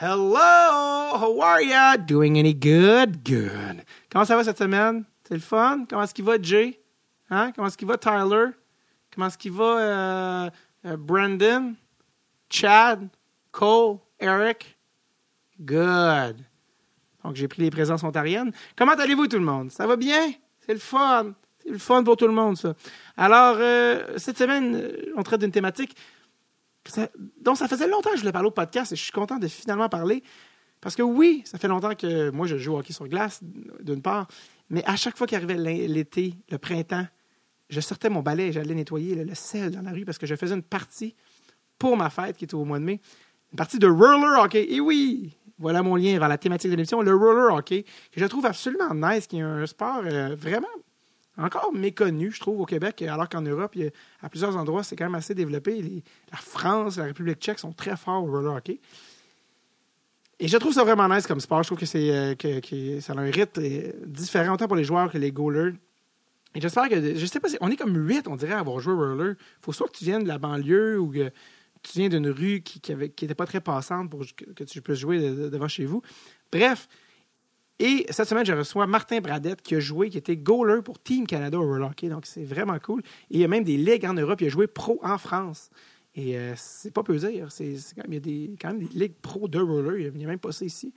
Hello, how are ya? Doing any good? Good. Comment ça va cette semaine? C'est le fun? Comment est-ce qu'il va, Jay? Hein? Comment est-ce qu'il va, Tyler? Comment est-ce qu'il va, euh, euh, Brandon? Chad? Cole? Eric? Good. Donc, j'ai pris les présences ontariennes. Comment allez-vous, tout le monde? Ça va bien? C'est le fun. C'est le fun pour tout le monde, ça. Alors, euh, cette semaine, on traite d'une thématique dont ça faisait longtemps que je voulais parler au podcast et je suis content de finalement parler. Parce que oui, ça fait longtemps que moi, je joue au hockey sur glace, d'une part, mais à chaque fois qu'arrivait l'été, le printemps, je sortais mon balai et j'allais nettoyer le, le sel dans la rue parce que je faisais une partie pour ma fête qui était au mois de mai. Une partie de roller hockey. Et oui, voilà mon lien vers la thématique de l'émission, le roller hockey, que je trouve absolument nice, qui est un sport euh, vraiment encore méconnu, je trouve, au Québec, alors qu'en Europe, à plusieurs endroits, c'est quand même assez développé. La France, la République tchèque sont très forts au roller hockey. Et je trouve ça vraiment nice comme sport. Je trouve que, c'est, euh, que, ça a un rythme euh, différent, autant pour les joueurs que les goalers. Et j'espère que, je sais pas, si- on est comme huit, on dirait, à avoir joué au roller. faut soit que tu viennes de la banlieue ou que tu viens d'une rue qui n'était pas très passante pour que, tu puisses jouer de- de- devant chez vous. Bref, et cette semaine, je reçois Martin Bradette qui a joué, qui était goaler pour Team Canada au roller hockey. Donc, c'est vraiment cool. Et il y a même des ligues en Europe. Il a joué pro en France. Et euh, c'est pas peu dire. Il y a quand même des ligues pro de roller. Il n'y a même pas ça ici.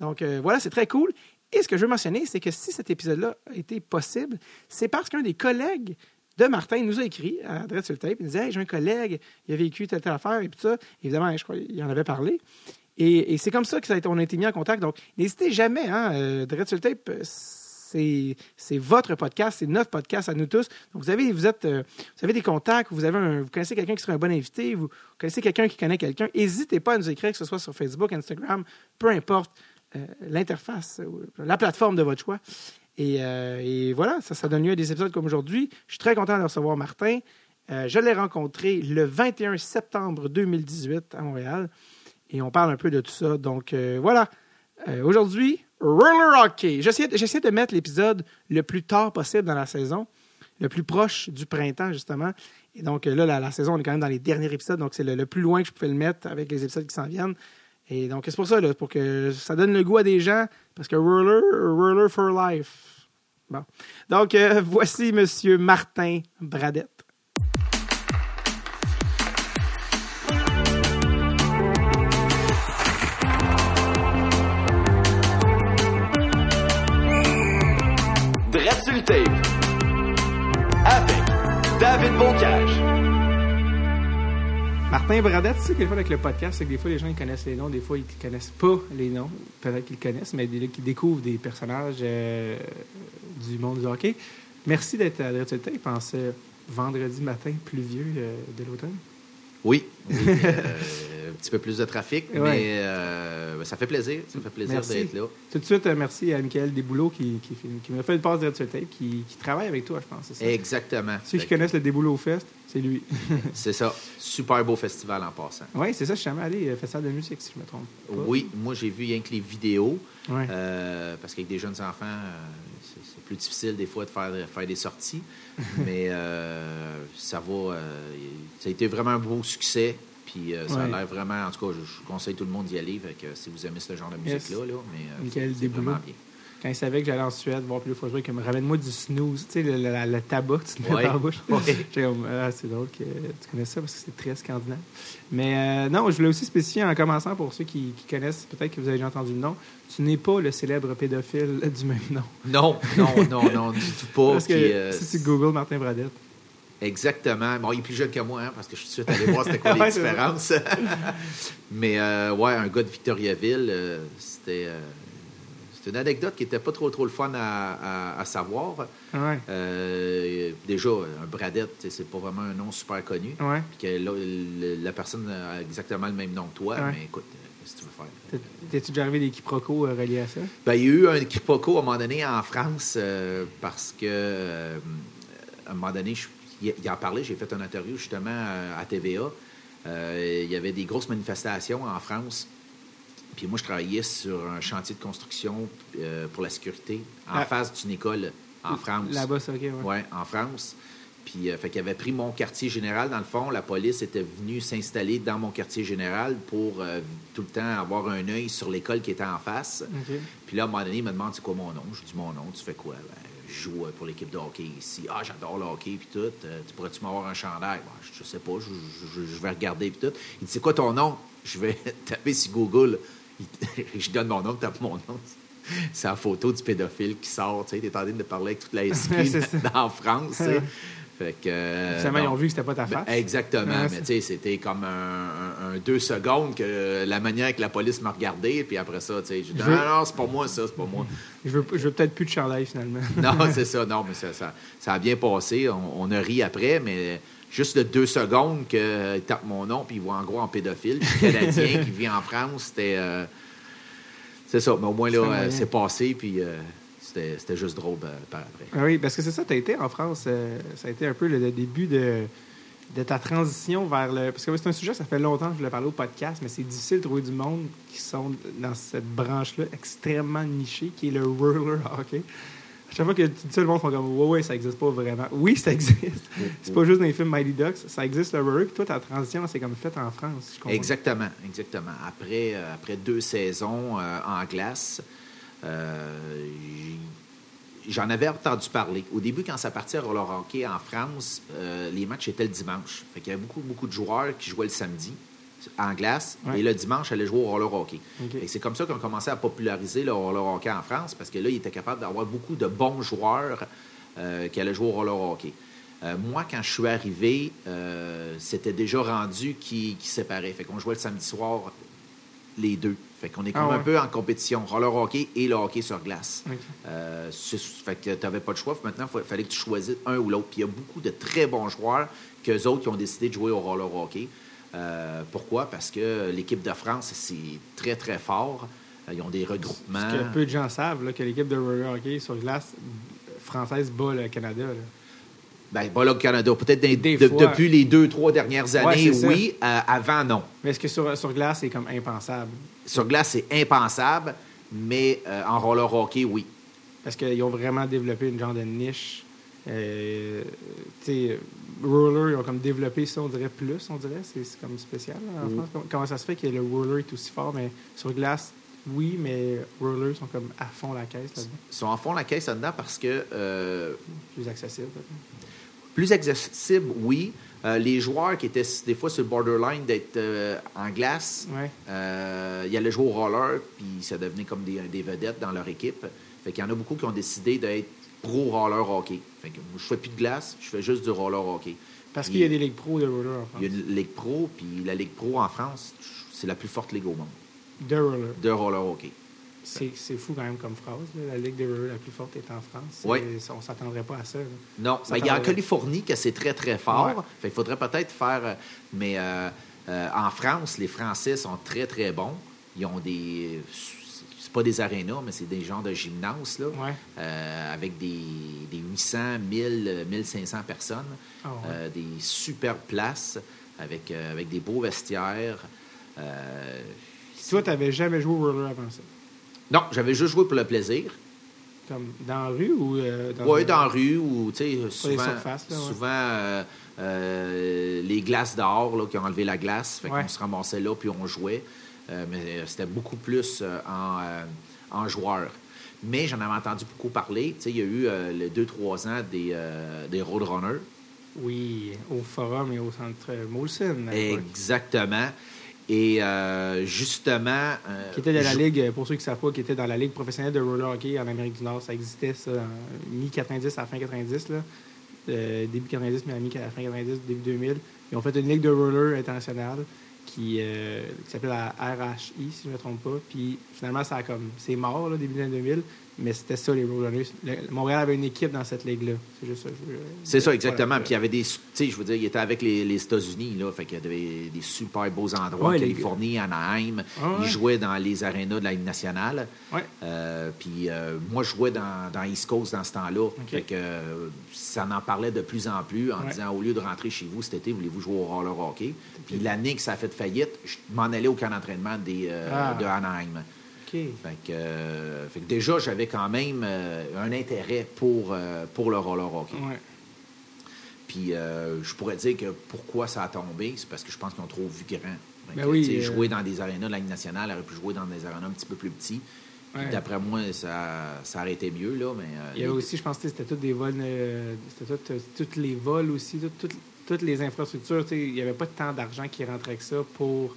Donc, euh, voilà, c'est très cool. Et ce que je veux mentionner, c'est que si cet épisode-là a été possible, c'est parce qu'un des collègues de Martin nous a écrit à Adresse sur le tape. Il nous disait Hey, j'ai un collègue, il a vécu telle, telle affaire et tout ça. Évidemment, je crois qu'il en avait parlé. Et, c'est comme ça ça a été- mis en contact. Donc, n'hésitez jamais, hein, euh, sur le tape, euh, c'est, votre podcast, c'est notre podcast à nous tous. Donc, vous avez, vous êtes, euh, vous avez des contacts, vous, avez vous connaissez quelqu'un qui serait un bon invité, vous connaissez quelqu'un qui connaît quelqu'un, n'hésitez pas à nous écrire, que ce soit sur Facebook, Instagram, peu importe euh, l'interface, la plateforme de votre choix. Et, voilà, ça, donne lieu à des épisodes comme aujourd'hui. Je suis très content de recevoir Martin. Je l'ai rencontré le 21 septembre 2018 à Montréal. Et on parle un peu de tout ça. Donc euh, voilà. Euh, Aujourd'hui, roller hockey. J'essaie de mettre l'épisode le plus tard possible dans la saison, le plus proche du printemps, justement. Et donc euh, là, la, saison, on est quand même dans les derniers épisodes. Donc c'est le, plus loin que je pouvais le mettre avec les épisodes qui s'en viennent. Et donc c'est pour ça, là, pour que ça donne le goût à des gens. Parce que roller, roller for life. Bon. Donc voici M. Martin Bradette. Tape. Avec David Boncage. Martin Bradette, tu sais, quelquefois avec le podcast, c'est que des fois, les gens ils connaissent les noms, des fois, ils ne connaissent pas les noms. Peut-être qu'ils connaissent, mais des, qui découvrent des personnages euh, du monde du hockey. Merci d'être à le tape en ce vendredi matin pluvieux euh, de l'automne. Oui, oui, euh, un petit peu plus de trafic, Ouais. mais euh, ben, ça fait plaisir. Ça fait plaisir d'être là. Tout de suite, euh, merci à Michael Desboulots qui, qui, m'a fait une passe Drette sur tape, qui, qui travaille avec toi, je pense. ça? Exactement. Ceux qui connaissent le Desboulots Fest, c'est lui. C'est ça. Super beau festival en passant. oui, c'est ça, je suis jamais allé, euh, festival de musique, si je me trompe. pas. Oui, moi j'ai vu rien que les vidéos, Ouais. euh, parce qu'avec des jeunes enfants, c'est plus difficile des fois de faire, faire des sorties, mais euh, ça va. ça a été vraiment un beau succès. Puis euh, ça a l'air vraiment, en tout cas, je, je conseille tout le monde d'y aller. Fait que si vous aimez ce genre de Yes. musique-là, là, mais euh, c'est vraiment bien. Quand il savait que j'allais en Suède voir plus de fois jouer, comme ramène-moi du snooze, tu sais, le, le- le tabac que tu te mets Ouais. dans la bouche. Ouais. Ah, c'est drôle que tu connais ça parce que c'est très scandinave. Mais euh, non, je voulais aussi spécifier en commençant pour ceux qui, qui connaissent, peut-être que vous avez déjà entendu le nom, tu n'es pas le célèbre pédophile du même nom. Non, non, non, non, du tout pas. Parce que Puis, euh, si tu googles Martin Bradette, Exactement. Bon, il est plus jeune que moi, hein, parce que je suis tout de suite allé voir c'était quoi les différences. Mais euh, ouais, un gars de Victoriaville, euh, c'était euh, une anecdote qui était pas trop trop le fun à, à- à savoir. ouais, déjà, un Bradette, c'est pas vraiment un nom super connu. ouais. Puis que le- la personne a exactement le même nom que toi, Ouais. mais écoute, que tu veux faire? T'es- T'es-tu déjà arrivé des quiproquos euh, reliés à ça? Ben, il y a eu un quiproquo à un moment donné en France euh, parce que euh, à un moment donné, je- il, il en parlait, j'ai fait une interview justement euh, à TVA. Euh, il y avait des grosses manifestations en France. Puis moi, je travaillais sur un chantier de construction euh, pour la sécurité en Ah. face d'une école en France. Là-bas, OK, ouais. Ouais, en France. Puis, euh, fait qu'il avait pris mon quartier général. Dans le fond, la police était venue s'installer dans mon quartier général pour euh, tout le temps avoir un œil sur l'école qui était en face. Puis là, à un moment donné, il me demande c'est quoi mon nom? Je dis mon nom, tu fais quoi? Ben, je joue pour l'équipe de hockey ici. Ah, j'adore le hockey, puis tout. Euh, tu pourrais-tu m'avoir un chandail? Ben, je, sais pas, je, je- je vais regarder, puis tout. Il dit c'est quoi ton nom? Je vais taper sur Google. Il- je donne mon nom, tape mon nom. C'est la photo du pédophile qui sort. Tu sais, t'es en train de parler avec toute la. SQ en France. Fait que. euh, ils ont vu que c'était pas ta Ben, face. exactement. Ouais, mais tu sais, c'était comme un, un- un deux secondes que la manière que la police m'a regardé. Puis après ça, tu sais, j'ai dit Je non, c'est pas moi, ça, c'est pas moi. Je veux, je veux peut-être plus de chandail, finalement. non, c'est ça. Non, mais ça, ça, ça a bien passé. On, on a ri après, mais juste de deux secondes qu'il tape mon nom, puis il voit en gros en pédophile. Puis Canadien qui vit en France, c'était. euh, c'est ça. Mais au moins, là, euh, c'est passé, puis euh, c'était juste drôle par après. Ah Oui, parce que c'est ça, tu as été en France. euh, ça a été un peu le, le début de, de ta transition vers le. Parce que c'est un sujet, ça fait longtemps que je voulais parler au podcast, mais c'est difficile de trouver du monde qui sont dans cette branche-là extrêmement nichée, qui est le roller hockey. À chaque fois que tu dis ça, le monde font comme Ouais, ouais, ça existe pas vraiment. Oui, ça existe. c'est pas juste dans les films Mighty Ducks, ça existe le roller. Puis toi, ta transition, c'est comme faite en France. Exactement, exactement. Après, euh, après deux saisons euh, en glace, j'en avais entendu parler. Au début, quand ça partait à roller hockey en France, euh, les matchs étaient le dimanche. Fait qu'il y avait beaucoup, beaucoup de joueurs qui jouaient le samedi en glace Ouais. et le dimanche allaient jouer au roller hockey. C'est comme ça qu'on commençait à populariser le roller hockey en France parce que là, ils étaient capables d'avoir beaucoup de bons joueurs euh, qui allaient jouer au roller hockey. Euh, moi, quand je suis arrivé, euh, c'était déjà rendu qui, qui séparait. Fait qu'on jouait le samedi soir les deux. Fait qu'on est Ah comme un peu en compétition, roller hockey et le hockey sur glace. Euh, fait que tu n'avais pas de choix. Maintenant, il fallait que tu choisisses un ou l'autre. Puis il y a beaucoup de très bons joueurs qu'eux autres qui ont décidé de jouer au roller hockey. Euh, pourquoi? Parce que l'équipe de France, c'est très, très fort. Euh, Ils ont des regroupements. Ce que peu de gens savent, là, que l'équipe de roller hockey sur glace française bat le Canada. là. Ben, pas là au Canada. Peut-être de- depuis les deux, trois dernières années, oui. Euh, avant, non. Mais est-ce que sur, sur glace, c'est comme impensable? Sur glace, c'est impensable, mais euh, en roller hockey, oui. Parce qu'ils ont vraiment développé une genre de niche. Euh, roller, ils ont comme développé ça, on dirait plus, on dirait. C'est comme spécial là, en Mm. France. Comment- ça se fait que le roller est aussi fort, mais sur glace, oui, mais roller sont comme à fond la caisse là-dedans. Ils sont en fond la caisse là-dedans parce que euh, Plus accessible. peut-être. plus accessible, oui. Euh, les joueurs qui étaient des fois sur le borderline d'être euh, en glace, Ouais. euh, ils allaient jouer au roller, puis ça devenait comme des, des vedettes dans leur équipe. Fait qu'il y en a beaucoup qui ont décidé d'être pro roller hockey. Fait que moi, je fais plus de glace, je fais juste du roller hockey. Parce qu'il y a des ligues pro de roller en France. Il y a une ligue pro, puis la ligue pro en France, c'est la plus forte ligue au monde De roller. de roller hockey. C'est fou quand même comme phrase. là. La ligue de roller la plus forte est en France. Oui. On s'attendrait pas à ça. là. Non, il y a en. Californie que c'est très, très fort. Ouais. Fait qu'il faudrait peut-être faire. euh, Mais euh, euh, en France, les Français sont très, très bons. Ils ont des. C'est pas des arénas, mais c'est des genres de gymnases, là. Ouais. euh, avec des, des 800, 1000, euh, 1500 personnes. Ah ouais. Des superbes places avec, avec des beaux vestiaires. Toi, tu n'avais jamais joué au roller avant ça? Non, j'avais juste joué pour le plaisir. Comme dans la rue ou euh, dans Oui, dans la rue ou, tu sais, souvent, surfaces, là, ouais. souvent euh, euh, les glaces dehors là, qui ont enlevé la glace. Fait Ouais. qu'on se ramassait là puis on jouait. Euh, mais euh, c'était beaucoup plus euh, en, euh, en joueur. Mais j'en avais entendu beaucoup parler. Tu sais, il y a eu euh, les deux, trois ans des, euh, des Roadrunners. Oui, au forum et au centre Molson. Exactement. Et euh, justement. euh, Qui était de la je- ligue, pour ceux qui ne savent pas, qui était dans la ligue professionnelle de roller hockey en Amérique du Nord. Ça existait, ça, en mi-90 à fin 90, là. Euh, début 90, mais à mi-fin 90, début 2000. Ils ont fait une ligue de roller internationale qui, euh, qui s'appelle la RHI, si je ne me trompe pas. Puis finalement, ça a comme, c'est mort, là, début des années 2000. Mais c'était ça, les rollers. Le- Montréal avait une équipe dans cette ligue-là. C'est juste ça. je C'est ça, exactement. Puis il y avait des. Tu sais, je veux dire, il était avec les, les États-Unis, là. Fait qu'il y avait des super beaux endroits. Ouais, les Californie, Anaheim. Ah ouais. Il jouait dans les arénas de la Ligue nationale. Ouais. Euh, puis euh, moi, je jouais dans, dans East Coast dans ce temps-là. Fait que euh, ça en parlait de plus en plus en disant au lieu de rentrer chez vous cet été, voulez-vous jouer au roller hockey? Puis l'année que ça a fait faillite, je m'en allais au camp d'entraînement des, Ah. de Anaheim. Fait que, euh, fait que déjà, j'avais quand même euh, un intérêt pour, euh, pour le roller hockey. Ouais. Puis je pourrais dire que pourquoi ça a tombé, c'est parce que je pense qu'ils ont trop vu grand. Ben que, oui, Jouer dans des arénas de la Ligue nationale, aurait pu jouer dans des arénas un petit peu plus petits. Ouais. D'après moi, ça, ça aurait été mieux, là, mais... euh, Il y les- aussi, je pense que c'était tous des vols, euh, c'était euh, tous les vols aussi, tout- tout- toutes les infrastructures. Il n'y avait pas tant d'argent qui rentrait avec ça pour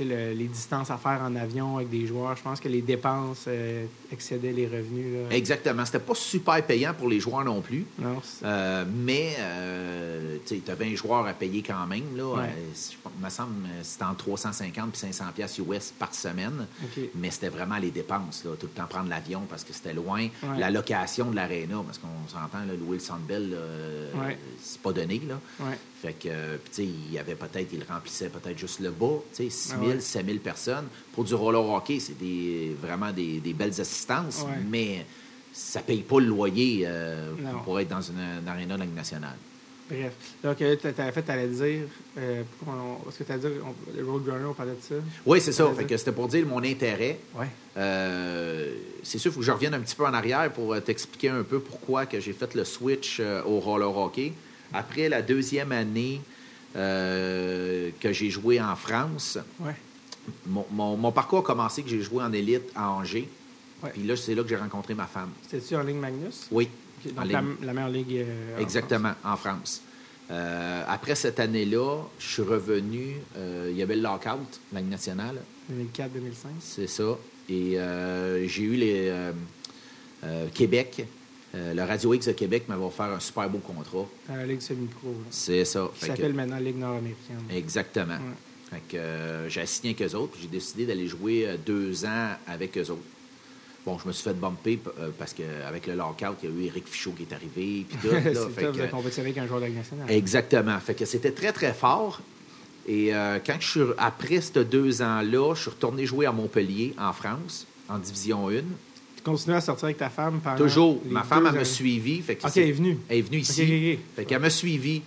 le- les distances à faire en avion avec des joueurs. Je pense que les dépenses euh, excédaient les revenus. là. Exactement. C'était pas super payant pour les joueurs non plus. Non, Euh, mais euh, tu avais un joueur à payer quand même. Là, Ouais. Euh, je me semble que c'était entre 350 et 500 pièces US par semaine. Mais c'était vraiment les dépenses. Là, tout le temps prendre l'avion parce que c'était loin. Ouais. La location de l'aréna, parce qu'on s'entend, louer le Sandbell, Ouais. c'est pas donné. Là. Fait que, euh, tu sais, il y avait peut-être, il remplissait peut-être juste le bas, tu sais, 6 Ah 000, ouais. 7 000 personnes. Pour du roller hockey, c'est des, vraiment des, des belles assistances, Ouais. mais ça paye pas le loyer euh, pour être dans une, une aréna de la Ligue nationale. Bref. Donc, euh, t'as- t'avais fait, t'allais dire. Euh, on- ce que tu as dit, on- le Roadrunner, on parlait de ça. Oui, c'est ça. Fait que c'était pour dire mon intérêt. Ouais. Euh, c'est sûr, il faut que je revienne un petit peu en arrière pour t'expliquer un peu pourquoi que j'ai fait le switch euh, au roller hockey. Après la deuxième année euh, que j'ai joué en France, Ouais. mon, mon- mon parcours a commencé que j'ai joué en élite à Angers. Ouais. Puis là, c'est là que j'ai rencontré ma femme. C'était-tu en ligne Magnus? Oui, Donc, la, meilleure ligue. euh, en exactement, en France. Euh, après cette année-là, je suis revenu. il y avait le lockout, la Ligue nationale. France, 2004-2005. C'est ça. Et j'ai eu les Québec. Euh, le Radio X de Québec m'avait offert un super beau contrat. La ligue semi-pro. C'est ça. Qui Fait que- s'appelle maintenant Ligue nord-américaine. exactement. Ouais. Fait que, euh, j'ai signé avec eux autres. J'ai décidé d'aller jouer euh, deux ans avec eux autres. Bon, je me suis fait bumper parce qu'avec le lockout, il y a eu Eric Fichaud qui est arrivé. Puis tout, là. c'est Fait tough que- de compétir avec un joueur de la nationale. Exactement. Fait que c'était très, très fort. Et euh, quand je suis, après ces deux ans-là, je suis retourné jouer à Montpellier, en France, en Division 1. Tu continues à sortir avec ta femme pendant. Toujours. Ma femme, elle me années. suivi. Fait Ok, elle est venue. Elle est venue ici. Ok, ok, ok. Fait qu'elle m'a suivi.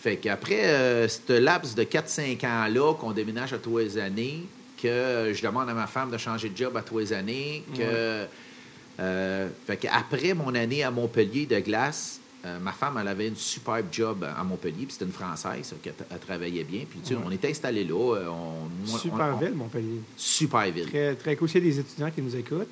Fait qu'après euh, ce laps de 4-5 ans-là, qu'on déménage à tous les années, que je demande à ma femme de changer de job à tous les années, que. euh, fait qu'après mon année à Montpellier de glace, euh, ma femme, elle avait une superbe job à Montpellier, puis c'était une Française, elle travaillait bien. Puis, tu sais, Ouais. on était installés là. euh, On, Super on- on- ville, Montpellier. Super ville. Très, très cool. S'il y a des étudiants qui nous écoutent,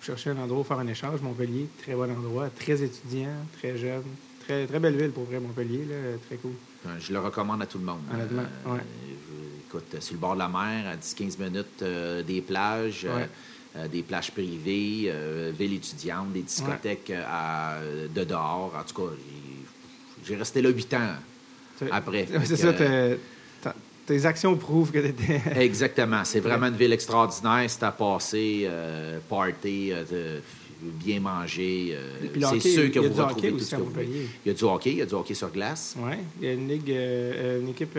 vous cherchez un endroit où faire un échange, Montpellier, très bon endroit, très étudiant, très jeune. Très, très belle ville pour vrai, Montpellier, là, très cool. Je le recommande à tout le monde. Honnêtement, Euh, ouais. écoute, euh, sur le bord de la mer, à 10-15 minutes euh, des plages, Ouais. euh, des plages privées, euh, ville étudiante, des discothèques à- de dehors. En tout cas, j'ai- resté là 8 ans après. C'est ça, t'es- actions prouvent que tu étais. Exactement. C'est vraiment une ville extraordinaire. C'est à passer, euh, party, euh, bien manger. euh, c'est sûr que y a vous du retrouvez tout ce que vous voulez. Il y a du hockey, il y a du hockey sur glace. Oui. Il y a une ligue, euh, une équipe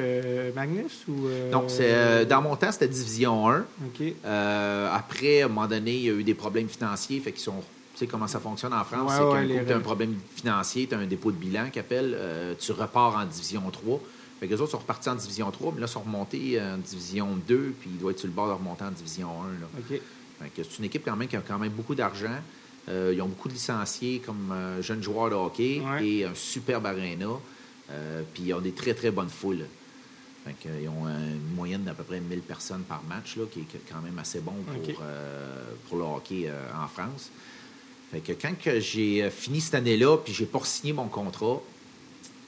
Magnus ou. euh, c'est, euh, dans mon temps, c'était Division 1. OK. Euh, après, à un moment donné, il y a eu des problèmes financiers. Fait qu'ils sont. Tu sais comment ça fonctionne en France? Ouais, c'est qu'un coup, tu as un problème financier, tu as un dépôt de bilan qui appelle, euh, tu repars en Division 3. Fait que les autres sont repartis en Division 3, mais là, ils sont remontés en Division 2, puis ils doivent être sur le bord de remonter en Division 1. là. OK. Fait que c'est une équipe quand même qui a quand même beaucoup d'argent. Euh, ils ont beaucoup de licenciés comme euh, jeunes joueurs de hockey Ouais. et un superbe aréna. Euh, puis ils ont des très, très bonnes foules. Fait que, ils ont euh, une moyenne d'à peu près 1000 personnes par match, là, qui est quand même assez bon pour, euh, pour le hockey euh, en France. Fait que quand que j'ai euh, fini cette année-là, puis j'ai pas signé mon contrat,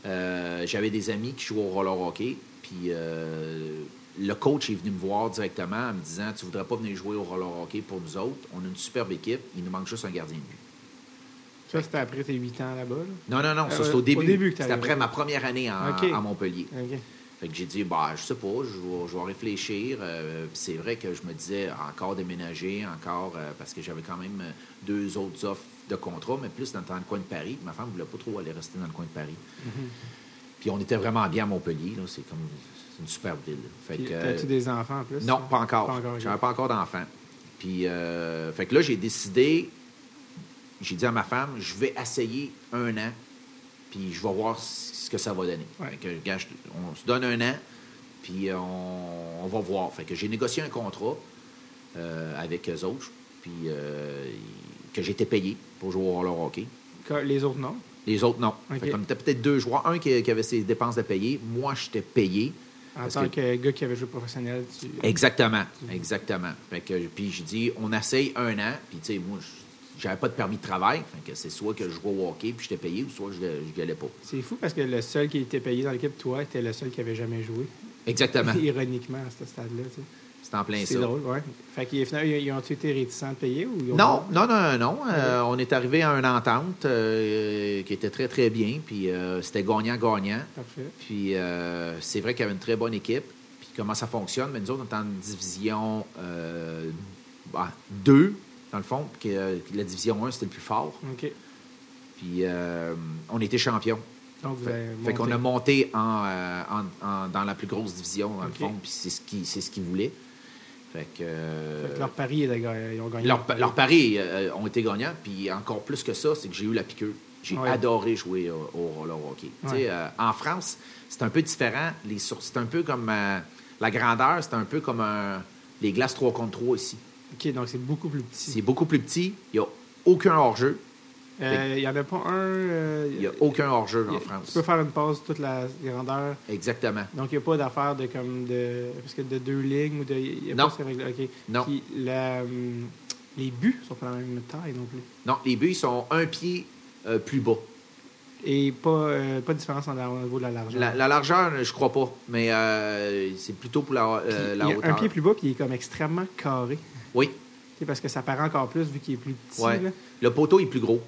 euh, j'avais des amis qui jouaient au roller hockey, puis euh, le coach est venu me voir directement en me disant Tu voudrais pas venir jouer au roller hockey pour nous autres? On a une superbe équipe, il nous manque juste un gardien de but. Ça, c'était après tes 8 ans là-bas. là? Non, non, non, ça Euh, c'est au début. C'était après ma première année en- à Montpellier. Fait que j'ai dit, bah, je sais pas, je vais, je vais réfléchir. Euh, c'est vrai que je me disais encore déménager, encore, euh, parce que j'avais quand même deux autres offres de contrat, mais plus dans, dans le coin de Paris. Ma femme ne voulait pas trop aller rester dans le coin de Paris. Mhm. Puis on était vraiment bien à Montpellier, là. C'est comme c'est une superbe ville. Fait Puis, que, T'as-tu des enfants en plus? non, pas encore. Pas encore. ok. J'avais pas encore d'enfant. Puis, euh, fait que là, j'ai décidé, j'ai dit à ma femme, je vais essayer un an, puis je vais voir ce que ça va donner. Ouais. Fait que, gars, je- on se donne un an, puis on, on va voir. Fait que j'ai négocié un contrat euh, avec eux autres, puis euh, que j'étais payé pour jouer au roller hockey. Que- Les autres, non? Les autres, non. OK. Fait qu'on était peut-être deux joueurs. Un qui, qui avait ses dépenses de payer. Moi, j'étais payé. En tant que- que... gars qui avait joué professionnel, tu... Exactement. Exactement. Fait que, puis j'ai dit, on essaye un an. Puis, tu sais, moi, je- j'avais pas de permis de travail. Fait que c'est soit que je jouais au hockey puis j'étais payé ou soit je n'y allais pas. C'est fou parce que le seul qui était payé dans l'équipe, toi, était le seul qui avait jamais joué. Exactement. Ironiquement, à ce stade-là. tu sais. C'est en plein C'est ça. drôle, ouais. Fait qu'ils ils ont-tu été réticents de payer ou ils ont Non, non, non, non. Euh, on est arrivé à une entente euh, qui était très, très bien. Puis euh, c'était gagnant-gagnant. Parfait. Puis c'est vrai qu'il y avait une très bonne équipe. Puis comment ça fonctionne? Mais nous autres, on est en division 2, dans le fond. Puis la division 1, c'était le plus fort. OK. Puis on était champion. Donc, vous Fait, avez fait monté. qu'on a monté en, euh, en- en- dans la plus grosse division, dans le fond. Puis c'est ce qu'ils c'est ce qu'ils voulaient. Fait que... euh, Fait que leur pari, ils ont gagné. leur, leur paris euh, ont été gagnants, puis encore plus que ça, c'est que j'ai eu la piqûre. J'ai Ouais. adoré jouer au, au roller hockey. Ouais. euh, en France, c'est un peu différent. Les c'est un peu comme euh, la grandeur, c'est un peu comme les glaces 3 contre 3 ici. OK, donc c'est beaucoup plus petit. C'est beaucoup plus petit. Il n'y a aucun hors-jeu. Euh, Il n'y en a pas un... euh, Il n'y a aucun hors-jeu en France. Tu peux faire une passe toute la grandeur. Exactement. Donc, il n'y a pas d'affaire de comme de. Parce que de deux lignes ou de. il y a Non. Pas. Non. Puis, la, hum, les buts sont pas la même taille non plus. Non, les buts, ils sont un pied euh, plus bas. Et pas, euh, pas de différence en- au niveau de la largeur. La, la largeur, je crois pas, mais euh, c'est plutôt pour la, Puis, la il y a hauteur. un pied plus bas, puis il est comme extrêmement carré. Oui, parce que ça paraît encore plus vu qu'il est plus petit. ouais. là. Le poteau est plus gros.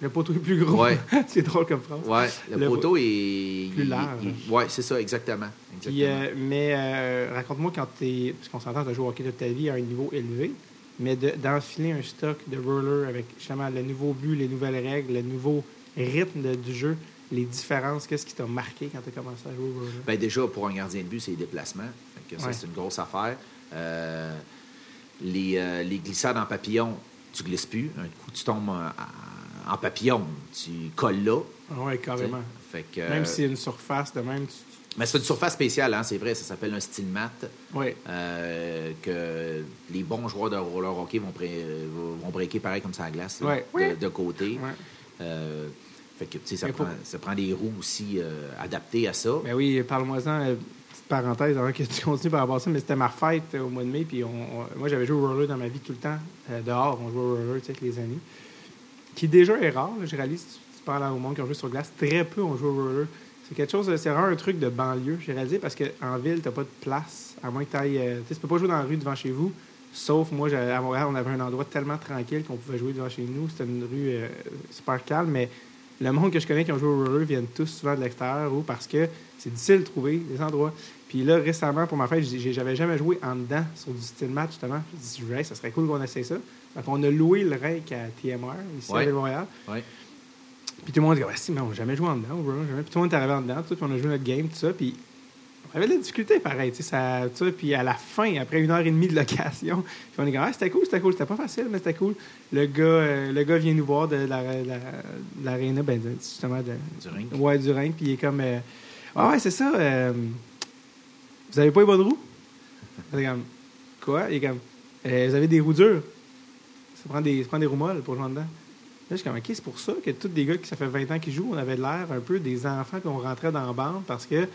Le poteau est plus gros. Ouais. c'est drôle comme phrase. Ouais, le, Le- poteau est. Plus large. ouais, c'est ça, exactement. Euh, mais euh, raconte-moi quand tu Parce qu'on s'entend, tu as joué au hockey toute ta vie à un niveau élevé, mais de- d'enfiler un stock de roller avec justement le nouveau but, les nouvelles règles, le nouveau rythme de- du jeu, les différences, qu'est-ce qui t'a marqué quand tu as commencé à jouer au roller? Ben, déjà, pour un gardien de but, c'est les déplacements. Fait que ça, Ouais. c'est une grosse affaire. Euh, les, euh, les glissades en papillon, tu glisses plus. Un coup, tu tombes en, en papillon, tu colles là. Ah sais. carrément. Fait que, Même euh, si c'est une surface de même, tu... Mais c'est une surface spéciale, hein, c'est vrai, ça s'appelle un style mat. Ouais. euh, que les bons joueurs de roller hockey vont, pré- vont breaker pareil comme ça à la glace, là, de, de côté. Ouais. Euh, fait que, tu sais, ça, Mais prend, pour- ça prend des roues aussi euh, adaptées à ça. Ben oui, parle-moi-en, euh, petite parenthèse avant que tu continues par rapport à ça, mais c'était ma fête euh, au mois de mai, puis on, on- moi j'avais joué au roller dans ma vie tout le temps, euh, dehors, on jouait au roller avec les amis, qui déjà est rare, je réalise, tu, tu parles au monde qui ont joué sur glace, très peu ont joué au roller. C'est quelque chose, c'est vraiment un truc de banlieue, j'ai réalisé, parce qu'en ville, t'as pas de place, à moins que tu ailles, tu peux pas jouer dans la rue devant chez vous, sauf moi, à Montréal, on avait un endroit tellement tranquille qu'on pouvait jouer devant chez nous, c'était une rue euh, super calme, mais le monde que je connais qui ont joué au roller viennent tous souvent de l'extérieur ou parce que c'est difficile de trouver des endroits. Puis là, récemment, pour ma fête, j'avais jamais joué en dedans sur du style match, justement. Je me ça serait cool qu'on essaie ça. Donc, on a loué le rink à TMR, ici Ouais. à Ville-Montréal. Ouais. Puis tout le monde dit, ah, si, mais on n'a jamais joué en dedans, roller, jamais. Puis tout le monde est arrivé en dedans, tout, puis on a joué notre game, tout ça. Puis on avait de la difficulté, pareil, tu sais, ça, tout ça. Puis à la fin, après une heure et demie de location, puis on est comme, ah, c'était cool, c'était cool, c'était pas facile, mais c'était cool. Le gars, euh, le gars vient nous voir de la- la- l'aréna, ben, justement, de, Du rink. Ouais, du ring. Puis il est comme. euh, Ah ouais, c'est ça. euh, vous avez pas les bonnes roues? C'est comme. Quoi? Il est comme. Vous avez des roues dures? Ça prend des, ça prend des roues molles pour jouer dedans. Là, je suis comme, OK, c'est pour ça que tous des gars qui, ça fait 20 ans qu'ils jouent, on avait l'air un peu des enfants qu'on rentrait dans la bande parce que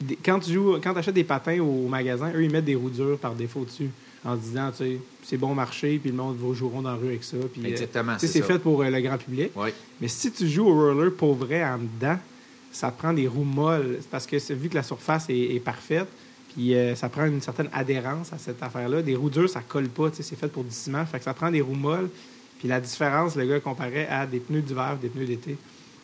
des- quand tu joues, quand achètes des patins au, au magasin, eux, ils mettent des roues dures par défaut dessus en se disant, tu sais, c'est bon marché, puis le monde va joueront dans la rue avec ça. Puis, euh, Exactement, tu c'est c'est fait pour euh, le grand public. Mais si tu joues au roller pour vrai en dedans, ça te prend des roues molles. Parce que c'est- vu que la surface est, est parfaite, euh, ça prend une certaine adhérence à cette affaire-là. Des roues dures, ça colle pas. C'est fait pour du ciment. Fait que ça prend des roues molles. Puis la différence, le gars comparait à des pneus d'hiver des pneus d'été.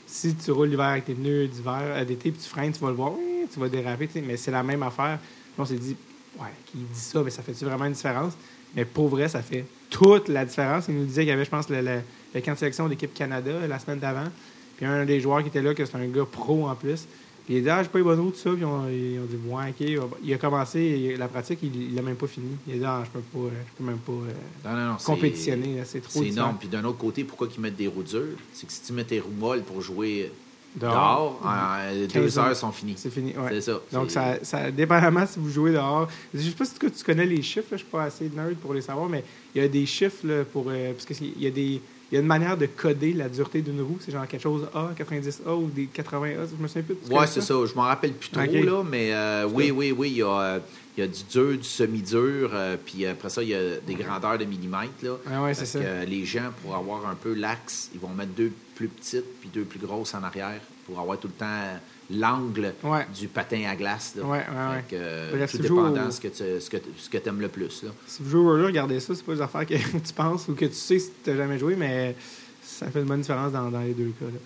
Si tu roules l'hiver avec tes pneus d'hiver, euh, d'été, puis tu freines, tu vas le voir, tu vas déraper. Mais c'est la même affaire. On s'est dit, ouais, qui dit ça, mais ça fait-tu vraiment une différence? Mais pour vrai, ça fait toute la différence. Il nous disait qu'il y avait, je pense, le camp de sélection d'équipe Canada euh, la semaine d'avant. Puis un des joueurs qui était là, que c'est un gars pro en plus. Puis il a dit, ah, j'ai pas eu bonne route, tout ça. Puis on, ils ont dit, ouais, OK. Il a commencé la pratique, il l'a même pas fini. Il a dit, ah, je peux, pas, je peux même pas euh, Non, non, non. c'est- compétitionner. C'est trop C'est énorme. Puis d'un autre côté, pourquoi ils mettent des roues dures? C'est que si tu mets tes roues molles pour jouer Dehors. dehors, en- deux 15 heures sont finies. C'est fini, ouais. C'est ça. Donc, ça, ça, dépendamment si vous jouez dehors. Je sais pas si tu tu connais les chiffres, là, je suis pas assez nerd pour les savoir, mais il y a des chiffres là, pour. euh, parce qu'il y a des. Il y a une manière de coder la dureté d'une roue. C'est genre quelque chose A, 90A ou des 80A. Je me souviens plus. que c'est ça. Je m'en rappelle plus trop, là, mais euh, oui, oui, oui, il y a, il y a du dur, du semi-dur, euh, puis après ça, il y a des grandeurs de millimètres, là. Ah ouais, Parce ça. que les gens, pour avoir un peu l'axe, ils vont mettre deux plus petites puis deux plus grosses en arrière pour avoir tout le temps l'angle Ouais. du patin à glace. Là. Ouais, ouais. Fait que, euh, Bref, tout dépendant au- ce que tu ce que, ce que aimes le plus. Là. Si vous jouez au roller, regardez ça. C'est pas des affaires que tu penses ou que tu sais si tu n'as jamais joué, mais ça fait une bonne différence dans, dans les deux cas. là.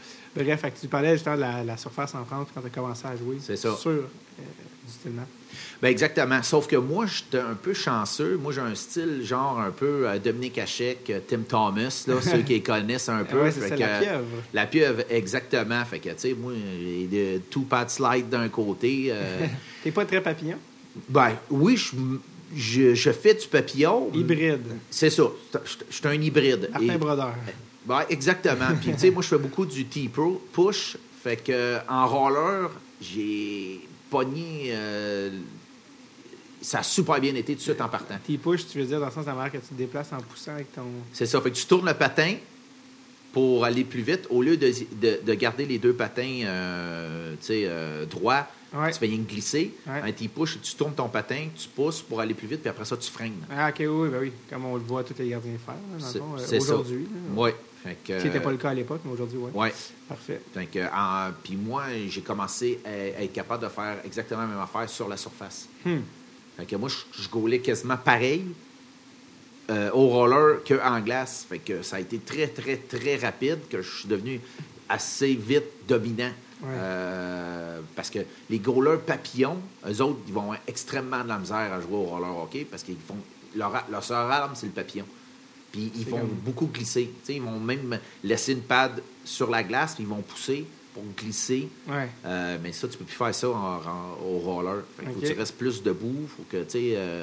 Bref, fait que tu parlais justement de la, la surface en France quand tu as commencé à jouer. C'est ça. Sur euh, Ben exactement. Sauf que moi, j'étais un peu chanceux. Moi, j'ai un style genre un peu euh, Dominique Hachek, euh, Tim Thomas, là, ceux qui les connaissent un peu. Ouais, c'est Fait ça, que, la pieuvre. La pieuvre, exactement. Fait que, tu sais, moi, j'ai two pad slide d'un côté. euh, T'es pas très papillon? ben, oui, je, je, je fais du papillon. Hybride. C'est ça. Je suis un hybride. Martin Et- Brodeur. Ouais, exactement. Puis, tu sais, moi, je fais beaucoup du T-Pro push. Fait que, en roller, j'ai pogné. euh, ça a super bien été tout de suite en partant. T'y push, tu veux dire, dans le sens de la manière que tu te déplaces en poussant avec ton. C'est ça. Fait que tu tournes le patin pour aller plus vite au lieu de, de- de garder les deux patins euh, euh, droits. Ouais. Tu fais rien glisser. Ouais. Un T-push, tu tournes ton patin, tu pousses pour aller plus vite, puis après ça, tu freines. Ah, ok, oui, ben oui. Comme on le voit tous les gardiens faire, dans le euh, ça. aujourd'hui. Oui. Ce qui n'était pas le cas à l'époque, mais aujourd'hui, oui. Ouais. Parfait. Fait que, en- puis moi, j'ai commencé à, à être capable de faire exactement la même affaire sur la surface. Hmm. Fait que moi, je, je gaulais quasiment pareil euh, au roller qu'en glace. Fait que ça a été très, très, très rapide que je suis devenu assez vite dominant. Ouais. Euh, parce que les goalers papillons, eux autres, ils vont avoir extrêmement de la misère à jouer au roller hockey parce qu'ils font. Leur, leur seule arme, c'est le papillon. Puis ils vont comme- beaucoup glisser. Ils vont même laisser une pad sur la glace, puis ils vont pousser pour glisser. Ouais. Euh, mais ça, tu peux plus faire ça en- en- au roller. Il faut que tu restes plus debout. faut que tu euh,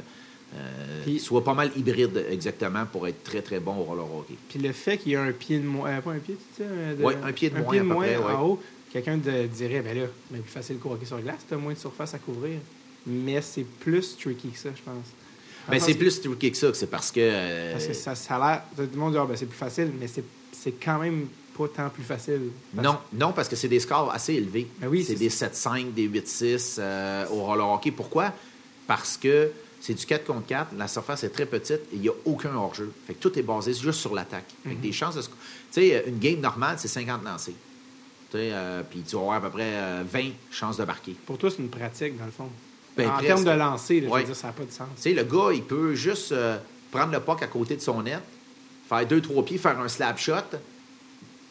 euh, pas mal hybride exactement pour être très, très bon au roller hockey. Puis le fait qu'il y a un pied de moins. pas un pied, tu sais? de- Ouais, un pied de moins, à peu près, ouais. en haut. Quelqu'un de- dirait, ben là, mais plus facile qu'au hockey sur glace, t'as moins de surface à couvrir. Mais c'est plus tricky que ça, je pense. Le c'est plus tricky que ça. que C'est parce que. euh, Parce que ça, ça a l'air. Tout le monde dit, ah, ben, c'est plus facile, mais c'est quand même pas tant plus facile. Parce- non, non, parce que c'est des scores assez élevés. Ben oui, c'est des 7-5, des 8-6 euh, au roller hockey. Pourquoi? Parce que c'est du 4 contre 4, la surface est très petite et il n'y a aucun hors-jeu. Fait que tout est basé juste sur l'attaque. Mhm. que des chances de Tu sais, une game normale, c'est 50 lancés. Euh, Puis tu vas avoir à peu près euh, 20 chances de marquer. Pour toi, c'est une pratique, dans le fond. Ben, en termes de lancer, là, je Ouais. veux dire, ça n'a pas de sens. Tu sais, le gars, il peut juste euh, prendre le puck à côté de son net, faire deux, trois pieds, faire un slap shot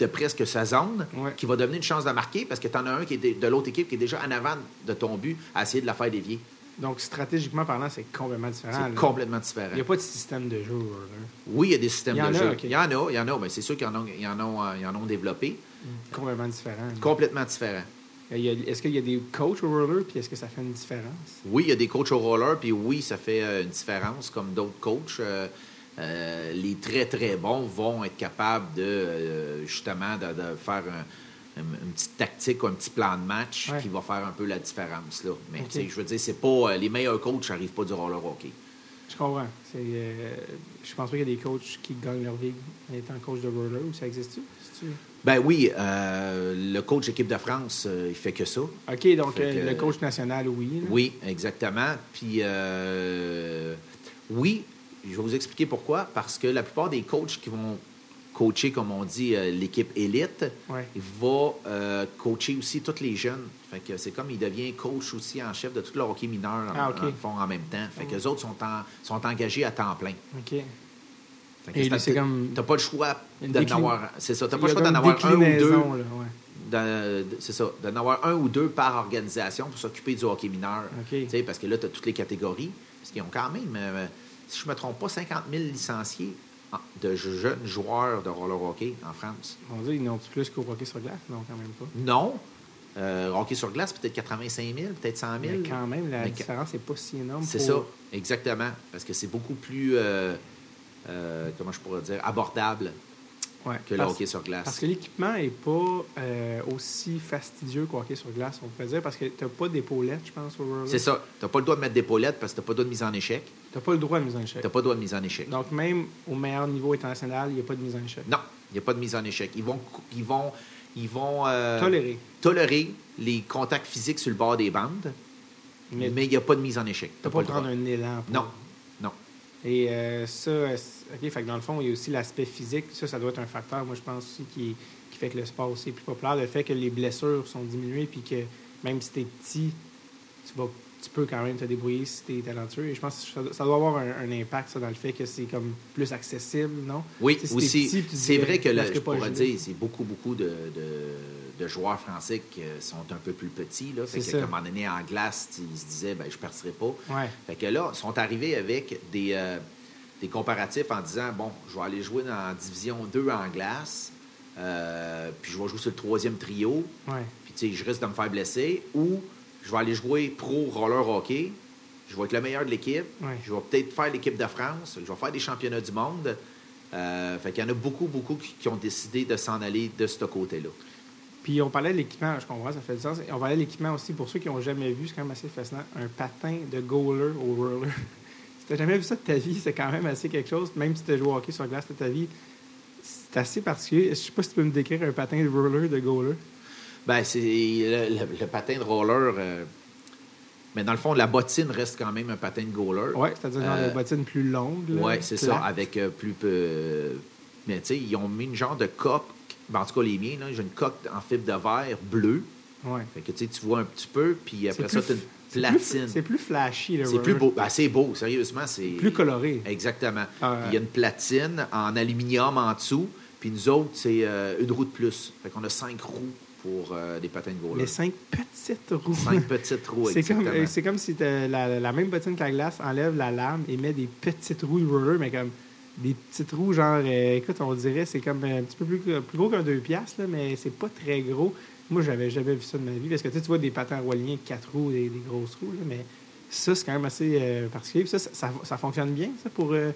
de presque sa zone, Ouais. qui va donner une chance de marquer parce que tu en as un qui est de, de l'autre équipe qui est déjà en avant de ton but à essayer de la faire dévier. Donc, stratégiquement parlant, c'est complètement différent. C'est complètement différent. Il n'y a pas de système de jeu. là. Oui, il y a des systèmes de a, jeu. Il y en a, il y en a. mais c'est sûr qu'ils en ont, ils en ont, euh, ils en ont développé. Complètement différent. là. Complètement différent. A- Est-ce qu'il y a des coachs au roller, puis est-ce que ça fait une différence? Oui, il y a des coachs au roller, puis oui, ça fait euh, une différence comme d'autres coachs. Euh, euh, les très, très bons vont être capables de, euh, justement, de, de faire un- une, une petite tactique ou un petit plan de match Ouais. qui va faire un peu la différence. Là. Mais je veux dire, c'est pas... euh, les meilleurs coachs n'arrivent pas du roller hockey. Je comprends. Euh, je pense pas qu'il y a des coachs qui gagnent leur vie en étant coach de roller, ou ça existe-tu? Ben oui, euh, le coach équipe de France, euh, il fait que ça. OK, donc euh, que- le coach national, oui. là. Oui, exactement. Puis, euh, oui, je vais vous expliquer pourquoi. Parce que la plupart des coachs qui vont coacher, comme on dit, euh, l'équipe élite, Ouais. il va euh, coacher aussi tous les jeunes. Fait que c'est comme il devient coach aussi en chef de tout le hockey mineur en, Ah, ok. en font en même temps. Fait que les autres sont, en- sont engagés à temps plein. OK. C'est- comme- T'as pas le choix d'en avoir. C'est ça. T'as pas le choix d'en avoir un ou deux. ouais. c'est ça, d'en avoir un ou deux par organisation pour s'occuper du hockey mineur. Parce que là, tu as toutes les catégories. Parce qu'ils ont quand même, euh, si je ne me trompe pas, 50 000 licenciés en- de jeunes joueurs de roller hockey en France. On dit, ils n'ont plus qu'au hockey sur glace? Non, quand même pas. Non. Euh, hockey sur glace, peut-être 85 000, peut-être 100 000. Mais quand même, la Mais différence n'est pas si énorme. C'est pour- ça, exactement. Parce que c'est beaucoup plus, euh, euh, comment je pourrais dire, abordable Ouais, que le hockey sur glace. Parce que l'équipement n'est pas euh, aussi fastidieux qu'au hockey sur glace, on peut dire, parce que tu n'as pas d'épaulette, je pense, au. C'est ça. Tu n'as pas le droit de mettre d'épaulettes parce que tu n'as pas le droit de mise en échec. Tu n'as pas le droit de mise en échec. Tu n'as pas le droit de mise en échec. Donc, même au meilleur niveau international, il n'y a pas de mise en échec. Non, Il n'y a pas de mise en échec. Ils vont, ils vont, ils vont euh, Toléré. tolérer les contacts physiques sur le bord des bandes, Mais, il n'y a pas de mise en échec. t'as T'as pas le droit. prendre un élan. pour- Non, non. Et euh, ça, OK, fait que dans le fond, il y a aussi l'aspect physique. Ça, ça doit être un facteur, moi, je pense aussi, qui, qui fait que le sport aussi est plus populaire. Le fait que les blessures sont diminuées, puis que même si t'es petit, tu, vas, tu peux quand même te débrouiller si t'es talentueux. Et je pense que ça, doit avoir un, un impact, ça, dans le fait que c'est comme plus accessible, non? Oui, Tu sais, si t'es aussi. tu C'est vrai que la ferai je pourrais dire, c'est beaucoup, beaucoup de, de- de joueurs français qui euh, sont un peu plus petits. Là. Fait que, à un moment donné, en glace, tu ils se disaient, ben, je ne partirai pas. Ouais. Fait que là, ils sont arrivés avec des, euh, des comparatifs en disant bon, je vais aller jouer dans Division 2 en glace, euh, puis je vais jouer sur le troisième trio, Ouais. puis tu sais, je risque de me faire blesser, ou je vais aller jouer pro roller hockey, je vais être le meilleur de l'équipe, Ouais. je vais peut-être faire l'équipe de France, je vais faire des championnats du monde. Euh, fait qu'il y en a beaucoup, beaucoup qui, qui ont décidé de s'en aller de ce côté-là. Puis on parlait de l'équipement, je comprends, ça fait du sens. Et on parlait de l'équipement aussi, pour ceux qui n'ont jamais vu, c'est quand même assez fascinant, un patin de goaler au roller. Si tu jamais vu ça de ta vie, c'est quand même assez quelque chose. Même si tu as joué au hockey sur glace toute ta vie, c'est assez particulier. Je sais pas si tu peux me décrire un patin de roller de goaler. Ben, c'est le, le- le patin de roller. euh, mais dans le fond, la bottine reste quand même un patin de goaler. Oui, c'est-à-dire genre Euh, des bottines plus longues. là, Oui, c'est ça, avec euh, plus peu. Mais tu sais, ils ont mis une genre de coque. ben, en tout cas, les miens, j'ai une coque en fibre de verre bleue. Ouais. Fait que tu vois un petit peu, puis après ça, tu c'est plus- platine. C'est plus flashy, le C'est plus beau. Ben, c'est beau, sérieusement. C'est Plus coloré. Exactement. Ah, Il y a une platine en aluminium en dessous, puis nous autres, c'est euh, une roue de plus. Fait qu'on a cinq roues pour euh, des patins de goaler. Les cinq petites roues. Cinq petites roues, C'est comme, exactement. euh, c'est comme si t'as la, la même bottine que la glace enlève la lame et met des petites roues de roller, mais comme des petites roues, genre, euh, écoute, on dirait, c'est comme un petit peu plus, plus gros qu'un 2 piastres, là, mais c'est pas très gros. Moi, j'avais jamais vu ça de ma vie, parce que tu vois des patins roiliens quatre roues, des, des grosses roues, là, mais ça, c'est quand même assez euh, particulier. Ça, ça, ça- ça fonctionne bien, ça, pour euh,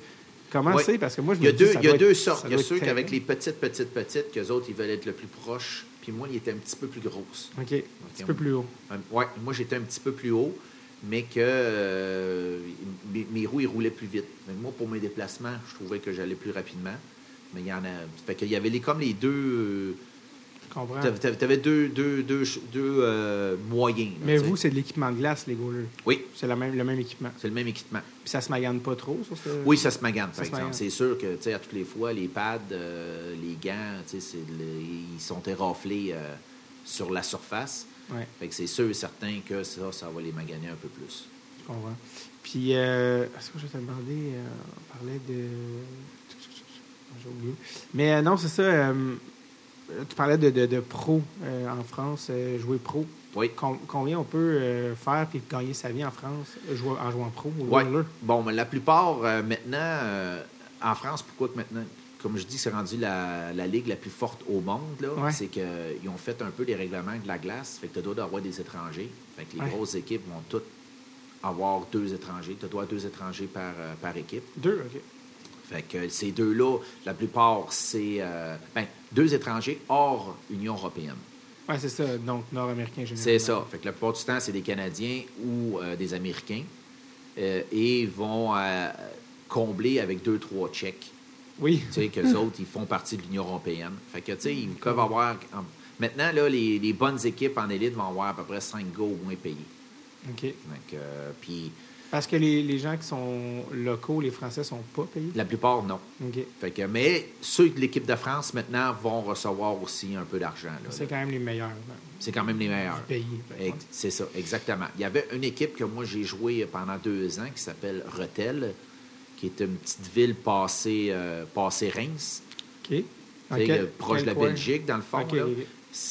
commencer, Oui. parce que moi, je Il y a dis, deux, y a deux être- sortes. Il y a ceux qu'avec les petites, petites, petites, qu'eux autres, ils veulent être le plus proche. Puis moi, il était un petit peu plus grosse. OK, un petit peu plus haut. Oui, moi, j'étais un petit peu plus haut, mais que euh, mes, mes roues, ils roulaient plus vite. Mais moi, pour mes déplacements, je trouvais que j'allais plus rapidement. Mais il y en a. Fait qu'il y avait les, comme les deux. Tu avais deux, deux, deux, deux, euh, moyens. là, Mais vous, c'est de l'équipement de glace, les goalers. Oui, C'est la même, le même équipement. c'est le même équipement. Puis ça se magane pas trop sur ce... Oui, ça se magane, par exemple. C'est sûr que, tu sais, à toutes les fois, les pads, euh, les gants, tu sais, le- ils sont éraflés euh, sur la surface. Ouais, Fait que c'est sûr et certain que ça, ça va les maganer un peu plus. je comprends. Puis, euh, est-ce que je demander, euh, on parlait de... J'ai oublié. Mais non, c'est ça, tu parlais de, de, de pro euh, en France, euh, jouer pro. Oui. Com- combien on peut euh, faire puis gagner sa vie en France euh, jouer- en jouant pro ou roller? Bon, mais la plupart, euh, maintenant, euh, en France, pourquoi que maintenant, comme je dis, c'est rendu la, la ligue la plus forte au monde, là, Ouais. c'est qu'ils ont fait un peu les règlements de la glace, fait que tu dois avoir des étrangers. Fait que les Ouais. grosses équipes vont toutes avoir deux étrangers. Tu dois avoir deux étrangers par, euh, par équipe. Deux, OK. Fait que ces deux-là, la plupart, c'est euh, ben, deux étrangers hors Union européenne. Ouais, c'est ça, donc nord-américain généralement. C'est ça. Fait que la plupart du temps, c'est des Canadiens ou euh, des Américains. Euh, et ils vont euh, combler avec deux, trois Tchèques. Oui. Tu sais, qu'eux autres, ils font partie de l'Union européenne. Fait que, tu sais, ils peuvent avoir... en- Maintenant, là, les, les bonnes équipes en élite vont avoir à peu près cinq gars au moins payés. OK. Donc, puis Parce que les, les gens qui sont locaux, les Français, sont pas payés? la plupart, non. Fait que, mais ceux de l'équipe de France, maintenant, vont recevoir aussi un peu d'argent. C'est quand même les meilleurs. C'est quand même les meilleurs. C'est ça, exactement. Il y avait une équipe que moi j'ai joué pendant deux ans qui s'appelle Retel, qui est une petite ville passée, euh, passée Reims, OK. euh, proche de la? Belgique, dans le fond. OK, là.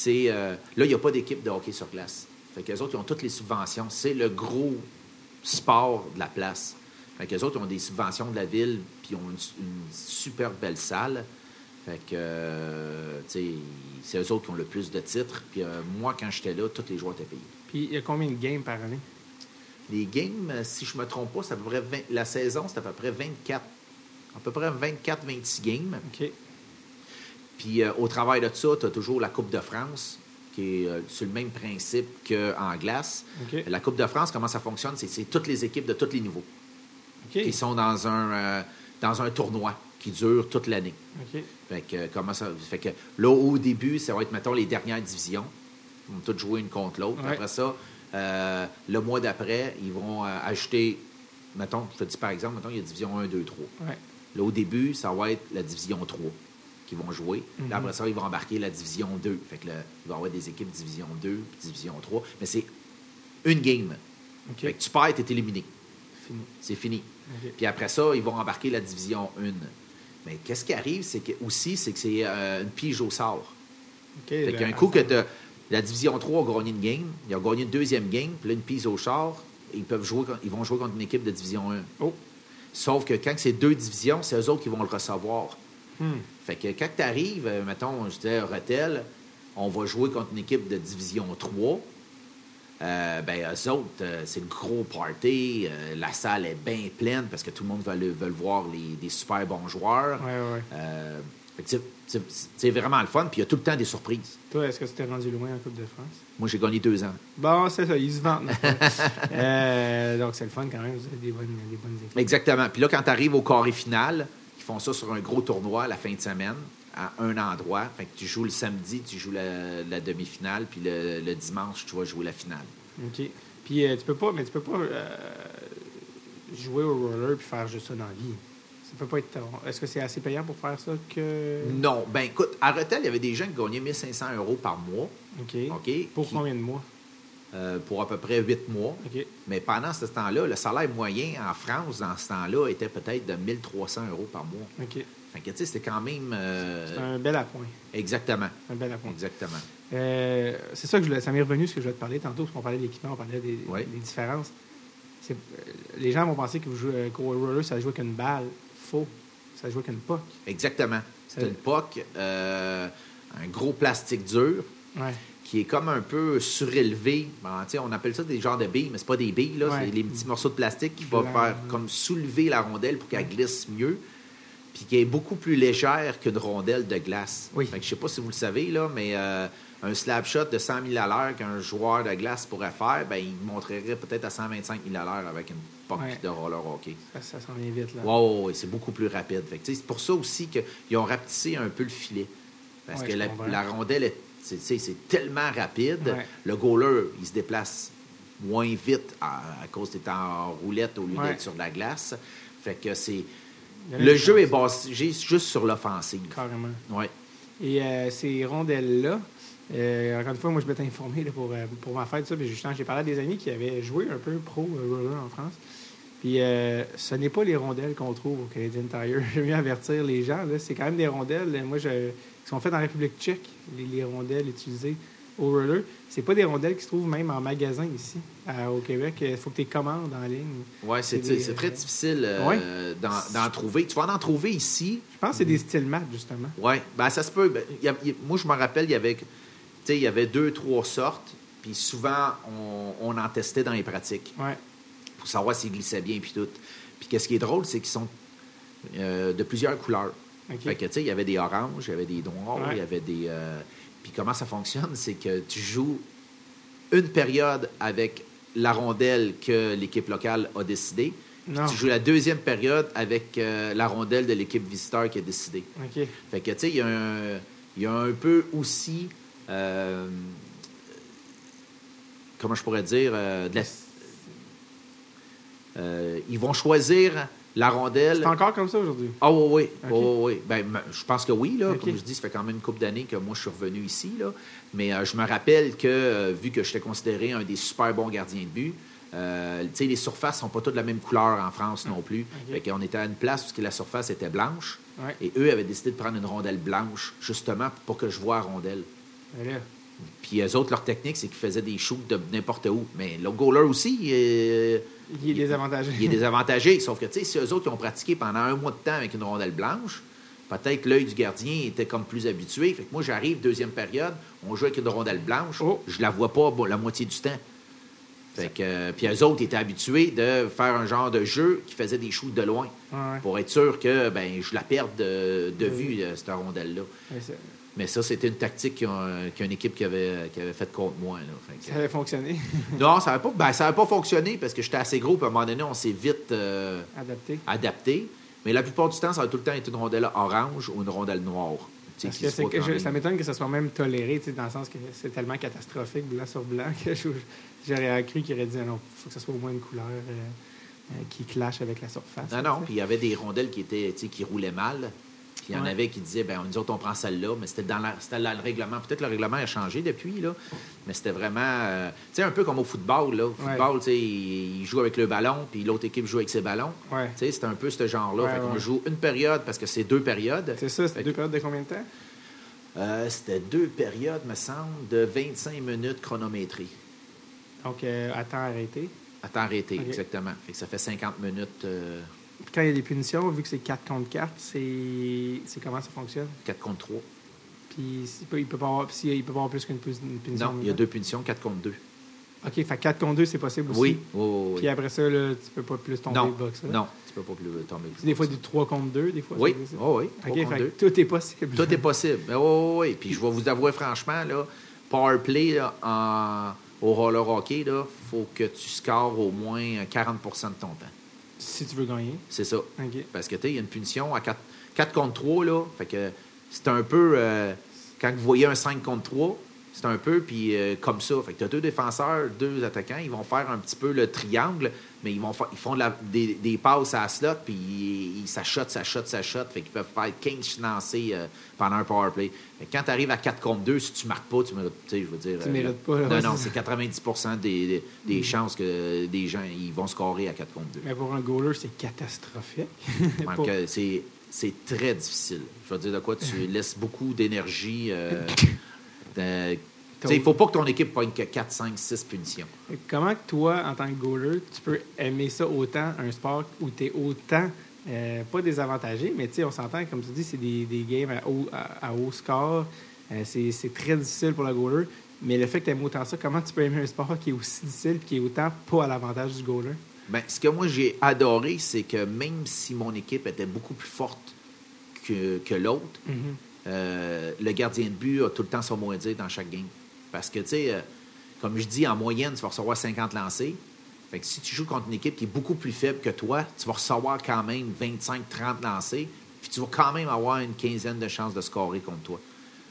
Euh, là, il n'y a pas d'équipe de hockey sur glace. Fait qu'eux autres, ils ont toutes les subventions. C'est le gros sport de la place. Fait qu'eux autres, ils ont des subventions de la ville, puis ont une, une super belle salle. Fait que, euh, tu sais, c'est eux autres qui ont le plus de titres. Puis euh, moi, quand j'étais là, tous les joueurs étaient payés. Puis il y a combien de games par année? Les games, euh, si je ne me trompe pas, c'est à peu près 20 la saison, c'est à peu près 24, à peu près 24-26 games. OK. Puis euh, au travail de ça, tu as toujours la Coupe de France, qui est euh, sur le même principe qu'en glace. La Coupe de France, comment ça fonctionne? C'est toutes les équipes de tous les niveaux qui sont dans un, euh, dans un tournoi, qui dure toute l'année. Fait que, euh, comment ça, fait que là, au début, ça va être, mettons, les dernières divisions. Ils vont toutes jouer une contre l'autre. Ouais. Après ça, euh, le mois d'après, ils vont ajouter, mettons, je te dis par exemple, mettons, il y a division 1, 2, 3. Ouais. Là, au début, ça va être la division 3 qui vont jouer. Mhm. après ça, ils vont embarquer la division 2. Fait que là, il va y avoir des équipes division 2 puis division 3. Mais c'est une game. OK. Fait que tu perds, tu es éliminé. C'est fini. Puis après ça, ils vont embarquer la division 1. Mais qu'est-ce qui arrive, c'est que aussi, c'est que c'est euh, une pige au sort. OK. Fait qu'un coup que la division 3 a gagné une game, ils ont gagné une deuxième game, puis là, une pige au char, ils, peuvent jouer, ils vont jouer contre une équipe de division 1. Oh. Sauf que quand c'est deux divisions, c'est eux autres qui vont le recevoir. Hmm. Fait que quand tu arrives, mettons, je disais, Rotel, on va jouer contre une équipe de division 3. Euh, ben, eux autres, euh, c'est le gros party. euh, la salle est bien pleine parce que tout le monde veut, le- veut le voir les, des super bons joueurs. Ouais, ouais. Euh, fait que c'est- vraiment le fun. Puis il y a tout le temps des surprises. Toi, est-ce que tu t'es rendu loin en Coupe de France? Moi, j'ai gagné deux ans. Bon, c'est ça, ils se? Euh, donc, c'est le fun quand même. Vous avez des bonnes, des bonnes équipes. Exactement. Puis là, quand tu arrives au carré final, font ça sur un gros tournoi à la fin de semaine, à un endroit. Fait que tu joues le samedi, tu joues la, la demi-finale, puis le, le dimanche, tu vas jouer la finale. OK. Puis, euh, tu peux pas, mais tu peux pas euh, jouer au roller puis faire juste ça dans la vie. Ça peut pas être. ton- Est-ce que c'est assez payant pour faire ça que? Non. Ben écoute, à Rotel, il y avait des gens qui gagnaient 1500 euros par mois. OK. OK? Pour Qui- combien de mois? Euh, pour à peu près huit mois. Mais pendant ce temps-là, le salaire moyen en France, dans ce temps-là, était peut-être de 1300 euros par mois. OK. Fait que, tu sais, c'était quand même... euh, C'est un bel appoint. Exactement. Un bel appoint. Exactement. Euh, c'est ça que je voulais- ça m'est revenu ce que je voulais te parler tantôt, parce qu'on parlait de l'équipement, on parlait des, Oui. des différences. C'est- les gens vont penser que vous jouez, qu'au roller, ça joue avec une balle. Faux. Ça joue avec une puck. Exactement. C'est une POC, un gros plastique dur, Ouais. Qui est comme un peu surélevé. Sais, on appelle ça des genres de billes, mais c'est pas des billes, là. Ouais. C'est les petits morceaux de plastique qui vont faire comme soulever la rondelle pour qu'elle glisse mieux. Puis qui est beaucoup plus légère qu'une rondelle de glace. Oui. Fait que je sais pas si vous le savez, là, mais euh, un slap shot de 100 000 à l'heure qu'un joueur de glace pourrait faire, ben, il montrerait peut-être à 125 000 à l'heure avec une Ouais. de roller hockey. Ça, ça s'en vient vite, là. Ouais, ouais, c'est beaucoup plus rapide. Fait que, c'est pour ça aussi qu'ils ont rapetissé un peu le filet. Parce Ouais, que la rondelle, est, c'est, tellement rapide. Ouais. Le goaler, il se déplace moins vite à, à cause d'être en roulette au lieu Ouais. d'être sur la glace. Fait que c'est... Le jeu est basé juste sur l'offensive. Carrément. Ouais. Et euh, ces rondelles-là, euh, encore une fois, moi, je m'étais informé là, pour, euh, pour ma fête, ça, puis justement, j'ai parlé à des amis qui avaient joué un peu pro euh, roller en France. Puis euh, ce n'est pas les rondelles qu'on trouve au Canadian Tire. J'aime mieux avertir les gens. là. C'est quand même des rondelles, moi, je, sont faites en République tchèque, les, les rondelles utilisées au roller. C'est pas des rondelles qui se trouvent même en magasin ici, à- au Québec. Il faut que tu les commandes en ligne. Ouais, c'est, des- très difficile euh, Ouais. d'en, trouver. Tu vas en trouver ici, Je pense que c'est des styles mat, justement. Oui, ben ça se peut. Ben, il y a- il y a- moi, je me rappelle, il y avait, il y avait deux, trois sortes, puis souvent, on, on en testait dans les pratiques Ouais. pour savoir s'ils glissaient bien, puis tout. Puis qu'est-ce qui est drôle, c'est qu'ils sont euh, de plusieurs couleurs. Fait que, tu sais, il y avait des oranges, il y avait des noirs, Ouais. il y avait des... euh, Puis comment ça fonctionne, c'est que tu joues une période avec la rondelle que l'équipe locale a décidée, tu joues la deuxième période avec euh, la rondelle de l'équipe visiteur qui a décidé. Fait que, tu sais, il y, a un- il y a un peu aussi. euh, comment je pourrais dire euh, de la- euh, ils vont choisir la rondelle. C'est encore comme ça aujourd'hui? Ah oui, oui, oui. Ben, je pense que oui, là. Comme je dis, ça fait quand même une couple d'années que moi, je suis revenu ici, là. Mais euh, je me rappelle que, euh, vu que j'étais considéré un des super bons gardiens de but, euh, tu sais, les surfaces sont pas toutes de la même couleur en France non plus. Ok. Fait qu'on était à une place où la surface était blanche. Ouais. Et eux avaient décidé de prendre une rondelle blanche, justement, pour que je vois la rondelle. Là, Puis eux autres, leur technique, c'est qu'ils faisaient des shoots de n'importe où. Mais le goaler aussi, il est, il est désavantagé. il est désavantagé. Sauf que, tu sais, si eux autres qui ont pratiqué pendant un mois de temps avec une rondelle blanche, peut-être l'œil du gardien était comme plus habitué. Fait que moi, j'arrive, deuxième période, on joue avec une rondelle blanche, Oh. je la vois pas la moitié du temps. Fait que, euh, puis eux autres étaient habitués de faire un genre de jeu qui faisait des shoots de loin Ouais. pour être sûr que ben, je la perde de, de Oui. vue, euh, cette rondelle-là. Mais ça, c'était une tactique qu'une équipe qui avait, qui avait faite contre moi. Là. Fait que- ça avait fonctionné. non, ça n'avait pas, ben, ça avait pas fonctionné parce que j'étais assez gros, puis à un moment donné, on s'est vite euh, Adapté. adapté. Mais la plupart du temps, ça va tout le temps être une rondelle orange ou une rondelle noire. Parce que que je- ça m'étonne que ça soit même toléré, dans le sens que c'est tellement catastrophique, blanc sur blanc, que j'aurais cru qu'il aurait dit, ah non, il faut que ce soit au moins une couleur euh, euh, qui clash avec la surface. Non, non, puis il y avait des rondelles qui étaient, qui roulaient mal. Il y en Ouais. avait qui disaient, ben nous autres, on prend celle-là, mais c'était dans, la- dans le règlement. Peut-être le règlement a changé depuis, là, mais c'était vraiment, euh, tu sais, un peu comme au football, là. Au Ouais. football, tu sais, ils ils jouent avec le ballon, puis l'autre équipe joue avec ses ballons. Ouais. Tu sais, c'était un peu ce genre-là. Ouais, fait qu'on ouais. joue une période, parce que c'est deux périodes. C'est ça, c'est que- deux périodes de combien de temps? Euh, c'était deux périodes, me semble, de 25 minutes chronométrées. Donc, euh, à temps arrêté. À temps arrêté, exactement. Fait que ça fait 50 minutes, quand il y a des punitions, vu que c'est 4 contre 4, c'est comment ça fonctionne? 4 contre 3. Puis il peut, pas avoir, si- il peut pas avoir plus qu'une pu- une punition. Non, il y a deux punitions, 4 contre 2. OK, fait 4 contre 2, c'est possible aussi. Oui, oui, oui. Puis après ça, là, tu peux pas plus tomber Non, le box. là. non, tu peux pas plus tomber. C'est des fois du 3 contre 2, des fois. Oui, oh oui, 3 OK, contre fait 2. que tout est possible. Tout est possible. Mais oui, oui, oui. Puis je vais vous avouer franchement, là, power play là, en, au roller hockey, il faut que tu scores au moins 40% de ton temps. Si tu veux gagner. C'est ça. Parce que, tu sais, il y a une punition à 4, 4 contre 3, là. Fait que c'est un peu... euh, quand vous voyez un 5 contre 3, c'est un peu puis euh, comme ça. Fait que tu as deux défenseurs, deux attaquants. Ils vont faire un petit peu le triangle, mais ils vont ils font de la- des, des passes à la slot, puis ils, ils- shot, ça shot. Fait qu'ils peuvent faire 15 lancers euh, pendant un power play. Fait que quand tu arrives à 4 contre 2, si tu marques pas, tu mérites, je veux dire... Tu euh, mérites pas, là, Non, non, c'est c'est 90 des, des, des chances que des gens ils vont scorer à 4 contre 2. Mais pour un goaler, c'est catastrophique. Pour- euh, c'est, c'est très difficile. Je veux dire de quoi tu laisses beaucoup d'énergie. euh, il ne faut pas que ton équipe pogne que 4, 5, 6 punitions. Comment toi, en tant que goaler, tu peux aimer ça autant, un sport où tu es autant, euh, pas désavantagé, mais on s'entend, comme tu dis, c'est des, des games à haut, à, à haut score. Euh, c'est très difficile pour le goaler. Mais le fait que tu aimes autant ça, comment tu peux aimer un sport qui est aussi difficile et qui est autant pas à l'avantage du goaler? Ben, ce que moi j'ai adoré, c'est que même si mon équipe était beaucoup plus forte que, que l'autre, euh, le gardien de but a tout le temps son mot à dire dans chaque game. Parce que, tu sais, euh, comme je dis, en moyenne, tu vas recevoir 50 lancés. Fait que si tu joues contre une équipe qui est beaucoup plus faible que toi, tu vas recevoir quand même 25-30 lancés, puis tu vas quand même avoir une quinzaine de chances de scorer contre toi.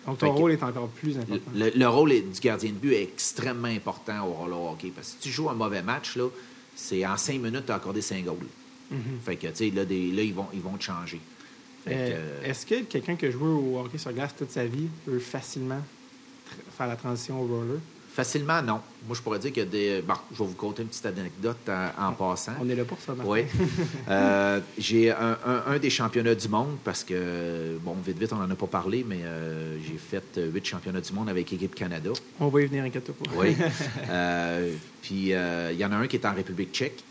Donc, ton rôle est encore plus important. le- le rôle est- du gardien de but est extrêmement important au roller hockey. Parce que si tu joues un mauvais match, là, c'est en cinq minutes, tu as accordé 5 goals. Mhm. Fait que, tu sais, là, là, ils, vont, ils vont te changer. Que, Euh, euh, Est-ce que quelqu'un qui a joué au hockey sur glace toute sa vie peut facilement faire la transition au roller? facilement, non. Moi, je pourrais dire que des. Bon, je vais vous conter une petite anecdote en, en passant. On est là pour ça, Martin. Oui. Euh, j'ai un, un- un des championnats du monde parce que, bon, vite, vite, on n'en a pas parlé, mais euh, j'ai fait euh, huit championnats du monde avec l'équipe Canada. On va y venir, inquiète pas. Oui. Euh, puis, euh, il y en a un qui est en République tchèque.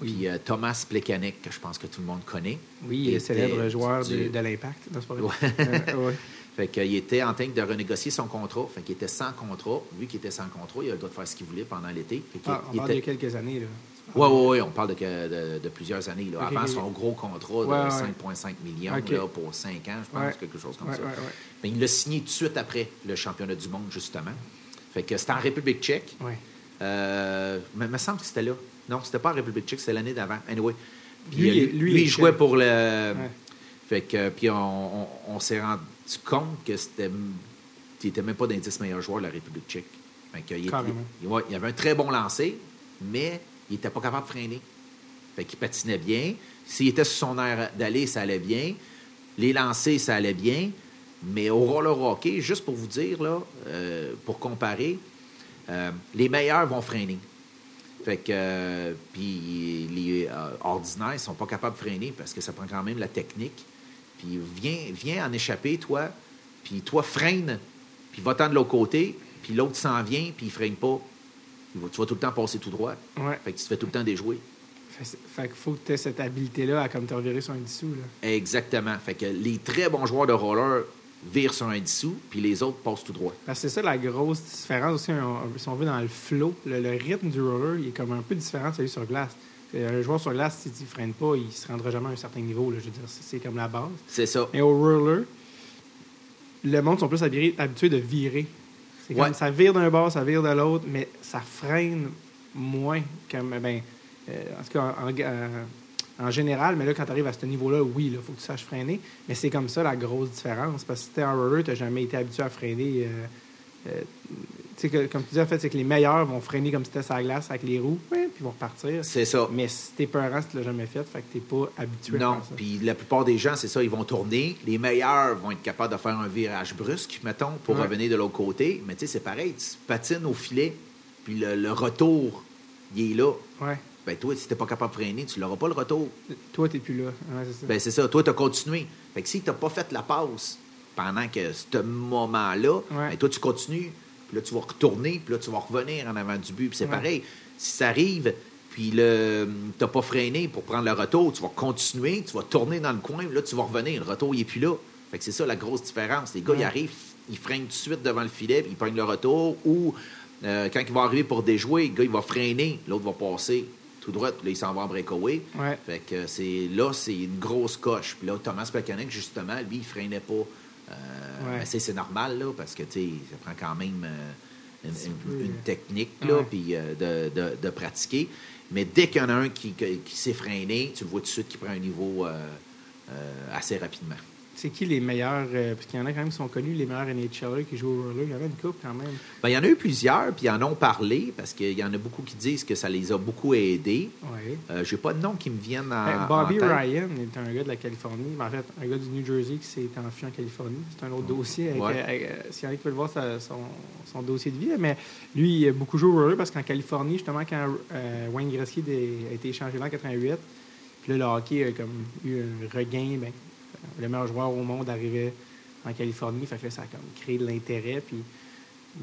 Puis euh, Thomas Plekanec, que je pense que tout le monde connaît. Oui, il est était célèbre joueur du- de, de l'Impact. Pas vrai. Ouais. Euh, ouais. Fait qu'il était en train de renégocier son contrat. Fait qu'il était sans contrat. Vu qu'il était sans contrat, il a le droit de faire ce qu'il voulait pendant l'été. Ah, on il parle était- de quelques années. Là. Oui, oui, oui, on parle de, que- de- de plusieurs années. Là. Avant son gros contrat de Ouais, ouais. 5,5 millions là, pour 5 ans, je pense, quelque chose comme ça. Mais il l'a signé tout de suite après le championnat du monde, justement. Fait que c'était en République tchèque. Euh, mais il me semble que c'était là. Non, c'était pas en République tchèque, c'était l'année d'avant. Anyway. Puis, Lui, euh, il- lui, lui, il il jouait pour le. Ouais. Fait que, puis on, on- on s'est rendu compte que c'était. Il n'était même pas d'un 10 meilleurs joueurs de la République tchèque. Fait que, il, Carrément. il- ouais, il avait un très bon lancer, mais il n'était pas capable de freiner. Fait qu'il patinait bien. S'il était sur son air d'aller, ça allait bien. Les lancers, ça allait bien. Mais au roller hockey, juste pour vous dire, là, euh, pour comparer, euh, les meilleurs vont freiner. Fait que, euh, puis les euh, ordinaires ne sont pas capables de freiner parce que ça prend quand même la technique. Puis viens, viens en échapper, toi, puis toi, freine, puis va-t'en de l'autre côté, puis l'autre s'en vient, puis il freine pas. Va- tu vas tout le temps passer tout droit. Ouais. Fait que tu te fais tout le temps déjouer. Fait, qu'il faut que tu aies cette habilité-là à comme te revirer sur un dissous. Là. Exactement. Fait que les très bons joueurs de roller virent sur un dissous, puis les autres passent tout droit. Parce que c'est ça la grosse différence aussi, si on veut, dans le flow. Le, le rythme du roller, il est comme un peu différent de celui sur glace. Un joueur sur glace, s'il ne freine pas, il se rendra jamais à un certain niveau. Là, je veux dire, c'est comme la base. C'est ça. Mais au roller, le monde sont plus habitués, habitués de virer. C'est comme Ouais. ça vire d'un bord, ça vire de l'autre, mais ça freine moins. Comme, ben, euh, en tout cas, en, en- en général, mais là, quand tu arrives à ce niveau-là, oui, il faut que tu saches freiner. Mais c'est comme ça la grosse différence. Parce que si tu es un roller, tu n'as jamais été habitué à freiner. euh, euh, tu sais, que, comme tu dis, en fait, c'est que les meilleurs vont freiner comme si c'était sur la glace avec les roues, puis ils vont repartir. C'est ça. Mais si t'es peurant, si tu l'as jamais fait, fait que t'es pas habitué à Non, faire ça. puis la plupart des gens, c'est ça, ils vont tourner. Les meilleurs vont être capables de faire un virage brusque, mettons, pour Ouais. revenir de l'autre côté. Mais tu sais, c'est pareil, tu patines au filet, puis le, le retour, il est là. Ouais. Ben toi, si t'es pas capable de freiner, tu l'auras pas le retour. Toi, t'es plus là. Ouais, c'est ça. Ben c'est ça, toi, tu as continué. Fait que si tu pas fait la passe pendant que ce moment-là, Ouais. ben, toi, tu continues, puis là, tu vas retourner, puis là, tu vas revenir en avant du but. Puis c'est Ouais. pareil. Si ça arrive, puis le t'as pas freiné pour prendre le retour, tu vas continuer, tu vas tourner dans le coin, puis là, tu vas revenir. Le retour, il est plus là. Fait que c'est ça la grosse différence. Les gars, ils arrivent, ils freinent tout de suite devant le filet, puis ils prennent le retour, ou euh, quand ils vont arriver pour déjouer, le gars, il va freiner, l'autre va passer tout droit, puis là, il s'en va en breakaway. Ouais. Fait que c'est là, c'est une grosse coche. Puis là, Thomas Plekanec, justement, lui, il freinait pas. Euh, Ouais. c'est normal, là, parce que, tu ça prend quand même euh, une, euh, technique, là, puis de, de- de pratiquer. Mais dès qu'il y en a un qui, qui, qui s'est freiné, tu le vois tout de suite qu'il prend un niveau assez rapidement. C'est qui les meilleurs, euh, parce qu'il y en a quand même qui sont connus, les meilleurs NHLers qui jouent au roller. Il y en a une couple quand même. Ben, il y en a eu plusieurs, puis ils en ont parlé, parce qu'il y en a beaucoup qui disent que ça les a beaucoup aidés. Ouais. Euh, J'ai pas de nom qui me viennent en, Ben, Bobby en. Ryan est un gars de la Californie. Ben, En fait, un gars du New Jersey qui s'est enfui en Californie. C'est un autre dossier. Avec, Ouais. avec- euh, S'il y en a qui veulent voir sa- son, son dossier de vie. Mais lui, il a beaucoup joué au roller parce qu'en Californie, justement, quand euh, Wayne Gretzky a été échangé là en 88, puis là, le hockey a comme eu un regain. Ben, le meilleur joueur au monde arrivait en Californie. Fait que là, ça a comme créé de l'intérêt. Puis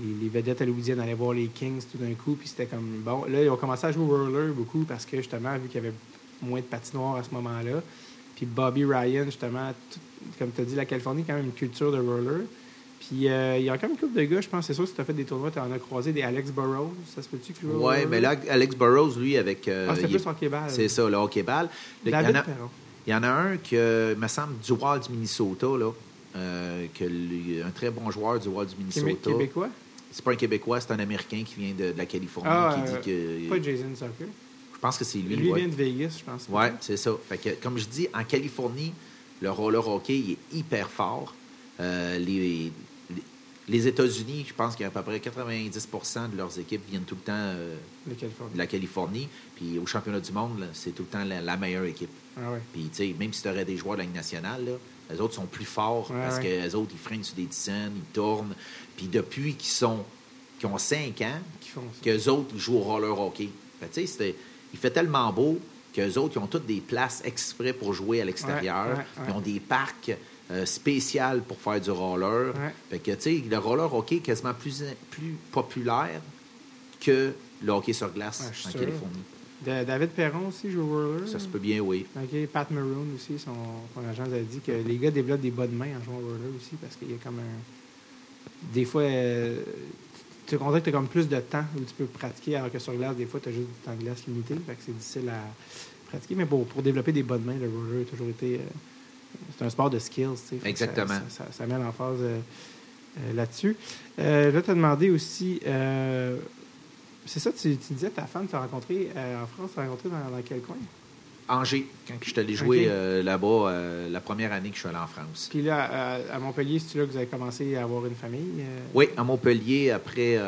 les, les vedettes hollywoodiennes allaient voir les Kings tout d'un coup. Puis c'était comme bon. Là, ils ont commencé à jouer au roller beaucoup parce que justement, vu qu'il y avait moins de patinoires à ce moment-là. Puis Bobby Ryan, justement, tout- comme tu as dit, la Californie, quand même une culture de roller. Puis euh, il y a quand même une couple de gars, je pense, c'est sûr, si tu as fait des tournois, tu en as croisé des Alex Burrows. Ça se peut-tu que roller? mais là, Alex Burrows, lui, avec. euh, Ah, c'était il est- plus hockey-ball. C'est ça, le hockey-ball. Le- David a, Perron. Il y en a un que, me semble, du Wild du Minnesota, là, euh, que lui- un très bon joueur du Wild du Minnesota. Québécois? C'est pas un Québécois, c'est un Américain qui vient de, de la Californie, Ah, qui euh, dit que. Pas Jason Soccer. Je pense que c'est lui. Lui, il ouais. vient de Vegas, je pense. Oui, c'est ça. Fait que, comme je dis, en Californie, le roller hockey il est hyper fort. Euh, les, les, États-Unis, je pense qu'à peu près 90% de leurs équipes viennent tout le temps euh, de la Californie. Puis au championnat du monde, c'est tout le temps la, la meilleure équipe. Ah ouais. Puis, tu sais, même si tu aurais des joueurs de la Ligue nationale, là, les autres sont plus forts parce ouais. que les autres, ils freinent sur des dizaines, ils tournent. Puis depuis qu'ils sont qu'ils ont 5 ans, Qui qu'eux autres, ils jouent au roller hockey. Fait il fait tellement beau qu'eux autres, ils ont toutes des places exprès pour jouer à l'extérieur. Ouais, ouais, ouais. Ils ont des parcs euh, spéciaux pour faire du roller. Ouais. Fait que, tu sais, le roller hockey est quasiment plus, plus populaire que le hockey sur glace Ouais, en sûr. Californie. Da- David Perron aussi joue au roller. Ça se peut bien, oui. Pat Maroon aussi, son, son agent a dit que les gars développent des bas de main en jouant au roller aussi parce qu'il y a comme un. Des fois, euh, tu comprends que tu as comme plus de temps où tu peux pratiquer alors que sur glace, des fois, tu as juste du temps de glace limité. Fait que c'est difficile à pratiquer. Mais pour, pour développer des bas de main, le roller a toujours été. euh, c'est un sport de skills. Exactement. Ça, ça, ça, met l'emphase euh, euh, là-dessus. Euh, je vais te demander aussi. euh, c'est ça, tu, tu disais, ta femme, tu as rencontré euh, en France, tu as rencontré dans, dans quel coin? Angers, quand je suis allé jouer là-bas la première année que je suis allé en France. Puis là, à, à Montpellier, c'est là que vous avez commencé à avoir une famille? Oui, à Montpellier, après,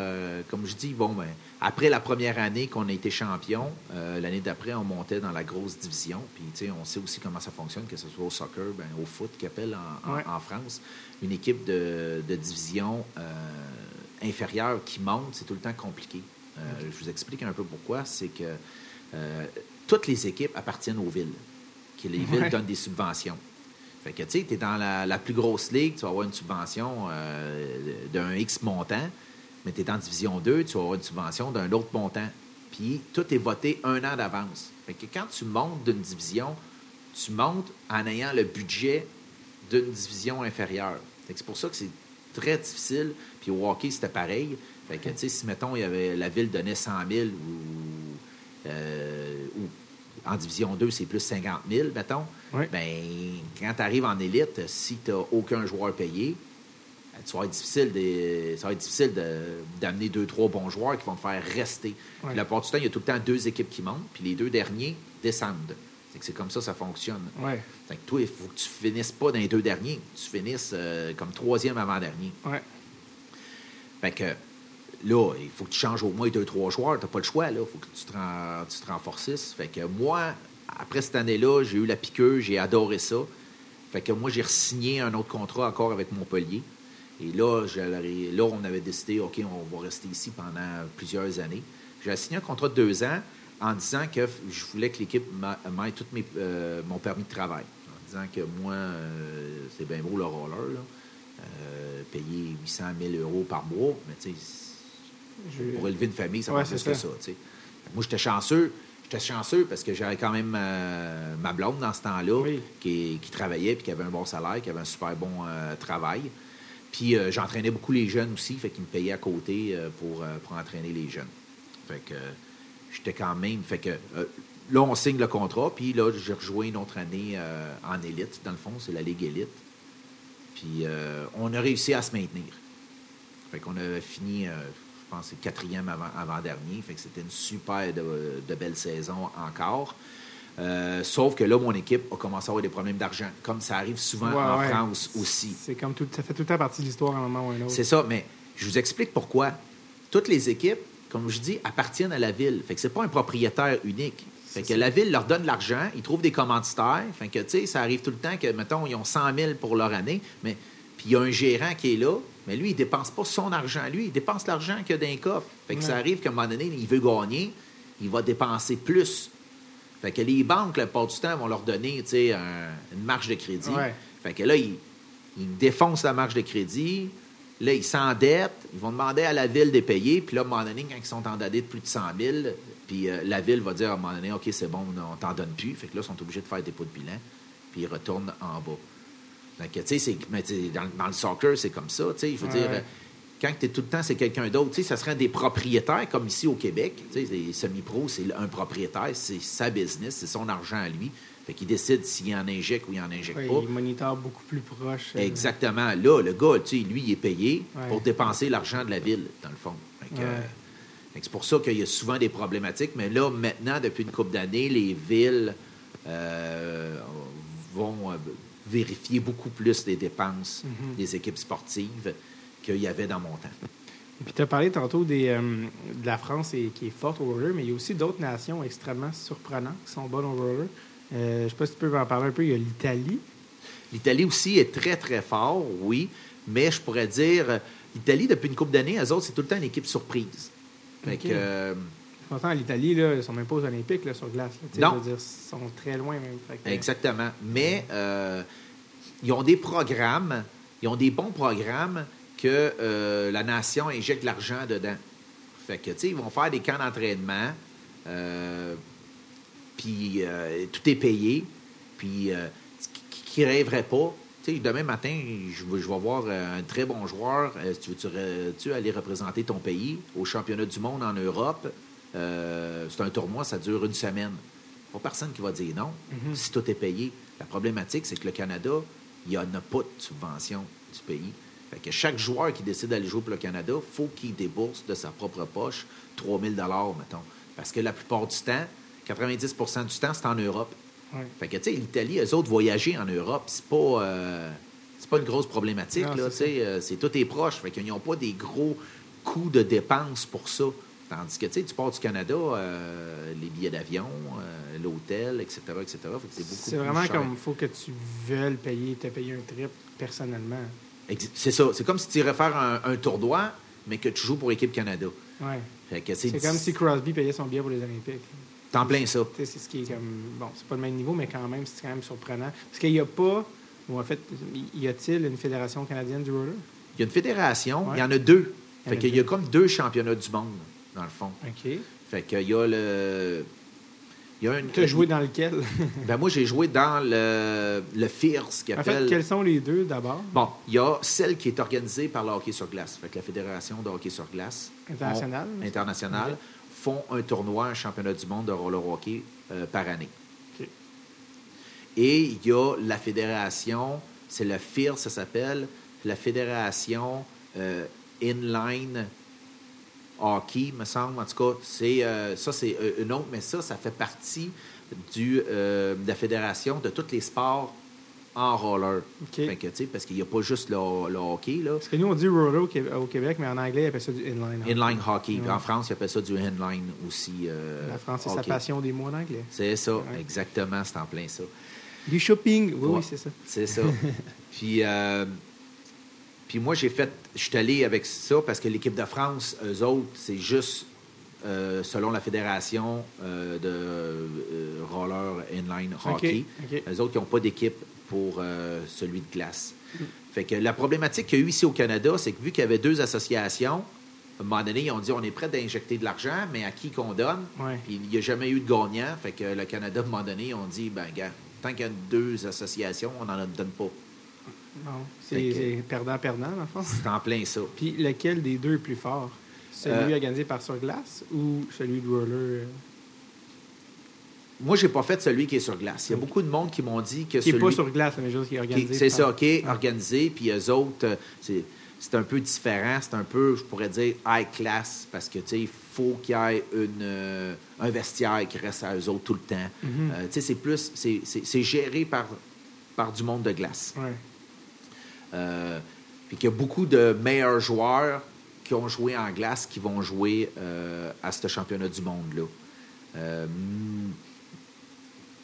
comme je dis, bon, ben, après la première année qu'on a été champion, euh, l'année d'après, on montait dans la grosse division. Puis, on sait aussi comment ça fonctionne, que ce soit au soccer, ben, au foot, qu'ils appellent en, en- Ouais. en France. Une équipe de, de division euh, inférieure qui monte, c'est tout le temps compliqué. Euh, Je vous explique un peu pourquoi. C'est que toutes les équipes appartiennent aux villes, que les villes Ouais. donnent des subventions. Fait que, tu sais, tu es dans la, la plus grosse ligue, tu vas avoir une subvention d'un X montant, mais tu es en division 2, tu vas avoir une subvention d'un autre montant. Puis tout est voté un an d'avance. Fait que quand tu montes d'une division, tu montes en ayant le budget d'une division inférieure. C'est pour ça que c'est très difficile. Puis au hockey, c'était pareil. Fait que, tu sais, si, mettons, il y avait, la ville donnait 100 000 ou, euh, ou en division 2, c'est plus 50 000, mettons, ben, quand tu arrives en élite, si tu n'as aucun joueur payé, tu vas être difficile de- ça va être difficile de- d'amener deux, trois bons joueurs qui vont te faire rester. Ouais. La plupart du temps, il y a tout le temps deux équipes qui montent, puis les deux derniers descendent. C'est comme ça ça fonctionne. Ouais. Fait que toi, il faut que tu finisses pas dans les deux derniers. Tu finisses euh, comme troisième avant-dernier. Ouais. Fait que là, il faut que tu changes au moins deux, trois joueurs. Tu n'as pas le choix. Il faut que tu te, ren- tu te renforcisses. Fait que moi, après cette année-là, j'ai eu la piqûre, j'ai adoré ça. Fait que moi, j'ai signé un autre contrat encore avec Montpellier. Et là, là, on avait décidé, OK, on va rester ici pendant plusieurs années. J'ai signé un contrat de deux ans en disant que je voulais que l'équipe m'a- m'aille tout mes, euh, mon permis de travail. En disant que moi, euh, c'est bien beau le roller, là. Euh, payer 800 000 euros par mois, mais tu sais, pour élever une famille, ça Ouais, prend plus que ça. Moi, j'étais chanceux. J'étais chanceux parce que j'avais quand même ma blonde dans ce temps-là Oui. qui, qui travaillait puis qui avait un bon salaire, qui avait un super bon travail. Puis euh, j'entraînais beaucoup les jeunes aussi, fait me payaient à côté euh, pour, euh, pour entraîner les jeunes. Fait que j'étais quand même. Fait que là, on signe le contrat, puis là, j'ai rejoint une autre année en élite, dans le fond, c'est la Ligue élite. Puis on a réussi à se maintenir. Fait qu'on a fini, je pense, quatrième avant, avant-dernier. Fait que c'était une super de belle saison encore. Euh, sauf que là, mon équipe a commencé à avoir des problèmes d'argent, comme ça arrive souvent Ouais, en ouais. France aussi. C'est comme tout, ça fait tout le temps partie de l'histoire à un moment ou à un autre. C'est ça, mais je vous explique pourquoi. Toutes les équipes, comme je dis, appartiennent à la ville. Fait que c'est pas un propriétaire unique. Fait que la ville leur donne l'argent, ils trouvent des commanditaires. Fait que, tu sais, ça arrive tout le temps que, mettons, ils ont 100 000 pour leur année, mais puis il y a un gérant qui est là, mais lui, il dépense pas son argent. Lui, il dépense l'argent qu'il y a dans les coffres. Fait que ça arrive qu'à un moment donné, il veut gagner, il va dépenser plus. Fait que les banques, la plupart du temps, vont leur donner, un- une marge de crédit. Ouais. Fait que là, ils, ils défoncent la marge de crédit. Là, ils s'endettent. Ils vont demander à la ville de payer. Puis là, à un moment donné, quand ils sont endettés de plus de 100 000, puis euh, la ville va dire à un moment donné, OK, c'est bon, on t'en donne plus. Fait que là, ils sont obligés de faire des pots de bilan. Puis ils retournent en bas. Fait que, tu sais, dans, dans le soccer, c'est comme ça. Tu sais, je veux Ouais. dire, quand tu es tout le temps, c'est quelqu'un d'autre. Tu sais, ça serait des propriétaires, comme ici au Québec. Tu sais, les semi-pro, c'est un propriétaire, c'est sa business, c'est son argent à lui. Fait qu'il décide s'il en injecte ou il en injecte pas. il moniteur beaucoup plus proche. euh, Exactement. Là, le gars, tu sais, lui, il est payé Ouais. pour dépenser l'argent de la ville, dans le fond. Ouais. euh, c'est pour ça qu'il y a souvent des problématiques. Mais là, maintenant, depuis une couple d'années, les villes euh, vont vérifier beaucoup plus les dépenses Mhm. des équipes sportives qu'il y avait dans mon temps. Et puis, tu as parlé tantôt des, euh, de la France et, qui est forte au roller, mais il y a aussi d'autres nations extrêmement surprenantes qui sont bonnes au roller. Euh, je ne sais pas si tu peux en parler un peu. Il y a l'Italie. L'Italie aussi est très, très fort, oui, mais je pourrais dire, euh, l'Italie, depuis une couple d'années, eux autres, c'est tout le temps une équipe surprise. Fait Ok. que, euh, Pourtant, l'Italie, là, ils sont même pas aux Olympiques là, sur glace. là. Non. Dire, ils sont très loin même. Que- Exactement. Mais ils ont des programmes, ils ont des bons programmes que euh, la nation injecte de l'argent dedans. Fait que, tu sais, ils vont faire des camps d'entraînement, euh, puis euh, tout est payé, puis qui, rêverait pas. Tu sais, demain matin, je, vais- je vais voir un très bon joueur. Tu veux-tu tu aller représenter ton pays au championnat du monde en Europe? C'est un tournoi, ça dure une semaine. Pas personne qui va dire non Mhm. si tout est payé. La problématique, c'est que le Canada, il n'y en a pas de subvention du pays. Fait que chaque joueur qui décide d'aller jouer pour le Canada, faut qu'il débourse de sa propre poche 3000 mettons. Parce que la plupart du temps, 90% du temps, c'est en Europe. Fait que, tu sais, l'Italie, eux autres, voyager en Europe, c'est pas, euh, c'est pas une grosse problématique, Non, là, c'est tu sais. euh, C'est tout est proche. Fait qu'ils n'ont pas des gros coûts de dépenses pour ça. Tandis que, tu sais, tu pars du Canada, euh, les billets d'avion, euh, l'hôtel, etc., etc. Fait que c'est beaucoup C'est plus vraiment cher. comme il faut que tu veuilles payer, te payer un trip personnellement. C'est ça. C'est comme si tu irais faire un, un tournoi, mais que tu joues pour l'équipe Canada. Ouais. C'est comme si Crosby payait son billet pour les Olympiques. T'en plein ça. C'est ce qui est comme. Bon, c'est pas le même niveau, mais quand même, c'est quand même surprenant. Parce qu'il n'y a pas. Ou en fait, y a-t-il une fédération canadienne du roller? Il y a une fédération, Ouais. il y en a deux. Il y Fait y a comme deux championnats du monde, dans le fond. OK. Fait qu'il y a le. Il y a une. Tu as joué dans lequel? Ben moi, j'ai joué dans le, le FIRS, qui en appelle. fait, quels sont les deux d'abord? Bon, il y a celle qui est organisée par le hockey sur glace. Fait que la Fédération de hockey sur glace. Internationale? internationale, font un tournoi, un championnat du monde de roller hockey euh, par année. Et il y a la fédération, c'est le FIR, ça s'appelle, la fédération euh, inline hockey, me semble. En tout cas, c'est, euh, ça, c'est euh, une autre, mais ça, ça fait partie du, euh, de la fédération de tous les sports en roller. OK. Fait que, parce qu'il n'y a pas juste le, le hockey, là. Parce que nous, on dit roller au Québec, mais en anglais, ils appellent ça du inline. Inline hockey. Ouais. En France, ils appellent ça du inline aussi. euh, La France, c'est sa passion des mots en anglais. C'est ça, Ouais. exactement, c'est en plein ça. Du shopping, oui, Ouais. oui, c'est ça. C'est ça. puis, euh, puis moi, j'ai fait. Je suis allé avec ça parce que l'équipe de France, eux autres, c'est juste euh, selon la fédération euh, de euh, roller inline hockey. Eux autres, ils n'ont pas d'équipe pour celui de glace. Fait que la problématique qu'il y a eu ici au Canada, c'est que vu qu'il y avait deux associations, à un moment donné, ils ont dit on est prêt d'injecter de l'argent, mais à qui qu'on donne? Ouais. Puis il n'y a jamais eu de gagnant. Fait que le Canada, à un moment donné, on dit ben, gars, tant qu'il y a deux associations, on n'en donne pas. Non, Fait c'est perdant-perdant, dans le fond. C'est en plein ça. Puis lequel des deux est plus fort? Celui Euh, organisé par sur glace ou celui de roller? euh, Moi, j'ai pas fait celui qui est sur glace. Il y a beaucoup de monde qui m'ont dit que Qui n'est celui pas sur glace, mais juste qui est qui- organisé. c'est ça, OK, Ah. organisé, puis eux autres, euh, c'est un peu différent, c'est un peu, je pourrais dire, high class, parce que, tu sais, il faut qu'il y ait une, euh, un vestiaire qui reste à eux autres tout le temps. Mhm. Euh, tu sais, c'est plus, c'est- géré par, par du monde de glace. Ouais. Euh, puis qu'il y a beaucoup de meilleurs joueurs qui ont joué en glace qui vont jouer euh, à ce championnat du monde-là. Euh,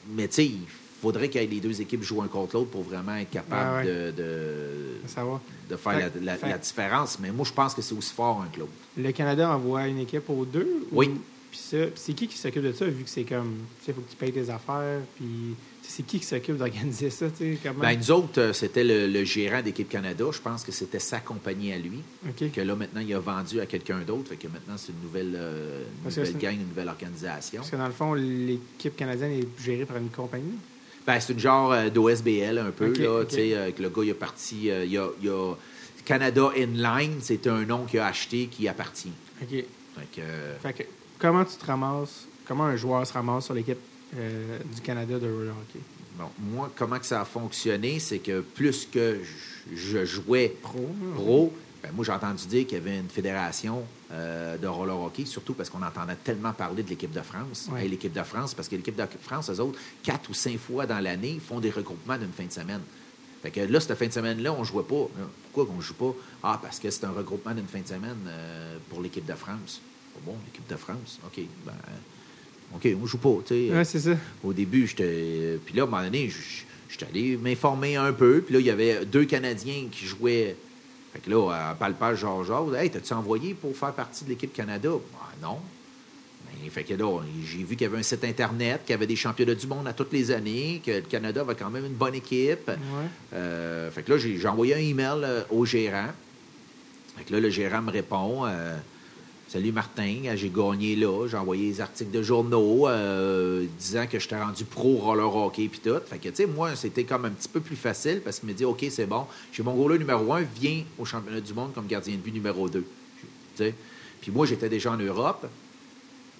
mais tu sais, il faudrait que les deux équipes jouent un contre l'autre pour vraiment être capable Ouais, ouais. De, de- Ça va. de faire Fait- la, la- fait- la différence. Mais moi, je pense que c'est aussi fort un club. Le Canada envoie une équipe aux deux? ou- Oui. Puis c'est qui qui s'occupe de ça, vu que c'est comme, tu sais, il faut que tu payes tes affaires, puis c'est qui qui s'occupe d'organiser ça, comment? Ben, nous autres, euh, c'était le, le gérant d'équipe Canada. Je pense que c'était sa compagnie à lui. Que là, maintenant, il a vendu à quelqu'un d'autre. Fait que maintenant, c'est une nouvelle, euh, une nouvelle gang, une nouvelle organisation. Parce que dans le fond, l'équipe canadienne est gérée par une compagnie? Ben, c'est une genre euh, d'OSBL un peu. Là, euh, que le gars, il a parti. il, y a, il a Canada Inline, c'est un nom qu'il a acheté qui appartient. OK. Fait que, Fait que, comment tu te ramasses, comment un joueur se ramasse sur l'équipe? Euh, du Canada de roller hockey? bon, moi, comment que ça a fonctionné, c'est que plus que je, jouais Pro. pro, ben, moi, j'ai entendu dire qu'il y avait une fédération euh, de roller hockey, surtout parce qu'on entendait tellement parler de l'équipe de France. Ouais. Hey, l'équipe de France, parce que l'équipe de France, eux autres, quatre ou cinq fois dans l'année, font des regroupements d'une fin de semaine. Fait que là, cette fin de semaine-là, on ne jouait pas. Pourquoi qu'on ne joue pas? Ah, parce que c'est un regroupement d'une fin de semaine euh, pour l'équipe de France. Bon, l'équipe de France, OK. Ben, OK, on ne joue pas. tu sais. Ouais, c'est ça. Au début, j'étais. Puis là, à un moment donné, je- j'étais allé m'informer un peu. Puis là, il y avait deux Canadiens qui jouaient. Fait que là, à palpage, genre, genre, hey, t'as-tu envoyé pour faire partie de l'équipe Canada? Ben, non. Ben, fait que là, j'ai vu qu'il y avait un site Internet, qu'il y avait des championnats du monde à toutes les années, que le Canada avait quand même une bonne équipe. Ouais. Euh, fait que là, j'ai j'ai envoyé un email euh, au gérant. Fait que là, le gérant me répond euh, Salut Martin, euh, j'ai gagné là. J'ai envoyé des articles de journaux euh, disant que j'étais rendu pro roller hockey puis tout. Fait que, tu sais, moi, c'était comme un petit peu plus facile parce qu'il me dit OK, c'est bon. J'ai mon goaler numéro un, viens au championnat du monde comme gardien de but numéro deux. Puis moi, j'étais déjà en Europe.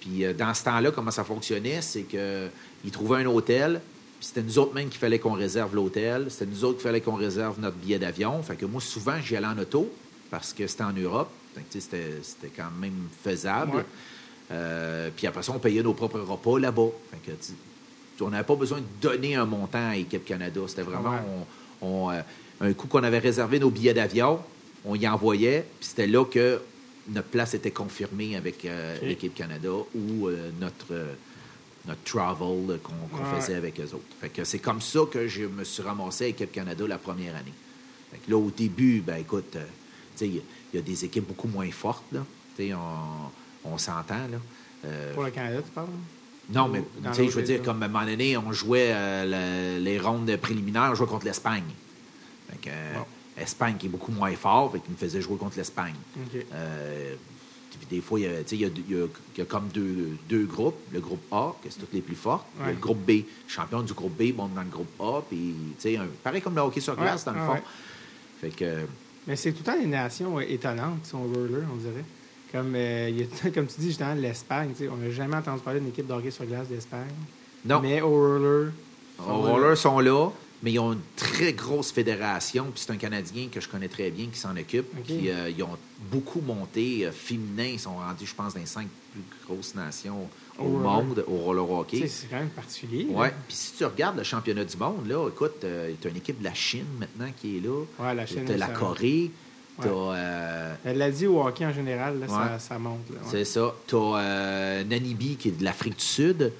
Puis euh, dans ce temps-là, comment ça fonctionnait, c'est qu'ils trouvaient un hôtel, puis c'était nous autres même qu'il fallait qu'on réserve l'hôtel, c'était nous autres qu'il fallait qu'on réserve notre billet d'avion. Fait que moi, souvent, j'y allais en auto parce que c'était en Europe. C'était, quand même faisable. Ouais. Euh, puis après ça, on payait nos propres repas là-bas. On n'avait pas besoin de donner un montant à Équipe Canada. C'était vraiment Ouais. on- on, euh, un coup qu'on avait réservé nos billets d'avion, on y envoyait, puis c'était là que notre place était confirmée avec euh, l'Équipe Canada ou euh, notre, notre travel qu'on Ouais. faisait avec eux autres. Fait que c'est comme ça que je me suis ramassé à Équipe Canada la première année. Fait que là, au début, ben écoute, tu sais, il y a- des équipes beaucoup moins fortes, là. On, on s'entend, là. Euh, Pour le Canada, tu parles? non, mais Dans tu sais, je veux dire, comme à un moment donné, on jouait euh, le- les rondes préliminaires, on jouait contre l'Espagne. Euh, Bon. Espagne qui est beaucoup moins fort, fait qu'il me faisait jouer contre l'Espagne. Euh, puis des fois, il y y a- y comme deux, deux groupes. Le groupe A, que c'est toutes les plus fortes. Ouais. le groupe B. Champion du groupe B monte dans le groupe A. Puis, un- pareil comme le hockey sur Ouais, glace, dans le fond. ouais. Fait que, Mais c'est tout le temps des nations étonnantes, son roller, on dirait. Comme, euh, il y a, comme tu dis, justement, l'Espagne. On n'a jamais entendu parler d'une équipe de hockey sur glace d'Espagne. non, Mais au roller. les rollers sont là. Mais ils ont une très grosse fédération, puis c'est un Canadien que je connais très bien qui s'en occupe. Puis euh, ils ont beaucoup monté euh, féminin. Ils sont rendus, je pense, dans les cinq plus grosses nations au, monde, au roller hockey. C'est quand même particulier. Ouais. Puis si tu regardes le championnat du monde, là, écoute, tu as une équipe de la Chine maintenant qui est là. Ouais, la Chine, Tu la ça- Corée. Ouais. As. L'a dit au hockey en général, là, ça, Ouais. ça monte. C'est ça. Tu as Nanibi qui est de l'Afrique du Sud.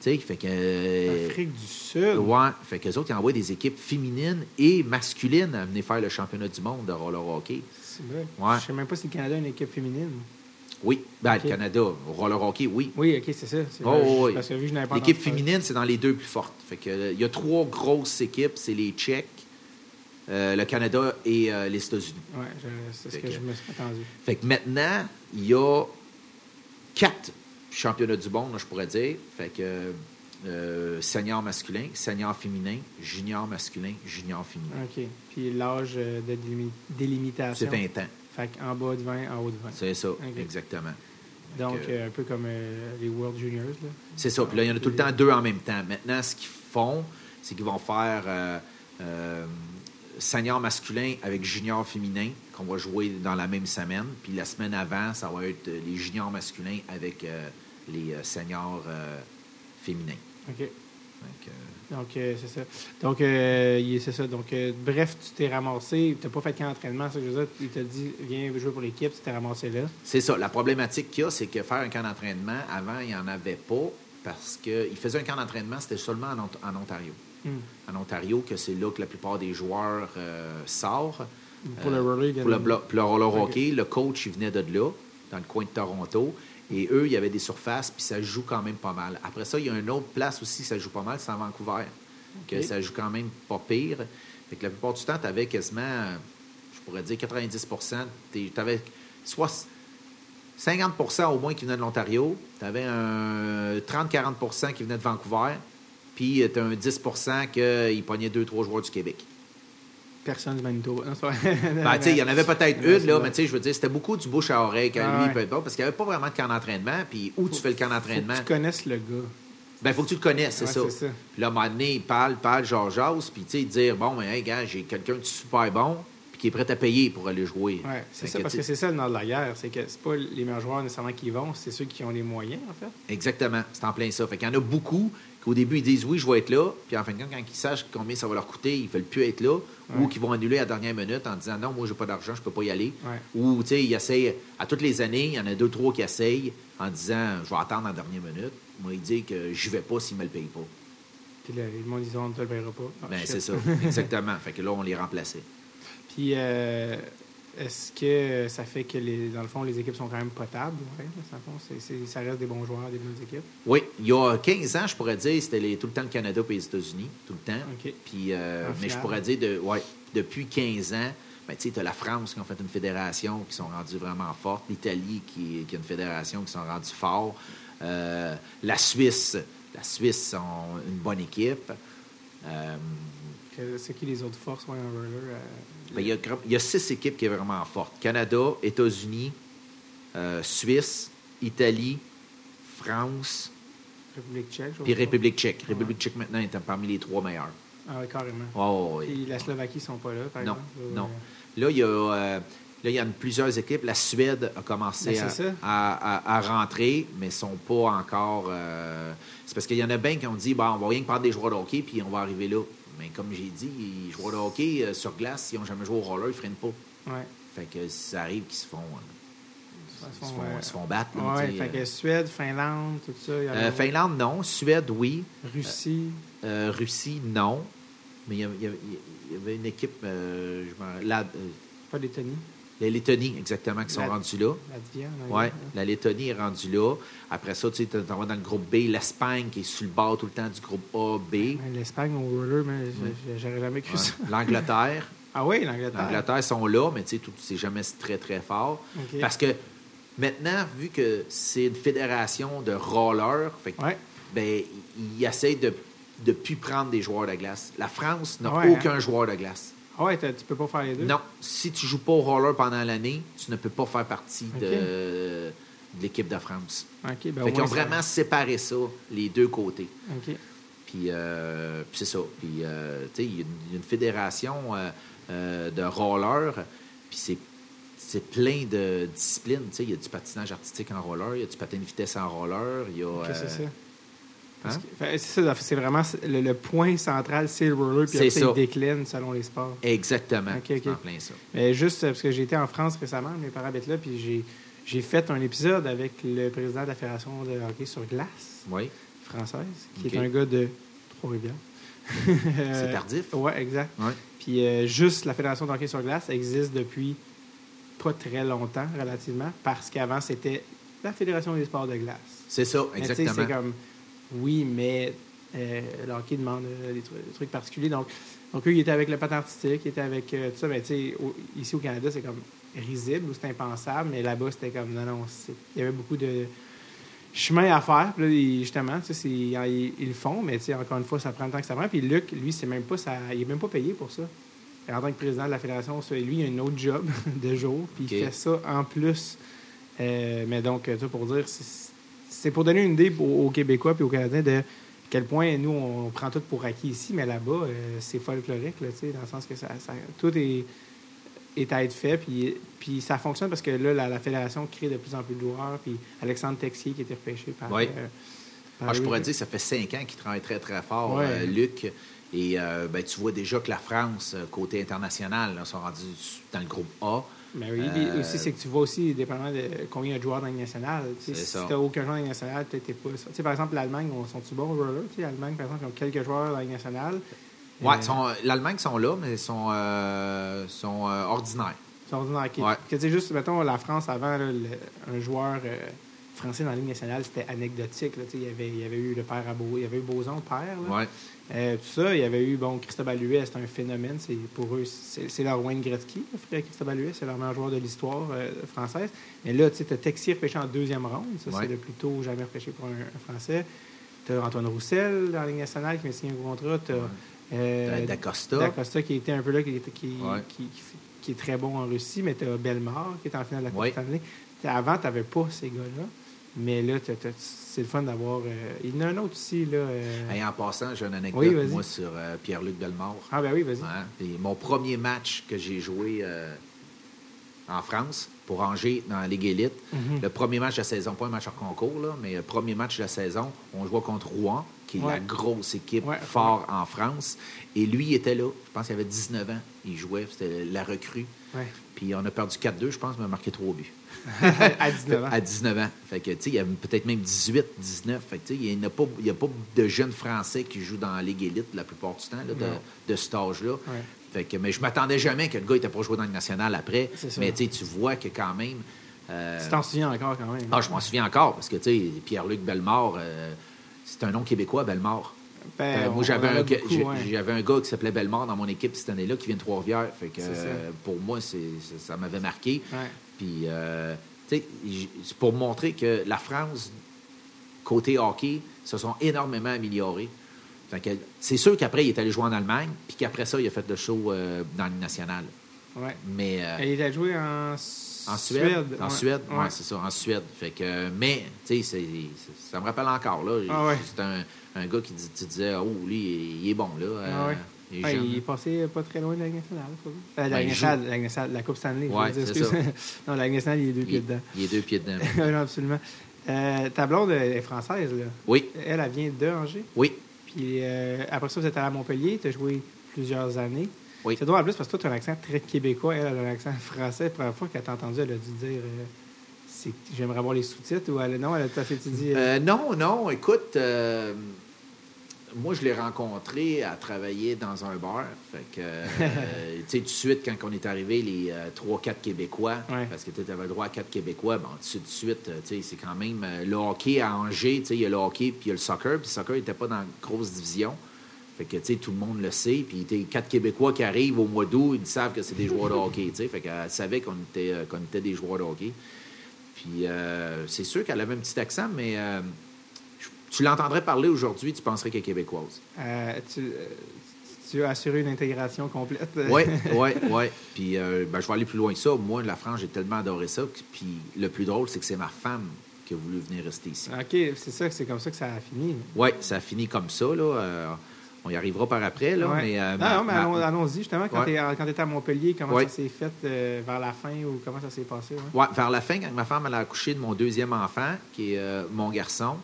Tu sais, fait que. euh, Afrique du Sud? Ouais, fait qu'eux autres, ils envoient des équipes féminines et masculines à venir faire le championnat du monde de roller hockey. C'est vrai. Ouais. Je sais même pas si le Canada a une équipe féminine. Oui, ben, le Canada, au roller hockey, oui. Oui, ok, c'est ça. Oh, oui. Parce que vu que L'équipe féminine, c'est dans les deux plus fortes. Fait que, euh, il y a trois grosses équipes, c'est les Tchèques, euh, le Canada et euh, les États-Unis. Je- c'est ce que que- je me suis attendu. Fait que maintenant, il y a quatre championnats du monde, là, je pourrais dire. Fait que euh, senior masculin, senior féminin, junior masculin, junior féminin. OK. Puis l'âge de délimi- délimitation. C'est 20 ans. Fait en bas de 20, en haut de 20. C'est ça, exactement. Donc, euh, un peu comme euh, les World Juniors. Là. C'est ça. Puis là, il y en a tout le temps deux en même temps. Maintenant, ce qu'ils font, c'est qu'ils vont faire euh, euh, senior masculin avec junior féminin, qu'on va jouer dans la même semaine. Puis la semaine avant, ça va être les juniors masculins avec les seniors féminins. OK. Donc, Donc, euh, c'est ça. Donc, euh, c'est ça. Donc, euh, bref, tu t'es ramassé. Tu n'as pas fait qu'un entraînement, ça que je veux dire. Il t'a dit, viens jouer pour l'équipe, tu t'es ramassé là. c'est ça. La problématique qu'il y a, c'est que faire un camp d'entraînement, avant, il n'y en avait pas parce qu'il faisait un camp d'entraînement, c'était seulement en, Ont- en Ontario. Hmm. En Ontario, que c'est là que la plupart des joueurs euh, sortent. Pour le Euh, Pour le, le roller hockey, le coach, il venait de là, dans le coin de Toronto. Et eux, il y avait des surfaces, puis ça joue quand même pas mal. Après ça, il y a une autre place aussi, ça joue pas mal, c'est en Vancouver. Que ça joue quand même pas pire. Fait que la plupart du temps, tu avais quasiment, je pourrais dire 90% Tu avais 50% au moins qui venaient de l'Ontario. Tu avais un 30-40% qui venaient de Vancouver. Puis tu as un 10% qui pognait deux, trois joueurs du Québec. Personne du Manitoba. Ben, il y en avait peut-être une, là, mais je veux dire, c'était beaucoup du bouche à oreille quand Ah lui, ouais. peut être bon, parce qu'il n'y avait pas vraiment de camp d'entraînement. Puis où tu fais le camp Faut d'entraînement, que tu connaisses le gars. ben, faut que tu le connaisses, c'est Ouais, ça. ça. Puis là, à un moment donné, il parle, parle, genre, jase, puis tu sais, dire, bon, ben, hey, gars, j'ai quelqu'un de super bon, puis qui est prêt à payer pour aller jouer. Ouais, c'est ça, parce que c'est ça le nord de la guerre. C'est que c'est pas les meilleurs joueurs nécessairement qui vont, c'est ceux qui ont les moyens, en fait. Exactement, c'est en plein ça. Fait qu'il y en a beaucoup qu'au début, ils disent, oui, je vais être là, puis en fin de compte, quand ils sachent combien ça va leur coûter, ils ne veulent plus être là, ou qu'ils vont annuler à la dernière minute en disant, non, moi, j'ai pas d'argent, je peux pas y aller. Ouais. Ou, tu sais, ils essayent, à toutes les années, il y en a deux, trois qui essayent en disant, je vais attendre à la dernière minute. Moi, ils disent que je vais pas s'ils me le payent pas. Puis le, le monde, ils on ne te le paiera pas. Ah, Ben, c'est ça, exactement. fait que là, on les remplaçait. Puis, euh, est-ce que ça fait que, les, dans le fond, les équipes sont quand même potables? Ouais, dans le fond, c'est- c'est- ça reste des bons joueurs, des bonnes équipes. Oui, il y a 15 ans, je pourrais dire, c'était tout le temps le Canada et les États-Unis, tout le temps. Puis, euh, mais je pourrais dire, de, ouais, depuis 15 ans, ben, tu as la France qui ont fait une fédération qui sont rendus vraiment fortes, l'Italie qui, qui a une fédération qui sont rendus forts, Euh, la Suisse, la Suisse ont une bonne équipe. Euh, C'est qui les autres forces? Ouais, en roller? Ben, il, y a, y six équipes qui sont vraiment fortes. Canada, États-Unis, euh, Suisse, Italie, France, République tchèque, puis. République tchèque. République tchèque maintenant est parmi les trois meilleurs. Ah oui, carrément. Oh, oui. Puis la Slovaquie ne sont pas là, par Non, exemple? Non. Là, il y a, euh, là, il y a plusieurs équipes. La Suède a commencé Ben, à- à rentrer, mais ne sont pas encore. euh, c'est parce qu'il y en a bien qui ont dit bon, on va rien que prendre des joueurs de hockey, puis on va arriver là. Mais comme j'ai dit, les joueurs de hockey euh, sur glace, s'ils n'ont jamais joué au roller, ils ne freinent pas. Ouais. Fait que ça arrive qu'ils se font, euh, ils se font, euh, ils se font battre. là, Ouais, fait que euh. Suède, Finlande, tout ça. y a- Euh, Finlande, non. Suède, oui. Russie. Russie, non. Mais il y avait, y y une équipe, euh, je Pas Lettonie. Les Lettonie, exactement, qui sont La- rendus là. Oui, hein. la Lettonie est rendue là. Après ça, tu sais, tu vas dans le groupe B, l'Espagne qui est sur le bord tout le temps du groupe A, B. L'Espagne au roller, mais j'aurais jamais cru Ouais. ça. L'Angleterre. Ah oui, l'Angleterre. L'Angleterre sont là, mais tu sais, c'est jamais très, très fort. Parce que maintenant, vu que c'est une fédération de rollers, fait que, Ouais. ben, ils essayent de ne plus prendre des joueurs de glace. La France n'a Ouais, aucun hein. joueur de glace. Ah ouais, tu peux pas faire les deux? Non, si tu joues pas au roller pendant l'année, tu ne peux pas faire partie de, de l'équipe de France. OK, ben fait qu'ils ont vraiment séparé ça, les deux côtés. OK. Puis, euh, puis c'est ça. Puis, euh, tu sais, il y, a une- fédération euh, de roller, puis c'est, c'est plein de disciplines. Tu sais, il y a du patinage artistique en roller, il y a du patin de vitesse en roller, il y a... Ok, c'est euh, ça. Parce hein? c'est vraiment le, le point central, c'est le roller, puis C'est après, ça. il décline selon les sports. Exactement. En plein ça. Mais juste euh, parce que j'ai été en France récemment, mes parents habitent là, puis j'ai, fait un épisode avec le président de la Fédération de hockey sur glace Oui, française, qui est un gars de Trois-Rivières. c'est tardif. Oui, exact. Ouais. Puis euh, juste la Fédération de hockey sur glace existe depuis pas très longtemps, relativement, parce qu'avant, c'était la Fédération des sports de glace. C'est ça, exactement. Oui, mais euh, le hockey demande euh, des, trucs, des trucs particuliers. Donc, donc, eux, ils étaient avec le patin artistique, ils étaient avec euh, tout ça. Mais tu sais, ici au Canada, c'est comme risible ou c'est impensable, mais là-bas, c'était comme, non, non, il y avait beaucoup de chemin à faire. Puis là, ils- justement, tu sais, c'est- ils, ils le font, mais tu sais, encore une fois, ça prend le temps que ça prend. Puis Luc, lui, c'est même pas ça, il est même pas payé pour ça. En tant que président de la fédération, lui, il a un autre job de jour, puis il fait ça en plus. Euh, mais donc, ça pour dire, c'est- c'est pour donner une idée aux, Québécois puis aux Canadiens de quel point nous, on prend tout pour acquis ici, mais là-bas, euh, c'est folklorique, là, dans le sens que ça, ça- tout est, est à être fait, puis, puis ça fonctionne parce que là, la, la fédération crée de plus en plus de joueurs, puis Alexandre Texier qui a été repêché par... Oui. euh, par Ah, je pourrais dire que ça fait cinq ans qu'il travaille très, très fort, euh, Luc. Et ben, tu vois déjà que la France, côté international, là, sont rendus dans le groupe A. Ben oui, Euh, aussi, c'est que tu vois aussi, dépendamment de combien il y a de joueurs dans la nationale. tu Si tu n'as aucun joueur dans la nationale, peut-être t'es pas. Tu sais, par exemple, l'Allemagne, on- sont-ils bons au roller? Tu sais, L'Allemagne, par exemple, ils ont quelques joueurs dans la Ligue nationale. Ouais, Euh, l'Allemagne sont là, mais ils sont, euh, sont euh, ordinaires. ils sont ordinaires. Ok. Ouais. Que, tu sais, juste, mettons, la France, avant, là, le- un joueur français dans la Ligue nationale, c'était anecdotique. là, tu il, y avait, il y avait eu le père à Beau, il y avait eu Boson, le père. là. Ouais. Euh, tout ça, il y avait eu, bon, Cristobal Huet, c'est un phénomène. C'est, pour eux, c'est, leur Wayne Gretzky, le frère Cristobal Huet, c'est leur meilleur joueur de l'histoire euh, française. Mais là, tu sais, t'as Texier repêché en deuxième ronde. Ça, Ouais. c'est le plus tôt jamais repêché pour un, un Français. T'as Antoine Roussel dans la Ligue nationale qui m'a signé un contrat. T'as euh, Da- D'Acosta. D'Acosta qui était un peu là, qui, était- qui, Ouais. qui, qui- qui est très bon en Russie. Mais t'as Belmar qui est en finale de la Coupe. Stanley. Avant, t'avais pas ces gars-là. Mais là, t'as- t'as- c'est le fun d'avoir... euh, il y en a un autre aussi, là. euh, Hey, en passant, j'ai une anecdote, Oui, moi, sur euh, Pierre-Luc Bellemare. Ah ben oui, vas-y. Mon premier match que j'ai joué euh, en France pour Angers dans la Ligue Élite, Mhm. le premier match de la saison, pas un match en concours, là, mais le premier match de la saison, on jouait contre Rouen, qui est Ouais. la grosse équipe Ouais, fort en France. Et lui, il était là. Je pense qu'il avait 19 ans. Il jouait. C'était la recrue. Puis on a perdu 4-2, je pense, mais on a marqué 3 buts. à 19 ans. À 19 ans. Fait que, tu sais, il y avait peut-être même 18, 19. Fait que, tu sais, il n'y a, pas- a de jeunes Français qui jouent dans la Ligue élite la plupart du temps, là, de, de cet âge-là. Ouais. Fait que, mais je m'attendais jamais que le gars n'était pas joué dans le national après. Mais tu tu vois que quand même. euh, Tu t'en souviens encore quand même. ah, je m'en souviens encore parce que, tu sais, Pierre-Luc Bellemare, euh, c'est un nom québécois, Bellemare. Ben, Euh, moi, j'avais a un, ouais. un gars qui s'appelait Bellemare dans mon équipe cette année-là qui vient de Trois-Rivières. Fait que, euh, pour moi, ça m'avait marqué. Ouais. Puis, euh, tu sais, j- c'est pour montrer que la France, côté hockey, se sont énormément améliorés. C'est sûr qu'après, il est allé jouer en Allemagne, puis qu'après ça, il a fait le show euh, dans le national. Ouais. Mais euh, il a joué en, en Suède, en ouais. Suède, ouais, Ouais. c'est ça, en Suède. Fait que, mais, tu sais, ça me rappelle encore là. Ah. C'est un, un gars qui dit- tu disais, oh, lui, il est bon là. Ah euh, ouais. Il est Ouais, jeune. il est passé pas très loin de la nationale. Euh, la, Ben, nationale, la Ligue nationale, la Coupe Stanley. je Ouais, dire, non, la nationale, il est deux Il, pieds dedans. il est deux pieds dedans. Oui, non, absolument. Euh, ta blonde est française, là. oui, Elle, elle vient de Angers. oui, Puis euh, après ça, vous êtes allé à Montpellier. Tu as joué plusieurs années. Oui. C'est drôle en plus parce que toi, tu as un accent très québécois. Elle, elle a un accent français. La première fois qu'elle t'a entendu, elle a dû dire euh, J'aimerais avoir les sous-titres. Ou elle, non, elle a tout fait dit euh, non, non, écoute, moi, je l'ai rencontré à travailler dans un bar. Fait que, euh, tu sais, tout de suite, quand on est arrivé, les euh, trois, quatre Québécois, Ouais. parce que tu avais le droit à quatre Québécois, bon, tout de suite, euh, tu sais, c'est quand même euh, le hockey à Angers, tu sais, il y a le hockey puis il y a le soccer, puis le soccer n'était pas dans une grosse division. Fait que, tu sais, tout le monde le sait. Puis, tu quatre Québécois qui arrivent au mois d'août, ils savent que c'est des joueurs de hockey, tu sais. Fait qu'elle savait qu'on était, euh, qu'on était des joueurs de hockey. Puis, euh, c'est sûr qu'elle avait un petit accent, mais euh, tu l'entendrais parler aujourd'hui, tu penserais qu'elle est québécoise. euh, tu, euh, tu as assuré une intégration complète. Oui, oui, oui. Puis, euh, ben, je vais aller plus loin que ça. Moi, la France, j'ai tellement adoré ça. Puis, le plus drôle, c'est que c'est ma femme qui a voulu venir rester ici. OK, c'est ça, c'est comme ça que ça a fini. Oui, ça a fini comme ça. Là. Euh, on y arrivera par après. Là, Ouais. mais, euh, non, ma- non, mais ma- allons- allons-y, justement, quand Ouais. tu étais à Montpellier, comment Ouais. ça s'est fait euh, vers la fin ou comment ça s'est passé? Ouais, vers la fin, quand ma femme elle a accouché de mon deuxième enfant, qui est mon garçon,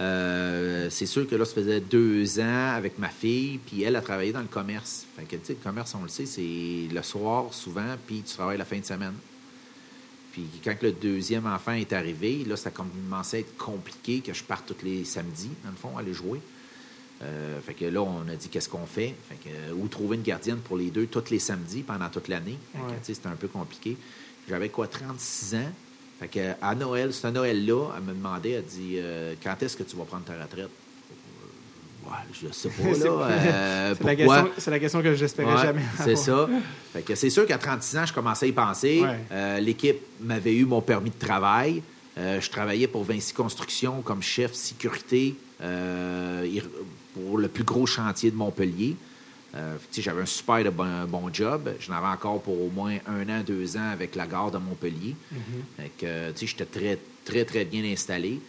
euh, c'est sûr que là, ça faisait deux ans avec ma fille, puis elle a travaillé dans le commerce. Fait que, tu sais, le commerce, on le sait, c'est le soir souvent, puis tu travailles la fin de semaine. Puis quand le deuxième enfant est arrivé, là, ça commençait à être compliqué que je parte tous les samedis, dans le fond, aller jouer. Euh, fait que là, on a dit qu'est-ce qu'on fait? Fait que, euh, où trouver une gardienne pour les deux tous les samedis pendant toute l'année? Ouais. C'était un peu compliqué. J'avais quoi, 36 ans? Fait que, à Noël, ce Noël-là, elle me demandait, elle dit euh, Quand est-ce que tu vas prendre ta retraite? Ouais, je sais pas, C'est- là. euh, C'est la, question- c'est la question que j'espérais Ouais, jamais. C'est ça. Fait que c'est sûr qu'à 36 ans, je commençais à y penser. Ouais. Euh, L'équipe m'avait eu mon permis de travail. Je travaillais pour Vinci Construction comme chef sécurité pour le plus gros chantier de Montpellier. Euh, J'avais un super de bon, bon job. J'en avais encore pour au moins un an, deux ans avec la gare de Montpellier. Fait que, tu sais, J'étais très, très, très bien installé.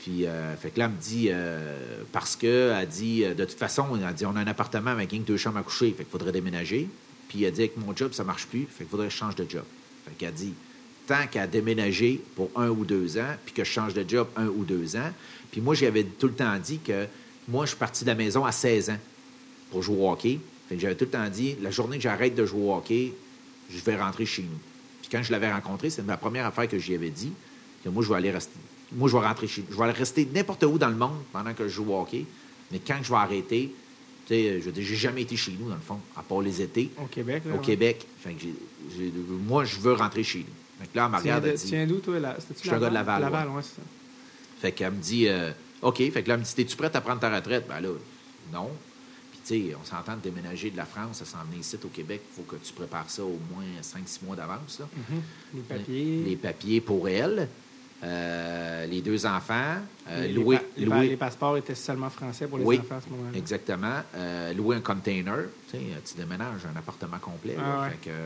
Puis, euh, fait que là, elle me dit, euh, parce que, elle dit, de toute façon, elle dit, on a un appartement avec rien que deux chambres à coucher, fait qu'il faudrait déménager. Puis, elle dit, avec mon job, ça marche plus, fait qu'il faudrait que je change de job. Fait qu'elle dit, tant qu'à déménager pour un ou deux ans, puis que je change de job un ou deux ans. Puis moi, j'avais tout le temps dit que moi, je suis parti de la maison à 16 ans pour jouer au hockey. J'avais tout le temps dit, la journée que j'arrête de jouer au hockey, je vais rentrer chez nous. Puis quand je l'avais rencontré, c'est la première affaire que j'y avais dit, que moi, je vais aller rester. Moi, je vais rentrer chez Je vais aller rester n'importe où dans le monde pendant que je joue au hockey. Mais quand je vais arrêter, tu sais, je j'ai jamais été chez nous, dans le fond, à part les étés, Au Québec. Là, au ouais. Québec. Fait que moi, je veux rentrer chez nous. Fait que là, elle me regarde, tu viens d'où, toi? La, Je suis un gars de Laval, Laval, ouais. ouais, c'est ça. Fait qu'elle me dit, euh, OK. Fait que là, elle me dit, es-tu prête à prendre ta retraite? Ben là, non. Sais, on s'entend de déménager de la France, à s'en venir ici au Québec. Il faut que tu prépares ça au moins 5-6 mois d'avance. là. Mhm. Les papiers. Les papiers pour elle, euh, les deux enfants, euh, les, louer, les, pa- louer- les passeports étaient seulement français pour les Oui, enfants à ce moment-là. Exactement. Euh, louer un container. Tu déménages un appartement complet. là. Ah ouais. Fait que,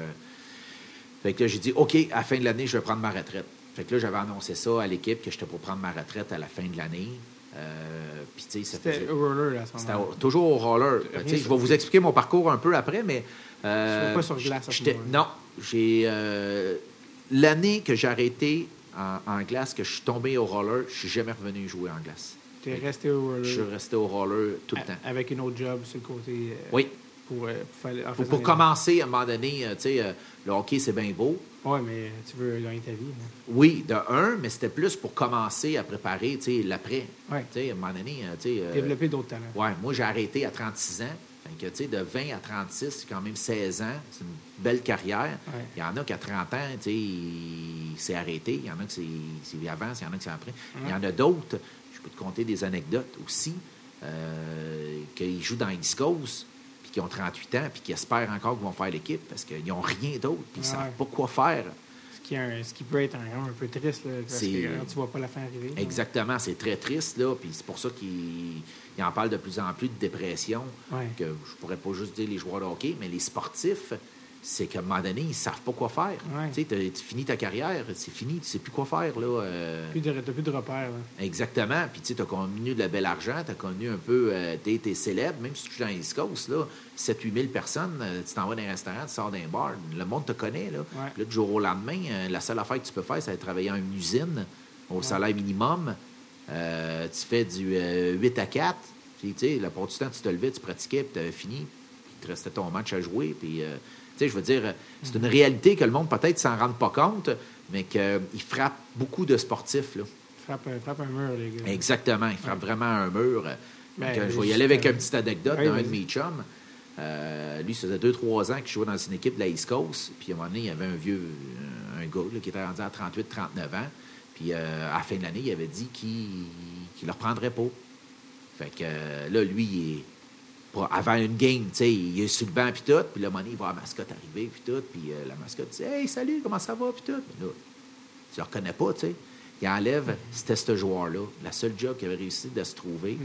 fait que là, j'ai dit, OK, à la fin de l'année, je vais prendre ma retraite. Fait que là, j'avais annoncé ça à l'équipe que j'étais pour prendre ma retraite à la fin de l'année. Euh, C'était au roller à ce moment-là. toujours au roller. Je vais vous expliquer mon parcours un peu après, mais. euh, pas sur glace à ce. Non. J'ai. euh, L'année que j'ai arrêté en, en glace, que je suis tombé au roller, je suis jamais revenu jouer en glace. Tu es resté au roller. Je suis resté au roller tout le temps. Avec une autre job sur le côté. euh, Oui. Pour, pour, faire- Pour, les- commencer, à un moment donné, euh, tu sais, euh, le hockey, c'est bien beau. Ouais, mais tu veux gagner ta vie. hein. Oui, de un, mais c'était plus pour commencer à préparer, l'après. Ouais. À un moment donné, euh, Développer d'autres talents. Ouais, moi, j'ai arrêté à 36 ans. Fait que, de 20 à 36, c'est quand même 16 ans. C'est une belle carrière. Ouais. Il y en a qu'à 30 ans, il s'est arrêté. Il y en a que c'est avant, il y en a que c'est après. Il y en a d'autres, je peux te conter des anecdotes aussi, euh, qu'ils jouent dans East Coast, puis qui ont 38 ans, puis qui espèrent encore qu'ils vont faire l'équipe parce qu'ils n'ont rien d'autre, puis ils ne Ouais. savent pas quoi faire. Ce qui, est un- ce qui peut être un, un peu triste, là, parce C'est- que quand tu vois pas la fin arriver. Exactement, c'est très triste, là, puis c'est pour ça qu'ils ils en parlent de plus en plus de dépression, Ouais. que je pourrais pas juste dire les joueurs de hockey, mais les sportifs, c'est qu'à un moment donné, ils savent pas quoi faire. Ouais. Tu tu finis ta carrière, c'est fini, tu sais plus quoi faire, là. euh, Plus de, t'as plus de repères. là. Exactement, puis tu sais, as connu de la belle argent, tu as connu un peu, euh, t'es t'es célèbre, même si tu es dans les East Coast, là, 7-8 000 personnes, euh, tu t'en vas dans un restaurant, tu sors d'un bar, le monde te connaît, là. Ouais. Puis là, du jour au lendemain, euh, la seule affaire que tu peux faire, c'est travailler en une usine au salaire minimum. Tu fais du euh, 8 à 4. Puis, tu sais, la plupart du temps, tu te levais, tu pratiquais, puis tu avais fini. Puis, il te restait ton match à jouer. Puis, tu sais, je veux dire, euh, c'est une réalité que le monde peut-être s'en rende pas compte, mais qu'il frappe beaucoup de sportifs, là. Frappe, un- frappe un mur, les gars. Exactement, il frappe vraiment un mur. Ben, Donc, euh, je vais y aller avec euh, une petite anecdote d'un de mes chums. Euh, lui, ça faisait 2-3 ans qu'il jouait dans une équipe de la East Coast. Puis à un moment donné, il y avait un vieux, euh, un gars là, qui était rendu à 38-39 ans. Puis euh, à la fin de l'année, il avait dit qu'il ne le reprendrait pas. Fait que euh, là, lui, il est avant une game, tu sais, il est sur le banc puis tout. Puis un moment il voit la mascotte arriver puis tout. Puis euh, la mascotte dit Hey, salut, comment ça va? Puis tout. Mais là, tu le reconnais pas, tu sais. Il enlève, c'était ce joueur-là. La seule job qu'il avait réussi de se trouver,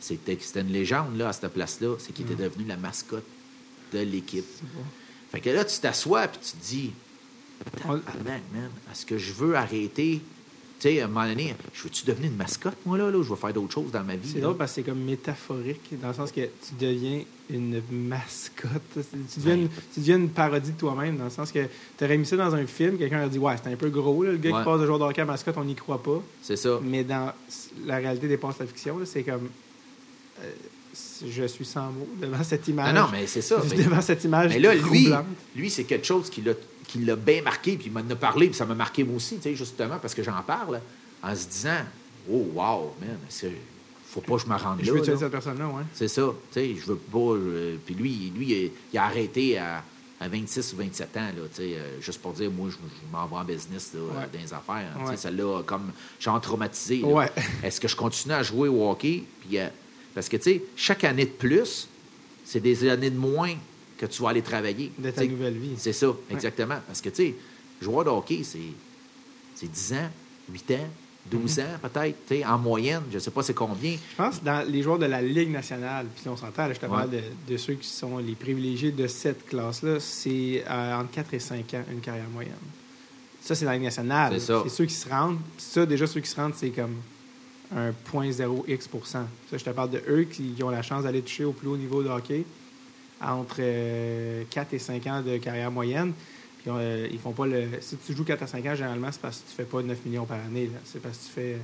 c'était c'était une légende là, à cette place-là. C'est qu'il était devenu la mascotte de l'équipe. Fait que là, tu t'assois et tu te dis man, man, est-ce que je veux arrêter Tu sais, à un moment donné, je veux-tu devenir une mascotte, moi, là, là? Je veux faire d'autres choses dans ma vie. C'est drôle parce que c'est comme métaphorique, dans le sens que tu deviens une mascotte. Tu deviens, une, tu deviens une parodie de toi-même, dans le sens que tu aurais mis ça dans un film, quelqu'un a dit Ouais, c'est un peu gros, là, le gars Ouais. qui passe de joueur de hockey à mascotte, on n'y croit pas. C'est ça. Mais dans la réalité dépasse la fiction, là, c'est comme. euh, je suis sans mots devant cette image. Ah non, mais c'est ça. mais- devant cette image. Mais là, lui, troublante. lui c'est quelque chose qui l'a, qui l'a bien marqué, puis il m'en a parlé, puis ça m'a marqué moi aussi, justement, parce que j'en parle, en se disant Oh, wow, man, faut pas que je me rende Je là. veux là. tuer cette personne-là, ouais. C'est ça, tu sais, je veux pas. puis lui, lui, il- a arrêté à, à 26 ou 27 ans, là, tu sais, euh, juste pour dire, moi, je, je m'en vais en business, là, Ouais. dans les affaires. hein, tu Ouais. sais, celle-là, comme, genre traumatisé. là. Ouais. Est-ce que je continue à jouer au hockey? Puis, euh, parce que, tu sais, chaque année de plus, c'est des années de moins que tu vas aller travailler. De ta nouvelle vie. C'est ça, exactement. Parce que, tu sais, joueur de hockey, c'est, c'est 10 ans, 8 ans, 12 Mhm. ans peut-être, tu sais, en moyenne. Je sais pas c'est combien. Je pense que dans les joueurs de la Ligue nationale, puis on s'entend, je te Ouais. parle de, de ceux qui sont les privilégiés de cette classe-là, c'est euh, entre 4 et 5 ans, une carrière moyenne. Ça, c'est dans la Ligue nationale. C'est ça. C'est ceux qui se rendent. Ça, déjà, ceux qui se rendent, c'est comme un 0.0x Ça, je te parle de eux qui ont la chance d'aller toucher au plus haut niveau de hockey entre euh, 4 et 5 ans de carrière moyenne. Puis euh, ils font pas le. Si tu joues 4 à 5 ans, généralement, c'est parce que tu fais pas 9 millions par année. C'est parce que tu fais.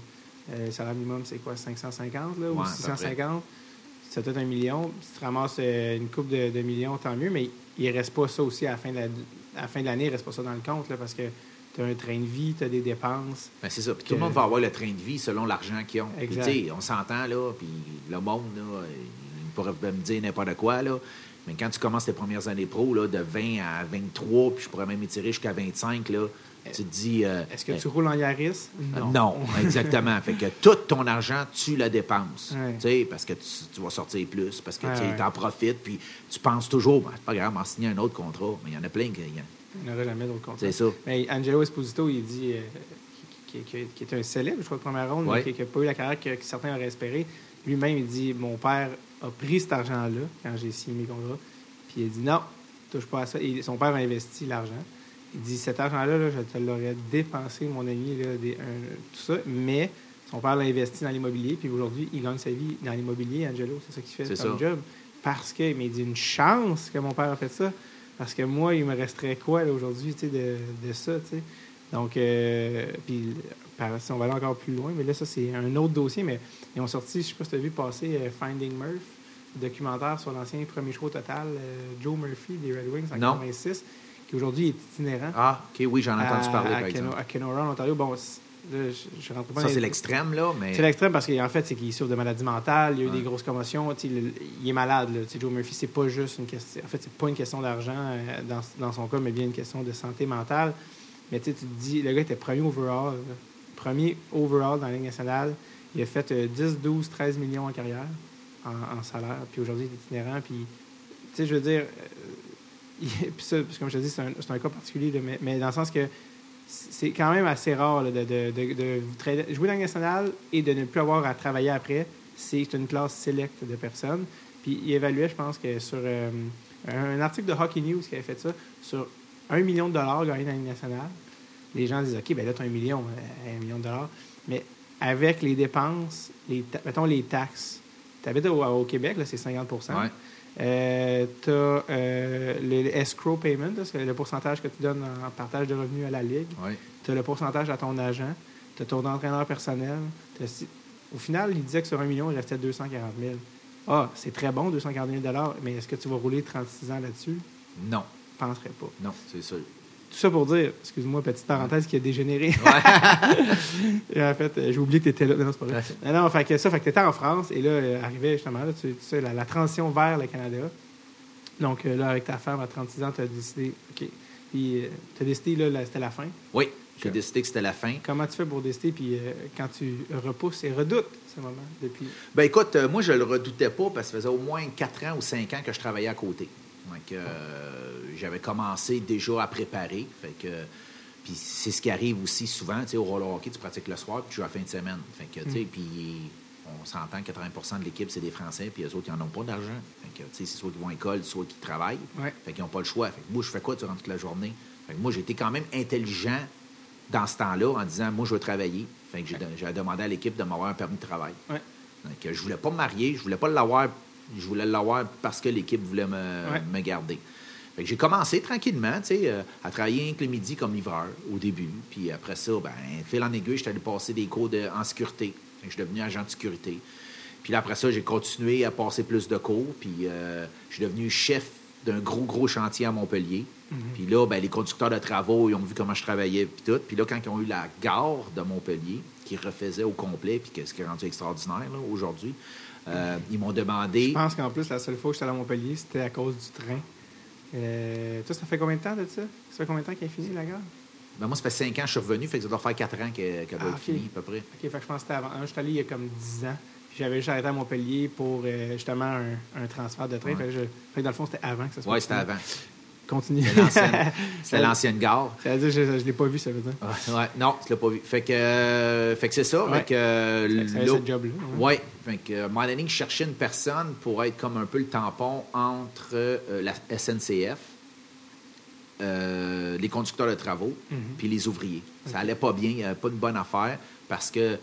euh, le salaire minimum, c'est quoi 550 là, ou Ouais, peu 650 Ça peut être un million. Si tu ramasses euh, une coupe de, de millions, tant mieux. Mais il reste pas ça aussi à la fin de la- à la fin de l'année. Il reste pas ça dans le compte là, parce que tu as un train de vie, tu as des dépenses. Ben, c'est ça. Puis Que- tout le monde va avoir le train de vie selon l'argent qu'ils ont. Exact. on s'entend, là, puis le monde, là, il pourrait me dire n'importe quoi, là. Mais quand tu commences tes premières années pro, là, de 20 à 23, puis je pourrais même étirer jusqu'à 25, là, tu te dis... euh, Est-ce que ben, tu roules en Yaris? Non. exactement. fait que tout ton argent, tu le dépenses. Ouais. Tu sais, parce que tu, tu vas sortir plus, parce que Ouais, tu ouais. en profites, puis tu penses toujours, ben, c'est pas grave, m'en signer un autre contrat. Mais il y en a plein qui. Il n'aurait jamais d'autre contrat. C'est ça. Mais Angelo Esposito, il dit euh, qui, qui- qui est un célèbre, je crois, de première ronde, mais qui n'a pas eu la carrière que, que certains auraient espéré. Lui-même, il dit Mon père a pris cet argent-là quand j'ai signé mes contrats. Puis il a dit Non, touche pas à ça. Et son père a investi l'argent. Il dit Cet argent-là, là, je te l'aurais dépensé, mon ami, là, des- un- tout ça. Mais son père l'a investi dans l'immobilier. Puis aujourd'hui, il gagne sa vie dans l'immobilier, Angelo. C'est ça qu'il fait comme job. Parce que, mais il dit Une chance que mon père a fait ça. Parce que moi, il me resterait quoi aujourd'hui de, de ça, tu sais. Donc, euh, puis, par, si on va aller encore plus loin, mais là, ça, c'est un autre dossier, mais ils ont sorti, je sais pas si tu as vu passer euh, Finding Murph, documentaire sur l'ancien premier choix total, euh, Joe Murphy des Red Wings en Non. 86, qui aujourd'hui est itinérant. Ah, OK, oui, j'en ai entendu parler, à, par exemple. à Kenora, en Ontario. Bon, là, je, je rentre pas Ça, c'est l'extrême, là, mais. c'est l'extrême parce qu'en fait, c'est qu'il souffre de maladie mentale, il y a eu des grosses commotions, le- il est malade. Là. Joe Murphy, c'est pas juste une question. En fait, c'est pas une question d'argent euh, dans, dans son cas, mais bien une question de santé mentale. Mais tu te dis, le gars était premier overall, là. Premier overall dans la Ligue nationale. Il a fait euh, 10, 12, 13 millions en carrière, en, salaire. Puis aujourd'hui, il est itinérant. Puis, tu sais, je veux dire, euh, puis ça, comme je te dis, c'est un, cas particulier, mais, dans le sens que c'est quand même assez rare de, jouer dans la Ligue nationale et de ne plus avoir à travailler après. C'est une classe sélecte de personnes. Puis il évaluait, je pense, que sur euh, un article de Hockey News qui avait fait ça, sur un million de dollars gagnés dans la Ligue nationale, les gens disent OK, ben là, tu as un million, euh, un million de dollars. Mais avec les dépenses, les mettons les taxes, tu habites au, au Québec, là, c'est 50 Ouais. euh, tu as le escrow payment, c'est le pourcentage que tu donnes en partage de revenus à la Ligue. Ouais. Tu as le pourcentage à ton agent. Tu as ton entraîneur personnel. Au final, il disait que sur un million, il restait 240 000. Ah, c'est très bon, 240 000 mais est-ce que tu vas rouler 36 ans là-dessus? Non, Je ne penserais pas. non, c'est ça. Tout ça pour dire, excuse-moi, petite parenthèse qui a dégénéré. Et en fait, euh, j'ai oublié que tu étais là. Non, c'est pas vrai. Non, non, fait que ça, fait que tu étais en France et là, euh, arrivait justement là, tu, tu sais, la, la transition vers le Canada. Donc euh, là, avec ta femme à 36 ans, tu as décidé, OK. Puis tu as décidé, là, là, c'était la fin. Oui, j'ai décidé que c'était la fin. Comment tu fais pour décider, puis euh, quand tu repousses et redoutes ce moment depuis? Ben écoute, euh, moi, je le redoutais pas parce que ça faisait au moins 4 ans ou 5 ans que je travaillais à côté. Donc, euh, j'avais commencé déjà à préparer. Fait que, puis c'est ce qui arrive aussi souvent. Tu sais, au roller hockey, tu pratiques le soir puis tu joues à la fin de semaine. Fait que, tu sais, puis on s'entend que 80% de l'équipe, c'est des Français, puis eux autres, ils n'en ont pas d'argent. Fait que, tu sais, c'est soit qu'ils vont à l'école, soit qu'ils travaillent. Ouais. Fait qu'ils n'ont pas le choix. Fait que moi, je fais quoi durant toute la journée? Fait que moi, j'ai été quand même intelligent dans ce temps-là en disant Moi, je veux travailler. Fait que j'ai, demandé à l'équipe de m'avoir un permis de travail. Ouais. Donc, je voulais pas me marier, je voulais pas l'avoir. Je voulais l'avoir parce que l'équipe voulait me, Ouais. me garder. J'ai commencé tranquillement, tu sais, euh, à travailler avec le midi comme livreur au début. Puis après ça, ben, fil en aiguille, j'étais allé passer des cours de- en sécurité. Je suis devenu agent de sécurité. Puis là, après ça, j'ai continué à passer plus de cours. Puis euh, je suis devenu chef d'un gros, gros chantier à Montpellier. Puis là, ben, les conducteurs de travaux, ils ont vu comment je travaillais, puis tout. Puis là, quand ils ont eu la gare de Montpellier, qui refaisaient au complet, puis que- ce qui est rendu extraordinaire aujourd'hui, euh, ils m'ont demandé... Je pense qu'en plus, la seule fois que j'étais allé à Montpellier, c'était à cause du train. Euh, toi, ça fait combien de temps de ça? Ça fait combien de temps qu'il est fini, la gare? Ben, moi, ça fait cinq ans que je suis revenu, fait que ça doit faire quatre ans qu'elle qu'elle doit Ah, être finie, à peu près. OK, fait que je pense que c'était avant. Je suis allé il y a comme 10 ans. J'avais juste arrêté à Montpellier pour euh, justement un, un transfert de train. Ouais. Fait, que je- fait que dans le fond, c'était avant que ça soit Oui, c'était avant. Continue. C'était l'ancienne- gare. Ça veut dire que je ne l'ai pas vu, ça veut dire. Ouais, ouais, non, tu l'as pas vu. Fait que, euh, fait que c'est ça. Ouais. Fait que, euh, ça job-là, ouais. Ouais. Fait que, euh, cherchais une personne pour être comme un peu le tampon entre euh, la SNCF, euh, les conducteurs de travaux, Mhm. puis les ouvriers. Ça allait pas bien, il n'y avait pas de bonne affaire parce que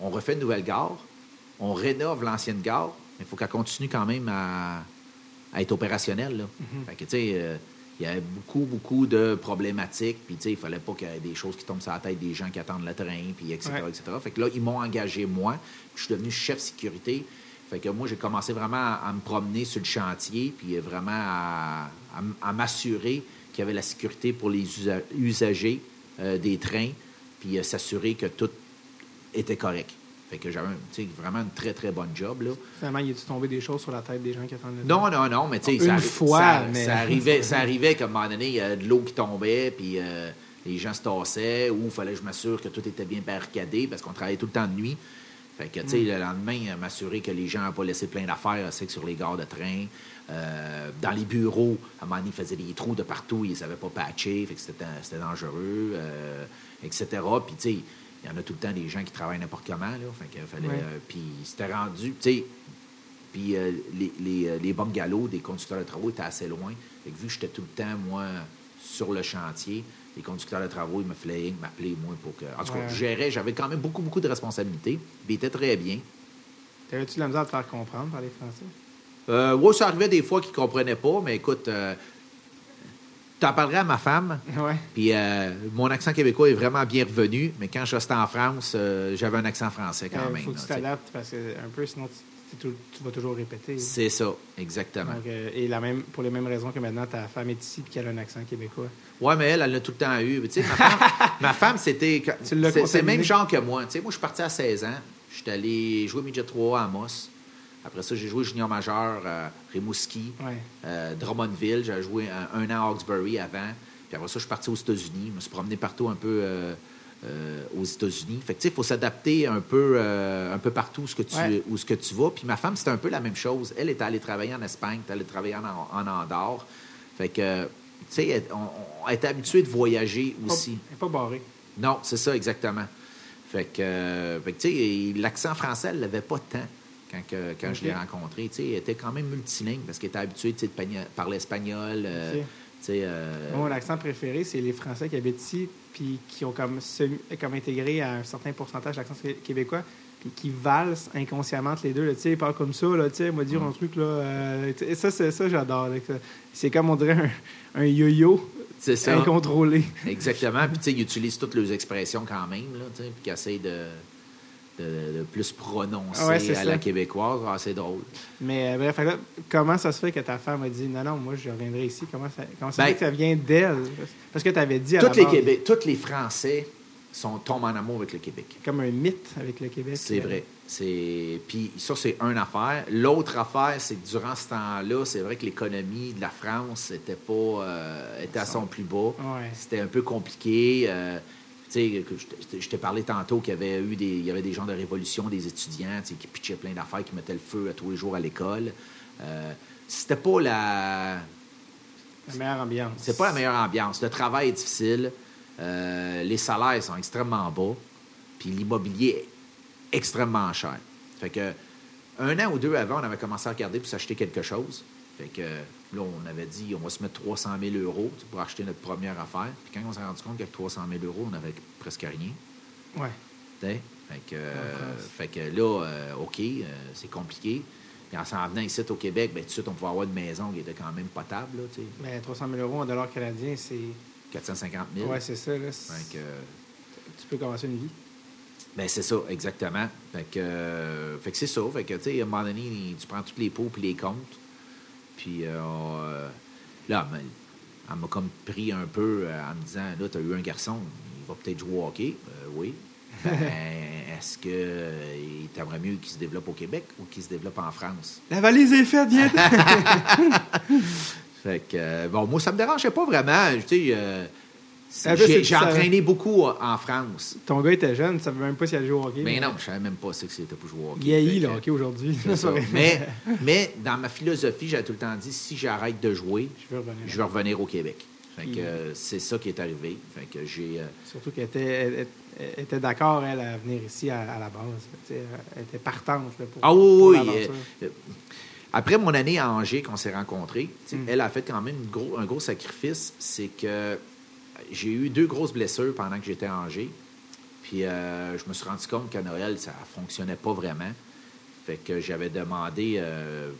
on refait une nouvelle gare, on rénove l'ancienne gare, mais il faut qu'elle continue quand même à, à être opérationnelle. Là. Mhm. Fait que, tu sais, il y avait beaucoup, beaucoup de problématiques, puis tu sais, il fallait pas qu'il y ait des choses qui tombent sur la tête des gens qui attendent le train, puis etc., Ouais. etc. Fait que là, ils m'ont engagé moi, puis je suis devenu chef sécurité. Fait que moi, j'ai commencé vraiment à, à me promener sur le chantier, puis vraiment à, à m- à m'assurer qu'il y avait la sécurité pour les usa- usagers euh, des trains, puis euh, s'assurer que tout était correct. Fait que j'avais vraiment une très, très bonne job, là. Finalement, il est tombé des choses sur la tête des gens qui attendent le Non, non, non, mais tu sais, Une ça, fois, ça, mais- ça arrivait, ça arrivait qu'à un moment donné, il y a de l'eau qui tombait, puis euh, les gens se tassaient, ou il fallait que je m'assure que tout était bien barricadé, parce qu'on travaillait tout le temps de nuit. Fait que, tu Mm. sais, le lendemain, euh, m'assurer que les gens n'ont pas laissé plein d'affaires, c'est que sur les gares de train. Euh, dans les bureaux, à un moment donné, ils faisaient des trous de partout, ils ne savaient pas patcher, fait que c'était c'était dangereux, euh, etc. Puis, tu sais, il y en a tout le temps des gens qui travaillent n'importe comment, là. Fait fallait... Ouais. euh, puis c'était rendu, tu sais, puis euh, les, les, euh, les bungalows des conducteurs de travaux étaient assez loin. Fait que vu que j'étais tout le temps, moi, sur le chantier, les conducteurs de travaux, ils me faisaient m'appeler, moi, pour que. En tout cas, Ouais. je gérais, j'avais quand même beaucoup, beaucoup de responsabilités. Puis ils étaient très bien. T'avais-tu de la misère te faire comprendre par les Français? Euh, ouais, ça arrivait des fois qu'ils ne comprenaient pas, mais écoute, euh, t'en parlerais à ma femme? Ouais. Puis euh, mon accent québécois est vraiment bien revenu, mais quand je restais en France, euh, j'avais un accent français quand Il même. faut que tu t'adaptes parce que un peu, sinon tu, vas toujours répéter. C'est ça, exactement. Donc, euh, et la même, pour les mêmes raisons que maintenant ta femme est ici et qu'elle a un accent québécois. Ouais, mais elle, elle l'a tout le temps eu. Tu sais, ma femme, c'était. C'est le même genre que moi. Tu sais, moi, je suis parti à 16 ans. Je suis allé jouer Midget 3 à Amos. Après ça, j'ai joué junior majeur à Rimouski, Ouais. euh, Drummondville. J'ai joué un, un an à Hawkesbury avant. Puis après ça, je suis parti aux États-Unis. Je me suis promené partout un peu euh, euh, aux États-Unis. Fait que, tu sais, il faut s'adapter un peu, un peu partout où ce, que tu, Ouais. où ce que tu vas. Puis ma femme, c'était un peu la même chose. Elle était allée travailler en Espagne, elle allée travailler en, en Andorre. Fait que, tu sais, on, on était habitué de voyager aussi. Elle n'est pas barrée. Non, c'est ça, exactement. Fait que, fait que, tu sais, l'accent français, elle l'avait pas tant quand, que- quand je l'ai rencontré. Tu sais, elle était quand même multilingue parce qu'elle était habituée, tu sais, de parler espagnol. euh, euh, mon accent préféré, c'est les Français qui habitent ici puis qui ont comme, semi- comme intégré à un certain pourcentage l'accent qué- québécois puis qui valsent inconsciemment entre les deux. là. Tu sais, ils parlent comme ça, là, tu sais, moi dire un truc, là. euh, ça, c'est ça, j'adore. ça- C'est comme, on dirait, un, un yo-yo ça. incontrôlé. Exactement. Puis, tu sais, ils utilisent toutes leurs expressions quand même, là, puis qu'ils essayent de, de, de plus Ouais, c'est à ça. la québécoise. Ah, c'est drôle. Mais euh, bref, là, comment ça se fait que ta femme a dit non, non, moi je reviendrai ici? Comment ça, comment ça Ben, fait que ça vient d'elle? Parce que tu avais dit à Toutes la les, tous les Français sont, tombent en amour avec le Québec. comme un mythe avec le Québec. C'est vrai. C'est puis ça c'est une affaire. L'autre affaire, c'est que durant ce temps-là, c'est vrai que l'économie de la France était pas euh, était à son plus bas. Ouais. C'était un peu compliqué. euh, sais, je t'ai- je t'ai parlé tantôt qu'il y avait eu des, il y avait des gens de révolution, des étudiants, qui pitchaient plein d'affaires, qui mettaient le feu à tous les jours à l'école. Euh, c'était pas la, La meilleure ambiance. c'est pas la meilleure ambiance. Le travail est difficile. Euh, les salaires sont extrêmement bas. Puis l'immobilier est extrêmement cher. Fait que un an ou deux avant, on avait commencé à regarder pour s'acheter quelque chose. Fait que Là, on avait dit, on va se mettre 300 000 euros pour acheter notre première affaire. Puis quand on s'est rendu compte qu'avec 300 000 euros, on n'avait presque rien. Ouais. Fait que, euh, fait que là, euh, OK, euh, c'est compliqué. Puis en s'en venant ici au Québec, ben, tout de suite, on pouvait avoir une maison qui était quand même potable, là, tu sais. Mais 300 000 euros en dollars canadiens, c'est. 450 000. Ouais, c'est ça. Là. C'est- Fait que, Tu peux commencer une vie. Ben, c'est ça, exactement. Fait que, fait que c'est ça. Fait que, tu sais, à un moment donné, tu prends tous les pots puis les comptes. Puis euh, euh, là, elle m'a- comme pris un peu euh, en me disant, là, tu as eu un garçon, il va peut-être jouer au hockey. Oui. Ben, Est-ce que euh, t'aimerait mieux qu'il se développe au Québec ou qu'il se développe en France? La valise est faite, viens! Fait que, euh, bon, moi, ça me dérangeait pas vraiment. Tu sais, euh, j'ai entraîné beaucoup en France. Ton gars était jeune, tu savais même pas s'il allait jouer au hockey. Mais non, je savais même pas ça que c'était pour jouer au hockey. Il haït Fait le que- hockey aujourd'hui. C'est mais, mais dans ma philosophie, j'ai tout le temps dit si j'arrête de jouer, Je veux revenir. je vais revenir au Québec. Fait que, euh, c'est ça qui est arrivé. Fait que j'ai. euh, Surtout qu'elle était, elle- elle était d'accord, elle, à venir ici à, à la base. Elle était partante là, pour, Ah oui, pour oui, euh, après mon année à Angers, qu'on s'est rencontrés, Mm. elle a fait quand même une gros- un gros sacrifice. C'est que j'ai eu deux grosses blessures pendant que j'étais à Angers. Puis euh, je me suis rendu compte qu'à Noël, ça fonctionnait pas vraiment. Fait que j'avais demandé. euh,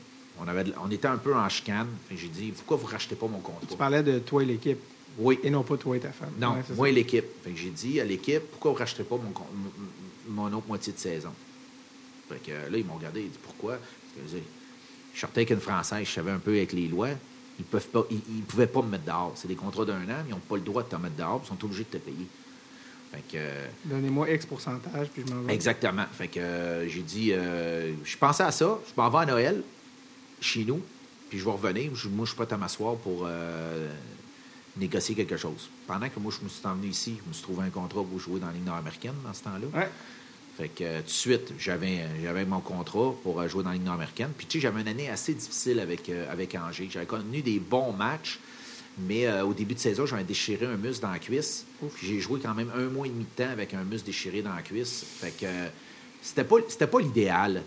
on, avait, on était un peu en chicane. J'ai dit pourquoi vous rachetez pas mon contrat? Tu parlais de toi et l'équipe, Oui. et non pas toi et ta femme. Non, Ouais, moi et l'équipe. Fait que j'ai dit à l'équipe, pourquoi vous ne rachetez pas mon, mon autre moitié de saison? Fait que euh, là, ils m'ont regardé, ils dit pourquoi? Je sortais avec une Française, je savais un peu avec les lois. Ils peuvent pas, ils, ils pouvaient pas me mettre dehors. C'est des contrats d'un an, ils n'ont pas le droit de te mettre dehors, ils sont obligés de te payer. Euh, Donnez-moi X pourcentage, puis je m'en vais. Exactement. Fait que euh, j'ai dit, euh, je pensais à ça. Je m'en vais à Noël, chez nous, puis je vais revenir. Je- moi, je suis prêt à m'asseoir pour euh, négocier quelque chose. Pendant que moi, je me suis emmené ici, je me suis trouvé un contrat pour jouer dans la Ligue nord-américaine dans ce temps-là. Ouais. Fait que euh, tout de suite, j'avais, j'avais mon contrat pour euh, jouer dans la Ligue nord-américaine. Puis tu sais, j'avais une année assez difficile avec, euh, avec Angers. J'avais connu des bons matchs, mais euh, au début de saison, j'avais déchiré un muscle dans la cuisse. Puis j'ai joué quand même un mois et demi de temps avec un muscle déchiré dans la cuisse. Fait que euh, c'était pas, c'était pas l'idéal.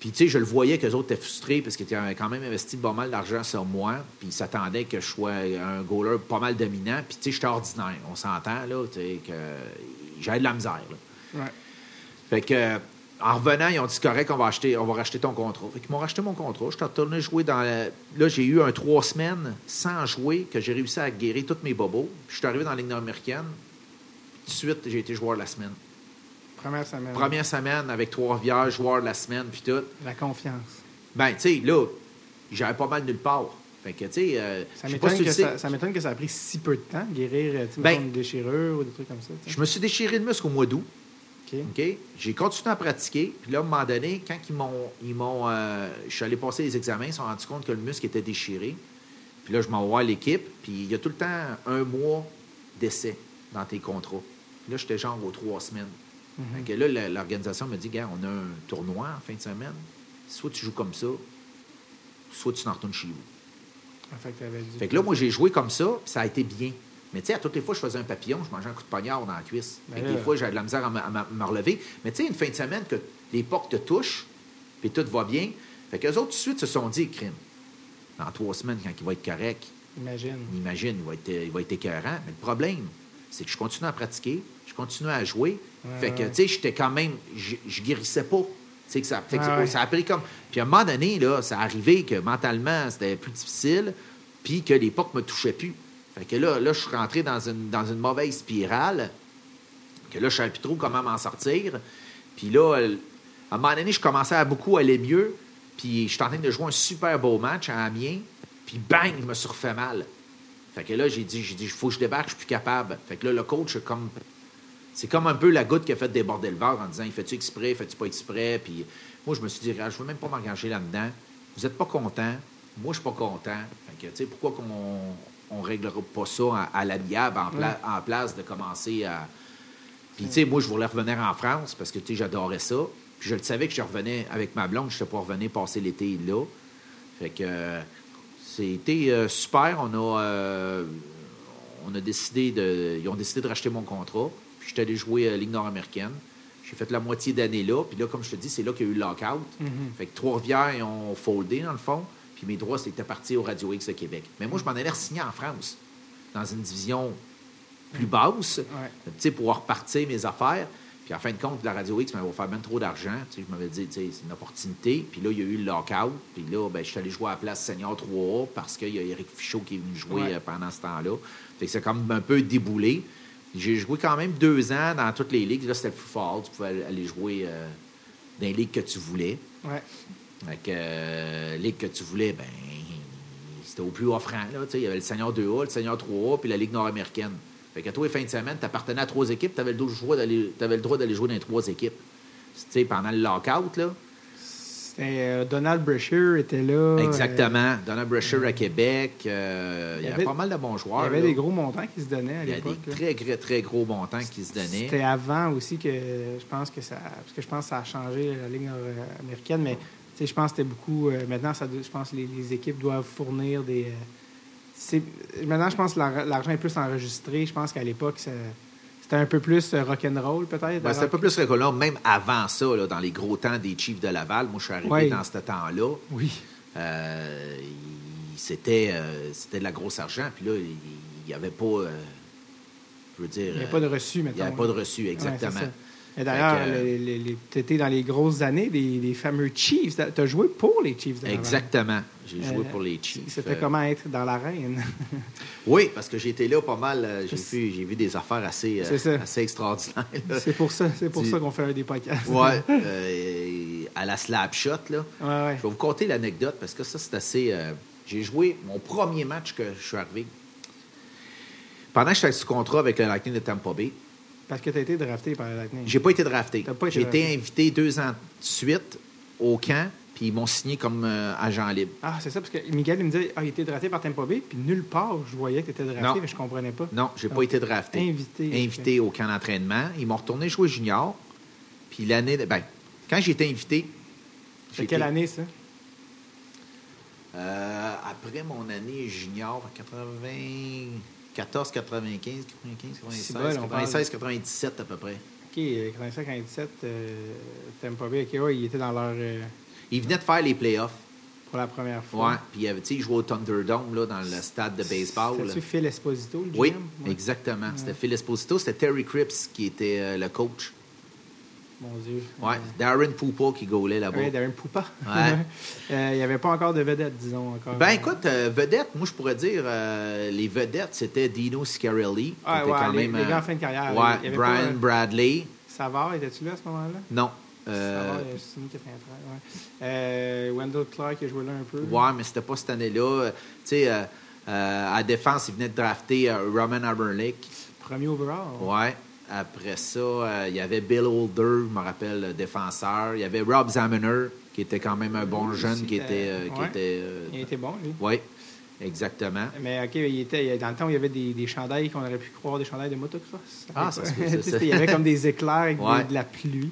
Puis, tu sais, je le voyais que les autres étaient frustrés parce qu'ils avaient quand même investi pas mal d'argent sur moi. Puis, ils s'attendaient que je sois un goaler pas mal dominant. Puis, tu sais, j'étais ordinaire. On s'entend, là, tu sais, que j'avais de la misère, là. Ouais. Fait que, en revenant, ils ont dit correct, on va, acheter, on va racheter ton contrat. Fait qu'ils m'ont racheté mon contrat. Je suis retourné jouer dans. la- Là, j'ai eu un trois semaines sans jouer, que j'ai réussi à guérir tous mes bobos. Puis je suis arrivé dans la Ligue nord-américaine. Tout de suite, j'ai été joueur de la semaine. Première semaine. Première semaine avec Trois-Rivières, joueur de la semaine, puis tout. La confiance. Ben, tu sais, là, j'avais pas mal nulle part. Fait que, tu sais, euh, Ça m'étonne que, ça, ça m'étonne que ça a pris si peu de temps, guérir Ben, une déchirure ou des trucs comme ça. je me suis déchiré le muscle au mois d'août. OK. J'ai continué à pratiquer. Puis là, à un moment donné, quand ils m'ont. Ils m'ont euh, je suis allé passer les examens, ils se sont rendus compte que le muscle était déchiré. Puis là, je m'en vais voir l'équipe. Puis il y a tout le temps un mois d'essai dans tes contrats. Puis là, j'étais genre aux trois semaines. Fait que là, l'organisation me dit Gars, on a un tournoi en fin de semaine. Soit tu joues comme ça, soit tu t'en retournes chez vous. Ah, fait que Fait que là, moi, j'ai joué comme ça, puis ça a été bien. Mais tu sais, à toutes les fois, je faisais un papillon, je mangeais un coup de poignard dans la cuisse. Fait que Ben des fois, j'avais de la misère à me, relever. Mais tu sais, une fin de semaine que les portes te touchent, puis tout va bien. Fait qu'eux autres, tout de suite, se sont dit, crime. Dans trois semaines, quand il va être correct, Imagine. imagine, il va être, il va être écœurant. Mais le problème, c'est que je continue à pratiquer, je continue à jouer. Ouais, fait que, tu sais, j'étais quand même, je, guérissais pas. Tu sais, que ça, fait que Ouais, ça- ouais. ça a pris comme. Puis à un moment donné, là, ça arrivé que mentalement, c'était plus difficile, puis que les portes me touchaient plus. Fait que là, là je suis rentré dans une, dans une mauvaise spirale, que là, je ne savais plus trop comment m'en sortir. Puis là, euh, à un moment donné, je commençais à beaucoup aller mieux, puis je suis en train de jouer un super beau match à Amiens, puis bang, je me suis refait mal. Fait que là, j'ai dit, j'ai dit, faut que je débarque, je suis plus capable. Fait que là, le coach, c'est comme, c'est comme un peu la goutte qui a fait déborder le verre en disant, il fait-tu exprès, fait-tu pas exprès? Puis moi, je me suis dit, je veux même pas m'engager là-dedans. Vous n'êtes pas content. Moi, je suis pas content. Fait que, tu sais, pourquoi qu'on on réglera pas ça à, à l'amiable en, pla- en place de commencer à. Puis, tu sais, moi, je voulais revenir en France parce que, tu sais, j'adorais ça. Puis, je le savais que je revenais avec ma blonde, je ne pas revenir passer l'été là. Fait que euh, c'était euh, super. On a, euh, on a décidé de. Ils ont décidé de racheter mon contrat. Puis, je suis allé jouer à Ligue nord-américaine. J'ai fait la moitié d'année là. Puis là, comme je te dis, c'est là qu'il y a eu le lockout. Mhm. Fait que Trois-Rivières, ils ont foldé, dans le fond. Puis mes droits étaient partis au Radio X de Québec. Mais moi, je m'en allais signer en France, dans une division plus basse, Ouais. pour repartir mes affaires. Puis en fin de compte, la Radio X m'avait offert même trop d'argent. Je m'avais dit, c'est une opportunité. Puis là, il y a eu le lockout. Puis là, ben, je suis allé jouer à la place Senior 3A parce qu'il y a Eric Fichot qui est venu jouer Ouais. euh, pendant ce temps-là. Fait que c'est comme un peu déboulé. J'ai joué quand même deux ans dans toutes les ligues. Là, c'était le plus fort. Tu pouvais aller jouer euh, dans les ligues que tu voulais. Ouais. Fait que euh, ligue que tu voulais, ben c'était au plus offrant. Là, il y avait le Senior 2A, le Senior 3A, puis la Ligue nord-américaine. Fait que toi, les fins de semaine, tu appartenais à trois équipes, tu avais, le droit d'aller- t'avais le droit d'aller jouer dans les trois équipes. Tu sais, pendant le lockout, là. C'était euh, Donald Brashear était là. Exactement. Donald Brasher à Québec. euh, il y, avait avait- pas mal de bons Euh, joueurs. il y avait là. des gros montants qui se donnaient à Il y a l'époque. des très, très, très gros montants qui se donnaient. C'était avant aussi que je pense que ça. Parce que je pense que ça a changé la Ligue nord-américaine, mais je pense que c'était beaucoup. euh, maintenant, ça, je pense que les, les équipes doivent fournir des. euh, maintenant, je pense que l'ar- l'argent est plus enregistré. Je pense qu'à l'époque, c'était un peu plus euh, rock'n'roll, peut-être. Ben, c'était un peu plus rigolo. Même avant ça, là, dans les gros temps des Chiefs de Laval, moi, je suis arrivé Ouais. dans ce temps-là. Oui. Euh, il- c'était, c'était de la grosse argent. Puis là, il n'y avait pas. je veux dire. Il n'y avait pas de reçu, il mettons. n'y avait pas de reçu, Ouais, exactement. Et d'ailleurs, tu étais dans les grosses années des, des fameux Chiefs. Tu as joué pour les Chiefs de exactement. J'ai joué Euh, pour les Chiefs. C'était Euh, comment être dans l'arène? Oui, parce que j'ai été là pas mal. euh, J'ai vu, j'ai vu des affaires assez, euh, assez extraordinaires. c'est pour ça, c'est pour ça qu'on fait un des podcasts. Euh, à la slap shot, là. Ouais, ouais. Je vais vous conter l'anecdote parce que ça, c'est assez. euh, j'ai joué mon premier match que je suis arrivé. Pendant que j'étais sous contrat avec le Lightning de Tampa Bay, Parce que tu as été drafté par le Lightning. j'ai pas été drafté. Été J'ai été invité deux ans de suite au camp, puis ils m'ont signé comme euh, agent libre. Ah, c'est ça, parce que Miguel il me disait Ah, il était drafté par Tampa Bay, puis nulle part je voyais que tu étais drafté, Non. mais je comprenais pas. Non, j'ai pas été drafté. invité, Invité au camp d'entraînement. Ils m'ont retourné jouer junior. Puis l'année. de- Ben, quand j'ai été invité. C'est quelle été- année, ça? Euh, après mon année junior, en 94, 95, 95, C'est 96, bon, on parle- 96, 97 à peu près. Ok, euh, 85-97, euh, Tampa Bay, ok, ouais, il était dans leur. euh, Ils venaient de faire les playoffs. pour la première fois. Ouais. Puis il tu sais, ils jouaient au Thunderdome, là, dans le stade de baseball. C'était-tu Phil Esposito, le Oui? Ouais. exactement. C'était Phil Esposito, c'était Terry Cripps qui était euh, le coach. Mon Dieu. Ouais, Darren Poupa qui gaulait là-bas. Ouais, Darren Poupa. Ouais. Euh, il n'y avait pas encore de vedette, disons. encore. Ben écoute, euh, vedette, moi je pourrais dire euh, les vedettes, c'était Dino Scarelli, Ah, ouais, quand les- même les euh, gars en fin de carrière, Ouais, il y avait Brian pas, Bradley. Savard, étais-tu là à ce moment-là? Non. Savard, il a signé 93. Ouais. Wendell Clark, il a joué là un peu. ouais, mais c'était pas cette année-là. Tu sais, à défense, il venait de drafter Roman Aberlick. Premier overall. Ouais. Après ça, euh, il y avait Bill Holder, je me rappelle, le défenseur. Il y avait Rob Zamener, qui était quand même un bon jeune, qui était. euh, qui ouais. était euh, Il était bon, lui. ouais, exactement. Mais OK, il était, dans le temps où il y avait des, des chandails qu'on aurait pu croire des chandails de motocross. Ah, ça ça. Il y avait comme des éclairs avec Ouais. de la pluie.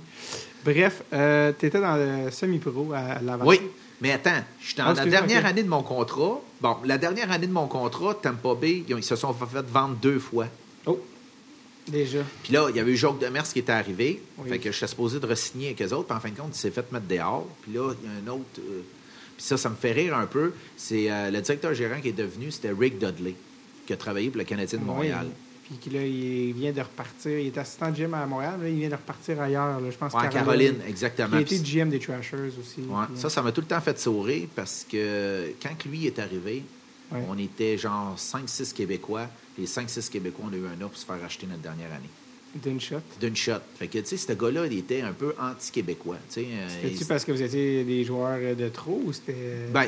Bref, tu étais dans le semi-pro à Laval. Oui, mais attends, je suis dans Ah, la dernière année de mon contrat. Bon, la dernière année de mon contrat, Tampa Bay, ils se sont fait vendre deux fois. Oh, déjà. Puis là, il y avait eu Jacques Demers qui était arrivé. Oui. Fait que je suis supposé de re-signer avec eux autres. Puis en fin de compte, il s'est fait mettre dehors. Puis là, il y a un autre. euh, puis ça, ça me fait rire un peu. C'est euh, le directeur gérant qui est devenu, c'était Rick Dudley, qui a travaillé pour le Canadien de Montréal. Oui. Puis là, il vient de repartir. Il est assistant de GM à Montréal. Là, il vient de repartir ailleurs. là, je pense Ouais, Caroline, exactement. Il a été GM des Trashers aussi. Ouais, ça, ça m'a tout le temps fait sourire parce que quand lui est arrivé, Ouais. on était genre 5-6 Québécois. Les 5-6 Québécois, on a eu un an pour se faire acheter notre dernière année. D'une shot. D'une shot. Fait que, tu sais, ce gars-là, il était un peu anti-québécois. euh, C'était-tu il- parce que vous étiez des joueurs de trop ou c'était. Ben,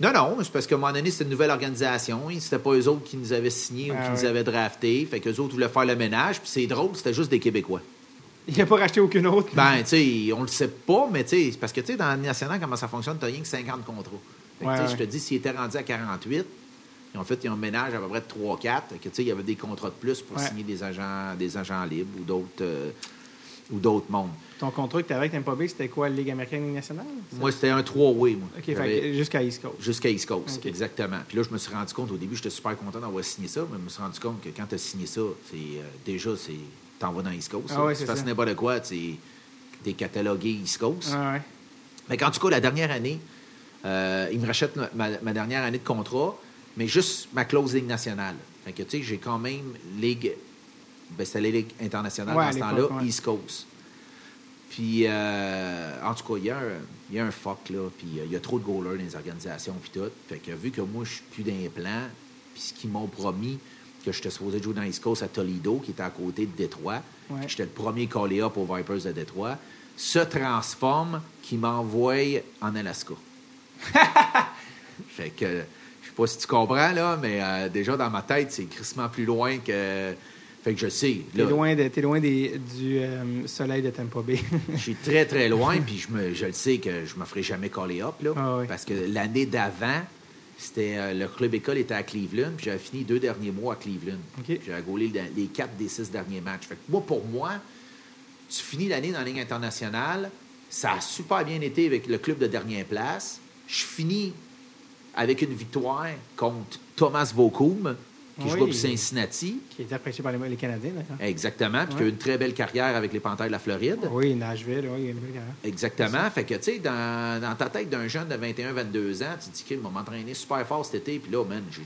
non, non, c'est parce qu'à un moment donné, c'était une nouvelle organisation. C'était pas eux autres qui nous avaient signés ou Ah qui nous avaient draftés. Fait qu'eux autres voulaient faire le ménage. Puis c'est drôle, c'était juste des Québécois. Il n'a pas racheté aucune autre. Ben, tu sais, on le sait pas, mais tu sais, parce que, tu sais, dans la nationale, comment ça fonctionne, t'as rien que 50 contrats. Fait que, Ouais, ouais. je te dis, s'ils étaient rendus à 48, ils ont fait, ils ménage à peu près de 3-4, que, tu sais, il y avait des contrats de plus pour Ouais. signer des agents, des agents libres ou d'autres, euh, ou d'autres mondes. Ton contrat que tu avais avec Tampa Bay, c'était quoi, Ligue américaine Ligue nationale? ça? Moi, c'était un 3-way, moi. OK, J'avais- fait que jusqu'à East Coast. Jusqu'à East Coast, exactement. Puis là, je me suis rendu compte, au début, j'étais super content d'avoir signé ça, mais je me suis rendu compte que quand tu as signé ça, c'est euh, déjà, c'est t'en vas dans East Coast. Ah ouais, tu fasses n'importe quoi, tu es catalogué East Coast. Ah ouais. Mais en tout cas, la dernière année, Euh, il me rachète ma, ma- ma dernière année de contrat, mais juste ma clause Ligue nationale. Fait que, tu sais, j'ai quand même Ligue. Ben, c'était la Ligue internationale Ouais, dans à ce temps-là, ouais. East Coast. Puis, euh, en tout cas, il y, a un- il y a un fuck, là, puis euh, il y a trop de goalers dans les organisations, puis tout. Fait que, vu que moi, je suis plus dans les plans, puis ce qu'ils m'ont promis, que j'étais supposé jouer dans East Coast à Toledo, qui était à côté de Détroit, Ouais. j'étais le premier callé up aux Vipers de Détroit, se transforme qui m'envoie en Alaska. fait que, je sais pas si tu comprends, là, mais euh, déjà dans ma tête, c'est crissement plus loin que. Fait que je sais. T'es loin, de, t'es loin des, du euh, soleil de Tampa Bay. je suis très, très loin, puis je, me, je le sais que je me ferai jamais coller up, là. Ah oui. Parce que l'année d'avant, c'était euh, le club école était à Cleveland, puis j'avais fini deux derniers mois à Cleveland. OK. J'avais gaulé le- les quatre des six derniers matchs. Fait que moi, pour moi, tu finis l'année dans la Ligue internationale, ça a super bien été avec le club de dernière place. Je finis avec une victoire contre Thomas Vokoum, qui Oui. joue pour Cincinnati. qui est apprécié par les, les Canadiens, d'accord. Exactement, puis qui a eu une très belle carrière avec les Panthers de la Floride. Oui, Nashville, oui, il y a une belle carrière. Exactement. Fait que, tu sais, dans, dans ta tête d'un jeune de 21-22 ans, tu te dis qu'il va m'entraîner super fort cet été, puis là, man, j'ai,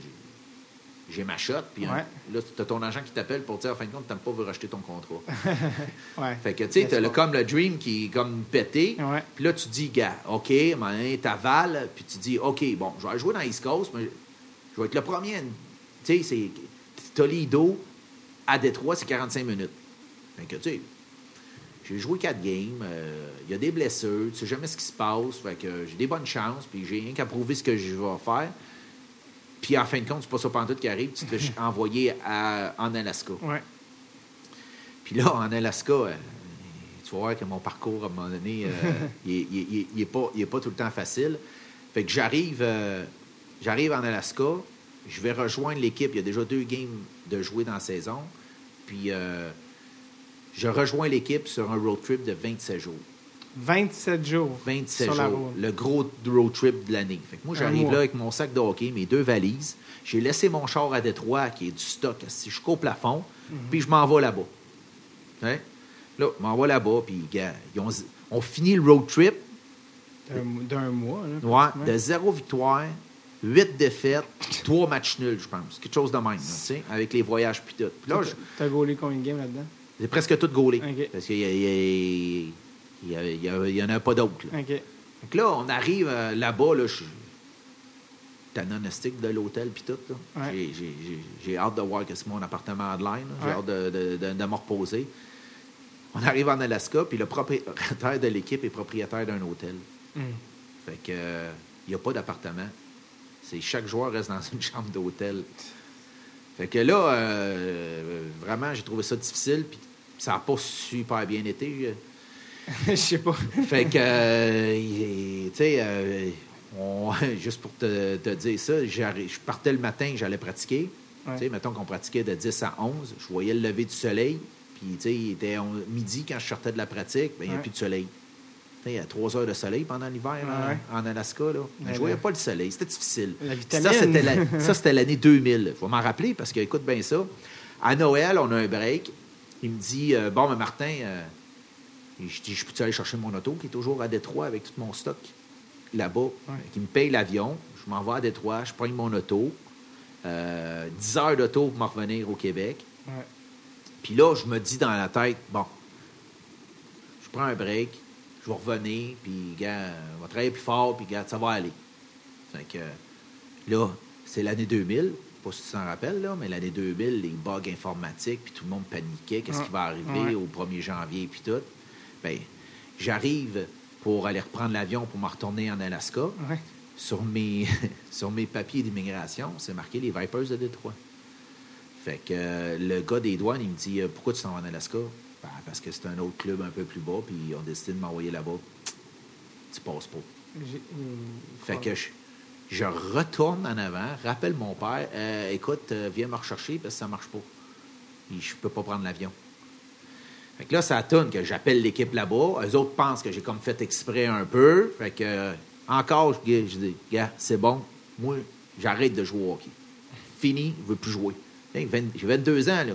j'ai ma shot, puis hein, là, tu as ton agent qui t'appelle pour dire, en fin de compte, tu pas veut racheter ton contrat. Ouais. fait que, tu sais, tu as comme le dream qui est comme pété, puis là, tu dis, gars, OK, tu t'avales, puis tu dis, OK, bon, je vais jouer dans East Coast, mais je vais être le premier. à- Tu sais, c'est Toledo à Détroit, c'est 45 minutes. Fait que, tu sais, j'ai joué quatre games, euh, il y a des blessures, tu sais jamais ce qui se passe, fait que j'ai des bonnes chances, puis j'ai rien qu'à prouver ce que je vais faire. Puis en fin de compte, c'est pas ça pantoute qui arrive, tu te fais envoyer à- en Alaska. Ouais. Puis là, en Alaska, euh, tu vas voir que mon parcours, à un moment donné, euh, il, est- il est- il est- il est pas, pas tout le temps facile. Fait que j'arrive, euh, j'arrive en Alaska, je vais rejoindre l'équipe. Il y a déjà deux games de jouer dans la saison. Puis euh, je rejoins l'équipe sur un road trip de 27 jours. 27 jours 27 sur la jours. Le gros road trip de l'année. Fait que moi, j'arrive là avec mon sac de hockey, mes deux valises. J'ai laissé mon char à Détroit, qui est du stock, si je au plafond, Mhm. puis je m'en vais là-bas. Hein? Là, je m'en vais là-bas, puis on finit le road trip D'un- mois. Là, ouais, de zéro victoire, huit défaites, trois matchs nuls, je pense. Quelque chose de même, là, tu sais, avec les voyages puis tout. Puis là, T'as gaulé combien de games là-dedans? j'ai presque tout gaulé. Parce qu'il y, a- il y a- il y a- il y a- il y en a pas d'autres. là. Que là, on arrive euh, là-bas, là, je suis de l'hôtel puis tout. là. Ouais. J'ai- j'ai- J'ai j'ai hâte de voir que c'est mon appartement à Adeline. là. J'ai Ouais. hâte de, de- de- de me reposer. On arrive en Alaska, puis le propriétaire de l'équipe est propriétaire d'un hôtel. Hum. Fait que euh, il n'y a pas d'appartement. C'est chaque joueur reste dans une chambre d'hôtel. Fait que là, euh, vraiment, j'ai trouvé ça difficile, puis ça n'a pas super bien été. Je sais pas. Fait que, euh, tu sais, euh, on- juste pour te, te dire ça, je partais le matin, j'allais pratiquer. Ouais. Tu sais, mettons qu'on pratiquait de 10 à 11, je voyais le lever du soleil, puis tu sais, il était on- midi quand je sortais de la pratique, ben, il n'y a Ouais. plus de soleil. Tu sais, il y a trois heures de soleil pendant l'hiver en- Ouais. en, Alaska. Là. Ouais, je voyais ouais. pas le soleil, c'était difficile. La Ça, c'était la- ça, c'était l'année 2000. Il faut m'en rappeler parce que, écoute bien ça. À Noël, on a un break. Il me dit euh, Bon, mais Martin, euh, je dis Je peux-tu aller chercher mon auto qui est toujours à Détroit avec tout mon stock là-bas Qui me paye l'avion? Je m'en vais à Détroit, je prends mon auto. Euh, 10 heures d'auto pour m'en revenir au Québec. Ouais. Puis là, je me dis dans la tête, bon, je prends un break, je vais revenir, puis, gars, on va travailler plus fort, puis, gars, ça va aller. Fait que, là, c'est l'année 2000, pas si tu t'en rappelles, là, mais l'année 2000, les bugs informatiques, puis tout le monde paniquait, qu'est-ce qui va arriver Ouais. au 1er janvier, puis tout. J'arrive pour aller reprendre l'avion pour me retourner en Alaska. Ouais. Sur mes, sur mes papiers d'immigration, c'est marqué les Vipers de Détroit. Fait que euh, le gars des douanes, il me dit euh, Pourquoi tu t'en vas en Alaska? Ben, Parce que c'est un autre club un peu plus bas, puis ils ont décidé de m'envoyer là-bas. Tu passes pas. Hum, Fait que je, je retourne en avant, rappelle mon père Euh, Écoute, viens me rechercher parce que ça marche pas. Puis je peux pas prendre l'avion. Fait que là, ça tourne que j'appelle l'équipe là-bas. Eux autres pensent que j'ai comme fait exprès un peu. Fait que, euh, encore, je, dis, gars, c'est bon. Moi, j'arrête de jouer au hockey. Fini, je veux plus jouer. Hey, 20 J'ai 22 ans, là.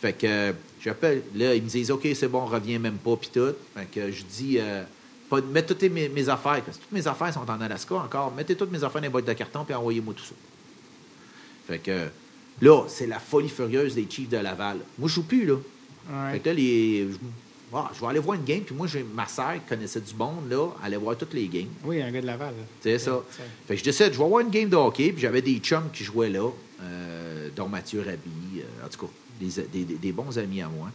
Fait que, euh, j'appelle. Là, ils me disent, OK, c'est bon, reviens même pas, puis tout. Fait que je dis, euh, mettre toutes mes, mes affaires. Parce que toutes mes affaires sont en Alaska encore. Mettez toutes mes affaires dans les boîtes de carton puis envoyez-moi tout ça. Fait que là, c'est la folie furieuse des Chiefs de Laval. Moi, je joue plus, là. Ouais. Fait que là, les, je, je vais aller voir une game. Puis moi, j'ai ma sœur qui connaissait du monde, là, allait voir toutes les games. Oui, un gars de Laval. C'est ça. Fait que je décide, je vais voir une game de hockey, puis j'avais des chums qui jouaient là, euh, dont Mathieu Rabi, euh, en tout cas, des, des- bons amis à moi.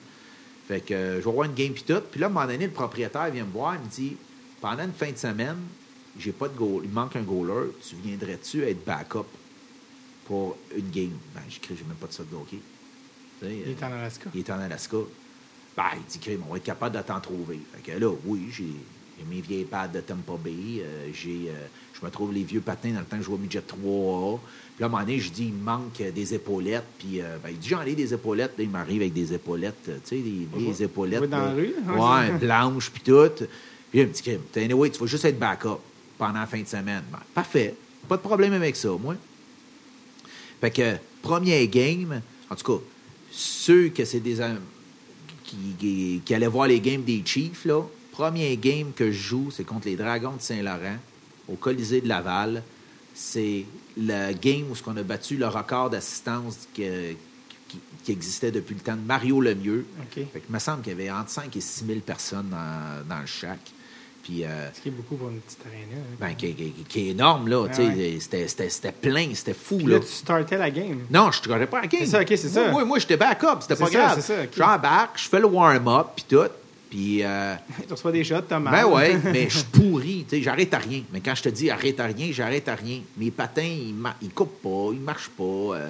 Fait que euh, je vais voir une game puis tout. Puis là, à un moment donné, le propriétaire vient me voir, il me dit Pendant une fin de semaine, j'ai pas de goal, il me manque un goaler, tu viendrais-tu être backup pour une game? Ben, j'écris, j'ai même pas de ça de hockey. Il euh, est en Alaska. il est en Alaska. Ben, il dit, Crime, on va être capable de t'en trouver. Fait que là, oui, j'ai mes vieilles pads de Tampa Bay. euh, j'ai, euh, je me trouve les vieux patins dans le temps que je jouais au midget 3A. Puis là, à un moment donné, je dis, il me manque euh, des épaulettes. Puis euh, ben, il dit, j'en ai des épaulettes. Là, il m'arrive avec des épaulettes, euh, tu sais, des vieilles épaulettes. dans là. la rue, hein, Ouais, blanches, puis tout. Puis il me dit, Crime, anyway, tu vas juste être backup pendant la fin de semaine. Ben, parfait. Pas de problème avec ça, moi. Fait que, premier game, en tout cas, ceux que c'est des am- qui, qui, qui allaient voir les games des Chiefs, là, premier game que je joue, c'est contre les Dragons de Saint-Laurent, au Colisée de Laval. C'est le game où on a battu le record d'assistance que- qui, qui existait depuis le temps de Mario Lemieux. OK. Fait que, il me semble qu'il y avait entre 5 et 6 000 personnes dans, dans le shack. Puis, euh, Ce qui est beaucoup pour une petite arena. hein. ben, qui, qui- qui est énorme, là. Ouais. C'était, c'était- c'était plein, c'était fou, Puis là. là, tu startais la game. Non, je ne pas la game. C'est ça, ok, c'est ça. Moi, moi, j'étais backup, c'était pas ça, grave. c'est ça, ok. J'embarque, je fais le warm-up, puis tout. Puis, euh, tu reçois des shots, t'as mal. ben ouais, mais je suis pourri, tu sais, j'arrête à rien. Mais quand je te dis arrête à rien, j'arrête à rien. Mes patins, ils, ils coupent pas, ils marchent pas. euh,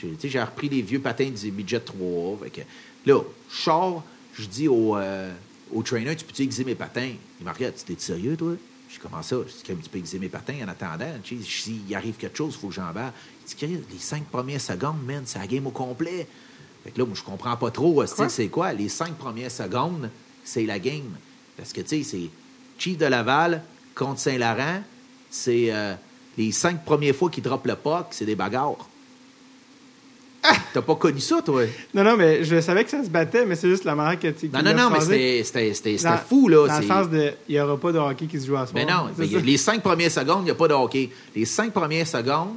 j'ai- tu sais, j'ai repris les vieux patins du Midget 3. Fait que, là, je sors, je dis au, euh, au trainer, tu peux-tu aiguiser mes patins? Il me regarde, tu t'es sérieux, toi? Je dis, comment ça? Je dis, tu peux aiguiser mes patins en attendant. S'il arrive quelque chose, il faut que j'embarque. Il dit, les cinq premières secondes, man, c'est la game au complet. Fait que là, moi, je comprends pas trop, euh, tu sais, Quoi? c'est quoi? Les cinq premières secondes, c'est la game. Parce que, tu sais, c'est Chief de Laval contre Saint-Laurent, c'est euh, les cinq premières fois qu'ils droppent le puck, c'est des bagarres. T'as pas connu ça, toi? Non, non, mais je savais que ça se battait, mais c'est juste la manière que tu. Non, non, non, mais c'était- fou, là. Dans le sens de, il n'y aura pas de hockey qui se joue à ce Mais soir. non, mais ça. les cinq premières secondes, il n'y a pas de hockey. Les cinq premières secondes,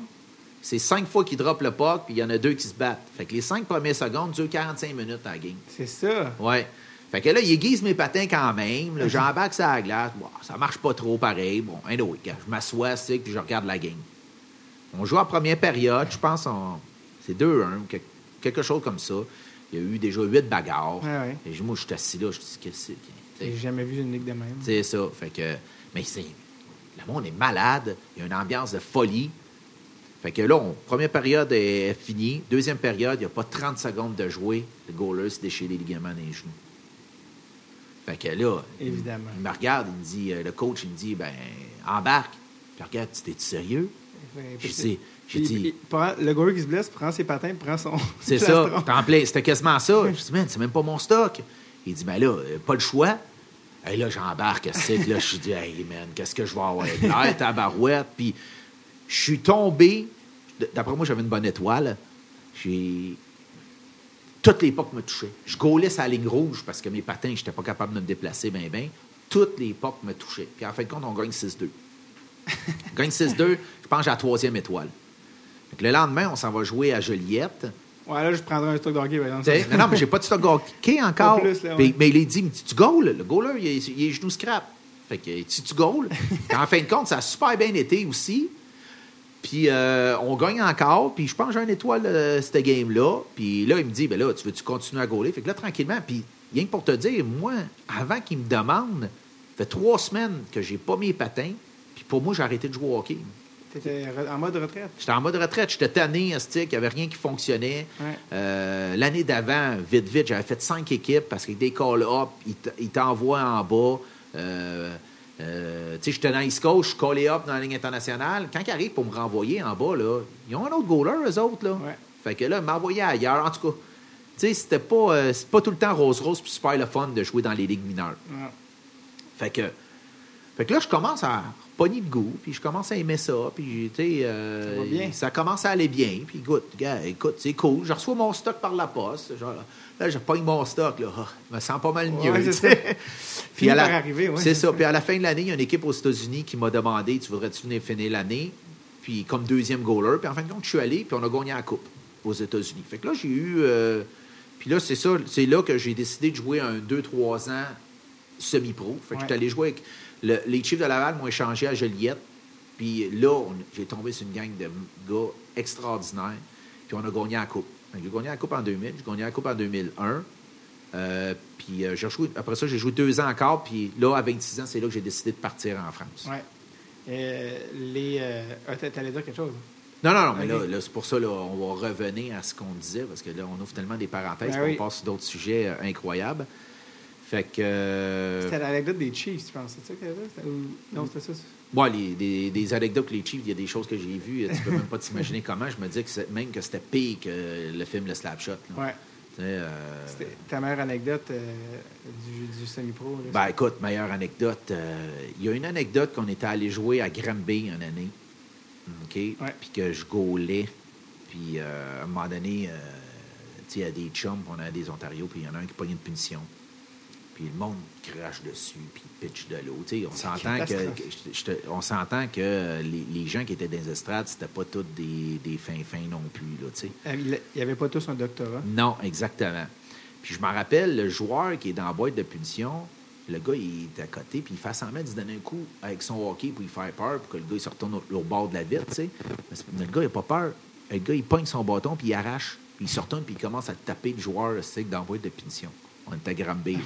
c'est cinq fois qu'ils droppent le puck, puis il y en a deux qui se battent. Fait que les cinq premières secondes durent 45 minutes à la game. C'est ça. Ouais. Fait que là, il aiguise mes patins quand même. là, J'embarque sur la glace. Bon, ça marche pas trop pareil. Bon, anyway, je m'assois, c'est puis je regarde la game. On joue en première période. Je pense on... c'est 2-1, que- quelque chose comme ça. Il y a eu déjà huit bagarres. Ouais, ouais. Et moi, je suis assis là, je dis, qu'est-ce que c'est? J'ai jamais vu une ligue de même. C'est ça. Fait que, mais c'est, le monde est malade. Il y a une ambiance de folie. Fait que là, on- première période est finie. Deuxième période, il n'y a pas 30 secondes de jouer. Le goaler se déchire les ligaments des genoux. Fait que là, Évidemment. il me regarde, il me dit, euh, le coach, il me dit, ben, embarque. Puis regarde, tu t'es sérieux? Puis- dit, j'ai puis- dit, puis, prend- le goaler qui se blesse prend ses patins, prend son. c'est ça, plastron. t'es en plein. C'était quasiment ça. Je dis, man, c'est même pas mon stock. Il dit, ben là, euh, pas le choix. Et là, j'embarque, c'est que là, je dis, hey, man, qu'est-ce que je vais avoir? L'air, tabarouette. Puis, je suis tombé. D'après moi, j'avais une bonne étoile. J'ai. Toutes les pucks me touchaient. Je gaulais sa ligne rouge parce que mes patins, je n'étais pas capable de me déplacer bien, bien. Toutes les pucks me touchaient. Puis, en fin de compte, on gagne 6-2. on gagne 6-2, je pense que j'ai la troisième étoile. Le lendemain, on s'en va jouer à Joliette. Ouais, là, je prendrais un stock de hockey, par exemple. T'sais, non, non, mais j'ai pas de stock hockey encore. Pas plus, là, ouais. Puis- mais il a dit, mais tu, tu goals, le goaler, il est, il est genou scrap. Fait que si tu goals, puis en fin de compte, ça a super bien été aussi. Puis euh, on gagne encore, puis je pense que j'ai une étoile de cette game-là. Puis là, il me dit, ben là, tu veux-tu continuer à gauler? Fait que là, tranquillement, puis rien que pour te dire, moi, avant qu'il me demande, ça fait trois semaines que j'ai pas mes patins, puis pour moi, j'ai arrêté de jouer au hockey. T'étais en mode retraite? J'étais en mode retraite, j'étais tanné, il n'y avait rien qui fonctionnait. Ouais. Euh, L'année d'avant, vite, vite, j'avais fait cinq équipes parce que des call-up, ils t'envoient en bas. Euh, euh, tu sais, j'étais dans East Coast, je suis collé up dans la ligne internationale. Quand ils arrivent pour me renvoyer en bas, là, ils ont un autre goaler, eux autres. Là. Ouais. Fait que là, ils m'envoyaient ailleurs. En tout cas, tu sais, c'était pas, c'est pas tout le temps rose-rose puis super le fun de jouer dans les ligues mineures. Ouais. Fait que, fait que là, je commence à pogner le goût, puis je commence à aimer ça, puis tu sais, euh, Ça va bien. ça commence à aller bien, puis écoute, gars, écoute, c'est cool. Je reçois mon stock par la poste. Genre, là, je pogne mon stock, là, Ah, je me sens pas mal mieux. Ouais, c'est. Fini à la- par arriver, ouais. C'est ça. Puis à la fin de l'année, il y a une équipe aux États-Unis qui m'a demandé Tu voudrais-tu venir finir l'année? Puis comme deuxième goaler. Puis en fin de compte, je suis allé, puis on a gagné la Coupe aux États-Unis. Fait que là, j'ai eu. euh, puis là, c'est ça. C'est là que j'ai décidé de jouer un 2-3 ans semi-pro. Fait que Ouais. j'étais allé jouer avec. Le- les Chiefs de Laval m'ont échangé à Joliette. Puis là, on- j'ai tombé sur une gang de gars extraordinaires. Puis on a gagné la Coupe. J'ai gagné la Coupe en 2000, j'ai gagné la Coupe en 2001. Euh, puis euh, j'ai rejoué- après ça, j'ai joué deux ans encore. Puis là, à 26 ans, c'est là que j'ai décidé de partir en France. Ouais. Euh, les. Ah, t'a- T'allais dire quelque chose? Non, non, non, mais là, là, c'est pour ça, là, on va revenir à ce qu'on disait, parce que là, on ouvre tellement des parenthèses Ben oui. passe sur d'autres sujets incroyables. Fait que. euh, C'était l'anecdote des Chiefs, je pense. C'est ça qu'il y avait? Non, c'était ça. Moi, les, des, des anecdotes les Chiefs, il y a des choses que j'ai vues, tu peux même pas t'imaginer comment. Je me disais que même que c'était pire que le film Le Slapshot. là. Ouais. Tu euh, C'était ta meilleure anecdote euh, du, du semi-pro. Ben écoute, meilleure anecdote. Il y a une anecdote qu'on était allé jouer à Granby une année. OK? Puis que je gaulais. Puis à un moment donné, tu sais, il y a des chums, on a des Ontario, puis il y en a un qui pogne une punition. Puis le monde crache dessus, puis pitch de l'eau. On s'entend que, catastrophe. que je te- on s'entend que les, les gens qui étaient dans les estrades, c'était pas tous des, des fins fins non plus, là. Euh, Il n'y avait pas tous un doctorat? Non, exactement. Puis je me rappelle, le joueur qui est dans la boîte de punition, le gars, il est à côté, puis il fait semblant de se donner un coup avec son hockey pour lui faire peur, pour que le gars, il se retourne au, au bord de la vitre, tu sais. Mais, le gars, il n'a pas peur. Le gars, il pogne son bâton, puis il arrache, puis il se retourne, puis il commence à taper le joueur, tu sais, dans la boîte de punition. On à Granby, là.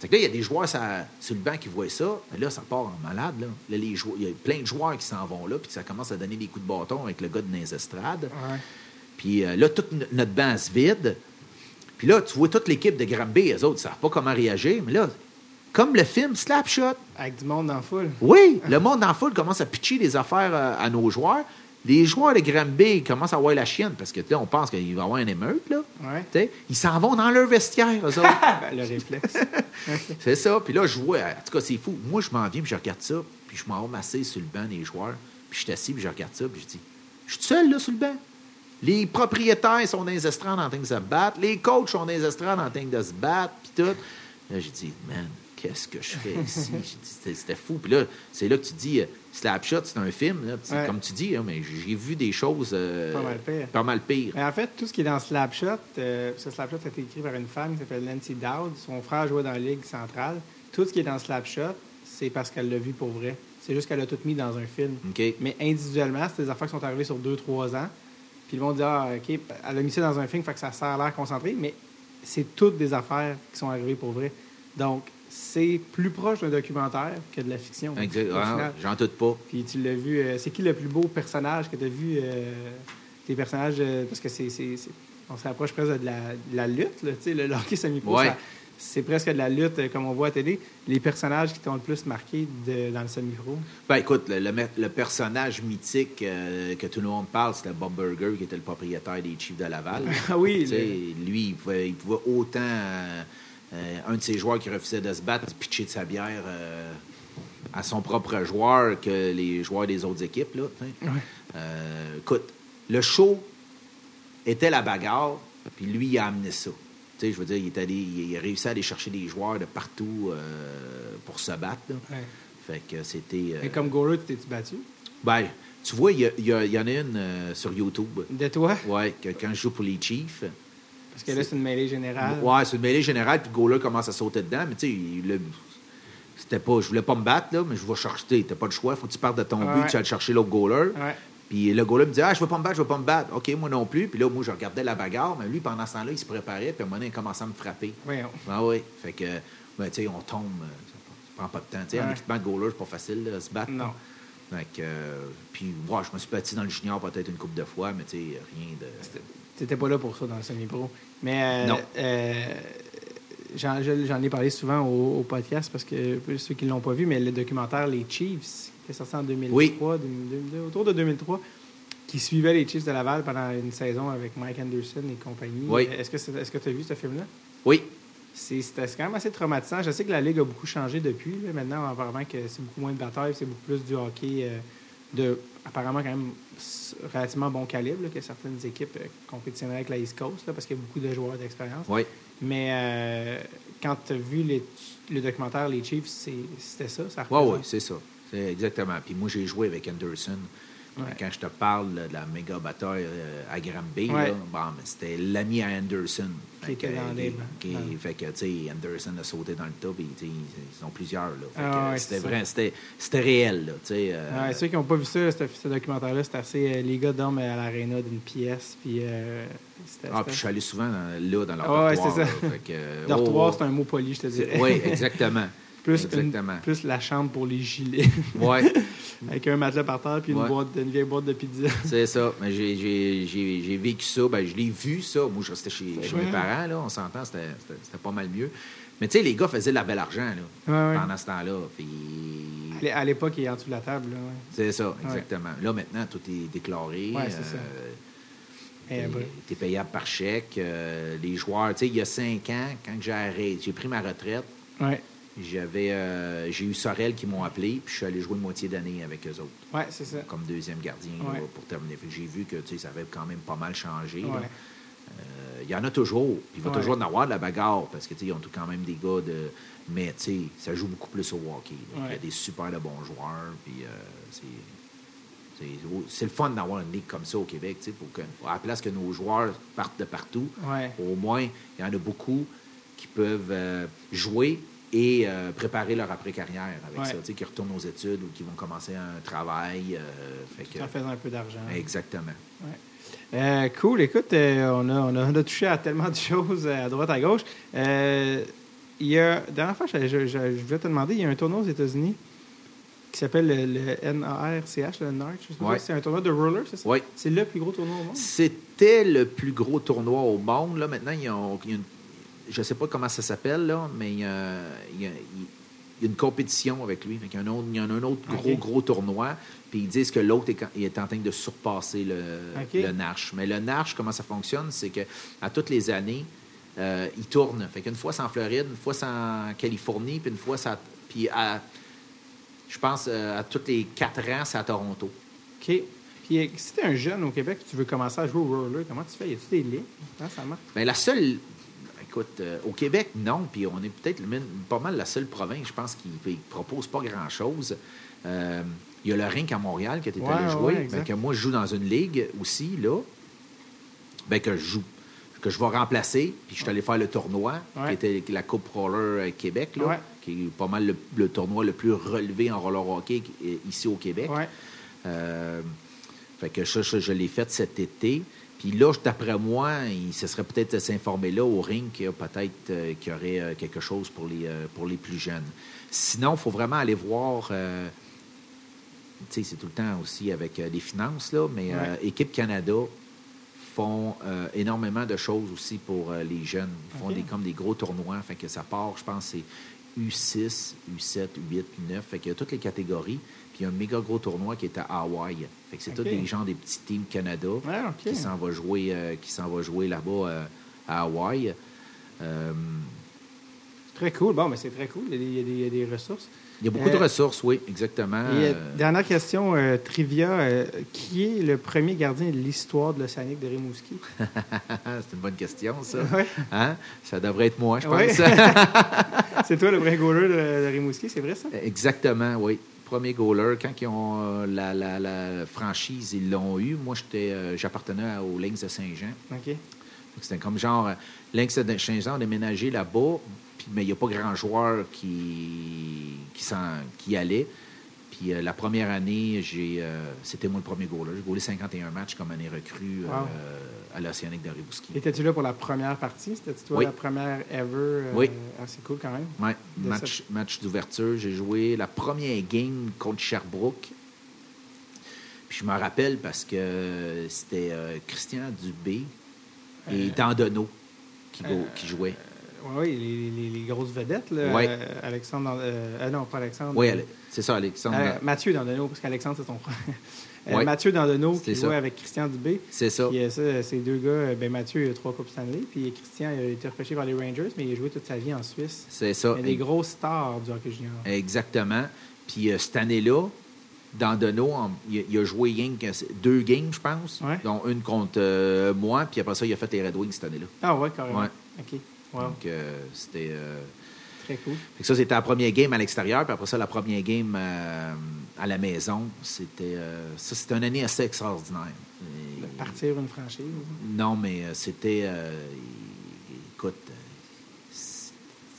Fait que là, il y a des joueurs ça- sur le banc qui voient ça, là, ça part en malade, là. Là, les joueurs- il y a plein de joueurs qui s'en vont là, puis ça commence à donner des coups de bâton avec le gars de les estrades. Ouais. Puis euh, là, toute no- notre banc se vide. Puis là, tu vois toute l'équipe de Granby, eux autres, ils savent pas comment réagir. Mais là, comme le film Slapshot, Avec du monde la foule. oui, le monde en foule commence à pitcher des affaires euh, à nos joueurs. Les joueurs de Granby commencent à avoir la chienne parce que là, on pense qu'il va y avoir une émeute. Là. Ouais. Ils s'en vont dans leur vestiaire, eux autres. Ben, le réflexe. C'est ça. Puis là, je vois, en tout cas, c'est fou. Moi, je m'en viens, puis je regarde ça, puis je m'en vais m'asseoir sur le banc des joueurs. Puis je suis assis, puis je regarde ça, puis je dis, je suis seul, là, sur le banc. Les propriétaires sont dans les estrades en train de se battre. Les coachs sont dans les estrades en train de se battre, puis tout. Là, j'ai dit, man, qu'est-ce que je fais ici? C'était fou. Puis là, c'est là que tu dis, euh, Slapshot, c'est un film, là. Puis Ouais. Comme tu dis, hein, mais j'ai vu des choses... euh, Pas mal pire. Pas mal pire. Mais en fait, tout ce qui est dans Slapshot, euh, ce Slapshot a été écrit par une femme qui s'appelle Nancy Dowd. Son frère jouait dans la Ligue centrale. Tout ce qui est dans Slapshot, c'est parce qu'elle l'a vu pour vrai. C'est juste qu'elle a tout mis dans un film. Mais individuellement, c'est des affaires qui sont arrivées sur 2-3 ans. Puis le monde dit Ah, OK, elle a mis ça dans un film, fait que ça sert à l'air concentré. Mais c'est toutes des affaires qui sont arrivées pour vrai. Donc, c'est plus proche d'un documentaire que de la fiction. Ah. J'en doute pas. Puis tu l'as vu. euh, c'est qui le plus beau personnage que tu as vu euh, Tes personnages. euh, parce que c'est, on se rapproche presque de la, de la lutte, là, tu sais, le, le hockey semi-pro. Ouais. c'est presque de la lutte comme on voit à télé. Les personnages qui t'ont le plus marqué de- dans le semi-pro? Ben écoute, le, le me- le personnage mythique euh, que tout le monde parle, c'était Bob Burger, qui était le propriétaire des Chiefs de Laval. Ah oui, lui, il pouvait, il pouvait autant euh, un de ses joueurs qui refusait de se battre, pitcher de sa bière euh, à son propre joueur que les joueurs des autres équipes. Là. Ouais. Euh, écoute, le show était la bagarre, puis lui, il a amené ça. Tu sais, je veux dire, il, est allé, il a réussi à aller chercher des joueurs de partout euh, pour se battre. là. Ouais. Fait que c'était. euh, Et comme tu t'es-tu battu? Ben, tu vois, il y, en a une euh, sur YouTube. De toi? Que quand je joue pour les Chiefs. Parce que là, c'est une mêlée générale. Ouais, c'est une mêlée générale, puis le goaler commence à sauter dedans. Mais tu sais, il- c'était pas. Je voulais pas me battre, là, mais je vais chercher. T'as pas le choix, faut que tu partes de ton Ouais. but, tu vas chercher l'autre goaler. Ouais. Puis le goaler me dit Ah, je veux pas me battre, je veux pas me battre. OK, moi non plus. Puis là, moi, je regardais la bagarre, mais lui, pendant ce temps-là, il se préparait, puis à un moment donné, il commençait à me frapper. Voyons. Ah oui. Fait que, ben, tu sais, on tombe. euh, Ça prend pas de temps. Tu sais, un Ouais. équipement de goaler, c'est pas facile de se battre. Non. Fait que, euh, puis, ouais, je me suis battu dans le junior peut-être une couple de fois, mais tu sais, rien de. T'étais pas là pour ça dans le semi-pro. Mais euh, Non. euh, j'en, je- j'en ai parlé souvent au, au podcast parce que ceux qui l'ont pas vu, mais le documentaire Les Chiefs, qui est sorti en 2003, 2002, autour de 2003, qui suivait les Chiefs de Laval pendant une saison avec Mike Anderson et compagnie. Oui. Est-ce que c'est- est-ce que tu as vu ce film-là? Oui. C'est, c'était quand même assez traumatisant. Je sais que la Ligue a beaucoup changé depuis. là. Maintenant, apparemment que c'est beaucoup moins de batailles, c'est beaucoup plus du hockey euh, de apparemment quand même relativement bon calibre, là, que certaines équipes euh, compétitionneraient avec la East Coast, là, parce qu'il y a beaucoup de joueurs d'expérience. Oui. Mais euh, quand tu as vu les- le documentaire Les Chiefs, c'était ça, ça Oui, oui, représente. c'est ça. C'est exactement. Puis moi, j'ai joué avec Anderson. Ouais. Quand je te parle de la méga bataille euh, à Granby, Ouais. bon, c'était l'ami à Anderson. Qui était que, dans les- qui- fait que, tu sais, Anderson a sauté dans le tu sais, ils sont plusieurs. Ah ouais, c'était vrai, c'était, c'était réel. Là, euh, ceux qui n'ont pas vu ça, ce, documentaire-là, c'est assez. euh, les gars dorment à l'aréna d'une pièce, puis. euh, c'était- ah, c'était- puis je suis allé souvent dans- là dans leur Ah dortoir, c'est ça. Dortoir, oh, c'est un mot poli, je te dirais. Oui, exactement. plus, une- exactement. plus la chambre pour les gilets. Ouais, Avec un matelas par terre, puis une, Ouais. boîte, une vieille boîte de pizza. c'est ça. Mais j'ai, vécu ça. Ben, je l'ai vu, ça. Moi, je restais chez, chez mes parents. Là, on s'entend, c'était, pas mal mieux. Mais tu sais, les gars faisaient de la belle argent là, pendant ce temps-là. Puis, À l'é- À l'époque, il est en dessous de la table. Ouais. c'est ça, exactement. Là, maintenant, tout est déclaré. Ouais, c'est ça. t'es, Eh ben. t'es payable par chèque. euh, les joueurs, tu sais, il y a cinq ans, quand j'ai arrêté, j'ai pris ma retraite, Ouais, j'avais, euh, j'ai eu Sorel qui m'ont appelé, puis je suis allé jouer une moitié d'année avec eux autres. ouais c'est ça. comme deuxième gardien là, pour terminer. J'ai vu que ça avait quand même pas mal changé. Ouais. Euh, Il y en a toujours. Il va toujours en avoir de la bagarre parce que ils ont tout quand même des gars de. Mais tu sais, ça joue beaucoup plus au hockey. Il y a des super de bons joueurs. Puis euh, c'est. c'est- le fun d'avoir une ligue comme ça au Québec, tu sais, pour que, à la place que nos joueurs partent de partout, au moins, il y en a beaucoup qui peuvent jouer et euh, préparer leur après-carrière avec Ouais. ça, tu sais, qui retournent aux études ou qui vont commencer un travail. euh, fait que- En faisant un peu d'argent. Exactement. Euh, cool, écoute, euh, on, a, on, a, on a touché à tellement de choses euh, à droite, à gauche. Il y a, dernière fois, je, je, voulais te demander, il y a un tournoi aux États-Unis qui s'appelle le, le NARCH, le NARC, je sais pas Ouais. c'est un tournoi de roller, c'est ça? Oui. C'est le plus gros tournoi au monde? C'était le plus gros tournoi au monde. Là, maintenant, il y a une- je ne sais pas comment ça s'appelle, là, mais il y, a, il y a- il y a une compétition avec lui. Qu'il y, a un autre, il y en a un autre gros, gros tournoi. Puis ils disent que l'autre est, il est en train de surpasser le, Ok. le NARCH. Mais le NARCH, comment ça fonctionne? C'est que à toutes les années, euh, il tourne. Fait qu'une fois, c'est en Floride, une fois, c'est en Californie, puis une fois, ça. Puis à, je pense, euh, à tous les quatre ans, c'est à Toronto. OK. Puis euh, si tu es un jeune au Québec et tu veux commencer à jouer au roller, comment tu fais? Y a-tu des ligues? Comment ça marche? Bien, la seule. Écoute, euh, au Québec, non. Puis on est peut-être pas mal la seule province, je pense, qui ne propose pas grand-chose. Euh, Il y a le Rink à Montréal que tu es Ouais, allé jouer. Ben, que moi, je joue dans une ligue aussi, là. Ben, que je joue. Que je vais remplacer. Puis je suis allé faire le tournoi, Ouais. qui était la Coupe Roller euh, Québec, là, qui est pas mal le, le tournoi le plus relevé en roller hockey ici au Québec. Euh, fait que ça, ça, je l'ai fait cet été. Puis là, d'après moi, il se serait peut-être s'informer là au ring qu'il y a peut-être euh, qu'il y aurait euh, quelque chose pour les, euh, pour les plus jeunes. Sinon, il faut vraiment aller voir. tu sais, c'est tout le temps aussi avec les finances, là, mais Équipe Canada font énormément de choses aussi pour les jeunes. Ils font des, comme des gros tournois. Fait que ça part, je pense, c'est U6, U7, U8, U9. Fait qu'il y a toutes les catégories. Puis il y a un méga gros tournoi qui est à Hawaï. Fait que c'est OK. tous des gens des petits teams Canada OK. qui s'en va jouer, euh, qui s'en va jouer là-bas euh, à Hawaï. Euh, Très cool. Bon, mais c'est très cool. Il y a des, il y a ressources. il y a beaucoup de ressources, oui, exactement. Et, dernière question, trivia. qui est le premier gardien de l'histoire de l'Océanique de Rimouski? c'est une bonne question, ça. Ouais. Hein? Ça devrait être moi, je Ouais. pense. c'est toi le vrai goaler de, de Rimouski, c'est vrai ça? Exactement, oui. Premier goaler. Quand ils ont euh, la, la- la franchise, ils l'ont eu. Moi, j'étais, euh, j'appartenais au Lynx de Saint-Jean. OK. Donc, C'était comme genre, euh, Lynx de Saint-Jean a déménagé là-bas, puis, mais il n'y a pas grand joueur qui, qui, s'en- qui allait. Puis euh, la première année, j'ai, euh, c'était moi le premier goaler. J'ai goalé 51 matchs comme année recrue euh, à l'Océanique de Rimouski. Étais-tu là pour la première partie? C'était toi Oui. la première ever? Oui. ah, c'est cool quand même? De match, match d'ouverture. J'ai joué la première game contre Sherbrooke. Puis je me rappelle parce que c'était Christian Dubé et Dandonneau qui, jouaient. Oui, les, les- les grosses vedettes. Là, euh, Alexandre. euh, non, pas Alexandre. Oui, c'est ça, Alexandre. Euh, Mathieu Dandonneau, parce qu'Alexandre, c'est ton frère. Euh, Ouais. Mathieu Dandonneau qui ça. jouait avec Christian Dubé. c'est ça. Puis euh, ça, ces deux gars, euh, ben Mathieu il a trois Coupes Stanley, puis Christian il a été repêché par les Rangers, mais il a joué toute sa vie en Suisse. C'est ça. Il y a des grosses stars du hockey junior. Exactement. Puis euh, cette année-là, il, a- il a joué deux games, je pense, Ouais. dont une contre euh, moi, puis après ça, il a fait les Red Wings cette année-là. Ah ouais, carrément. Ouais. OK. Wow. Donc, c'était. Très cool. fait que ça, c'était la première game à l'extérieur, puis après ça, la première game euh, à la maison. C'était. euh, ça, c'était une année assez extraordinaire. Et- De partir une franchise. non, mais euh, c'était. écoute,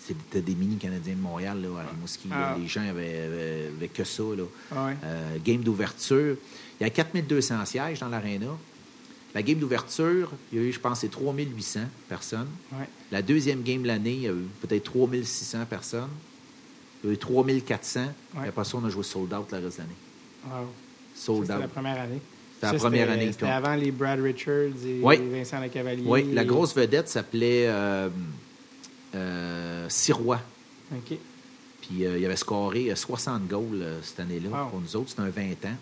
c'était des mini-Canadiens de Montréal, là, à Rimouski. là. Ah. Les gens avaient, avaient- avaient que ça. Là. Ah ouais. Game d'ouverture. Il y a 4200 sièges dans l'aréna. La game d'ouverture, il y a eu, je pense, c'est 3800 personnes. Ouais. La deuxième game de l'année, il y a eu peut-être 3600 personnes. Il y a eu 3400. Ouais. Et après ça, on a joué sold out le reste de l'année. Wow. Ça, Sold C'était la out. première année. C'était la Ça, première année. C'était avant les Brad Richards et Oui. Vincent Lecavalier. Oui, la et- grosse vedette s'appelait euh, euh, Sirois. OK. Puis euh, il avait scoré euh, 60 goals cette année-là Wow. pour nous autres. C'était un 20 ans.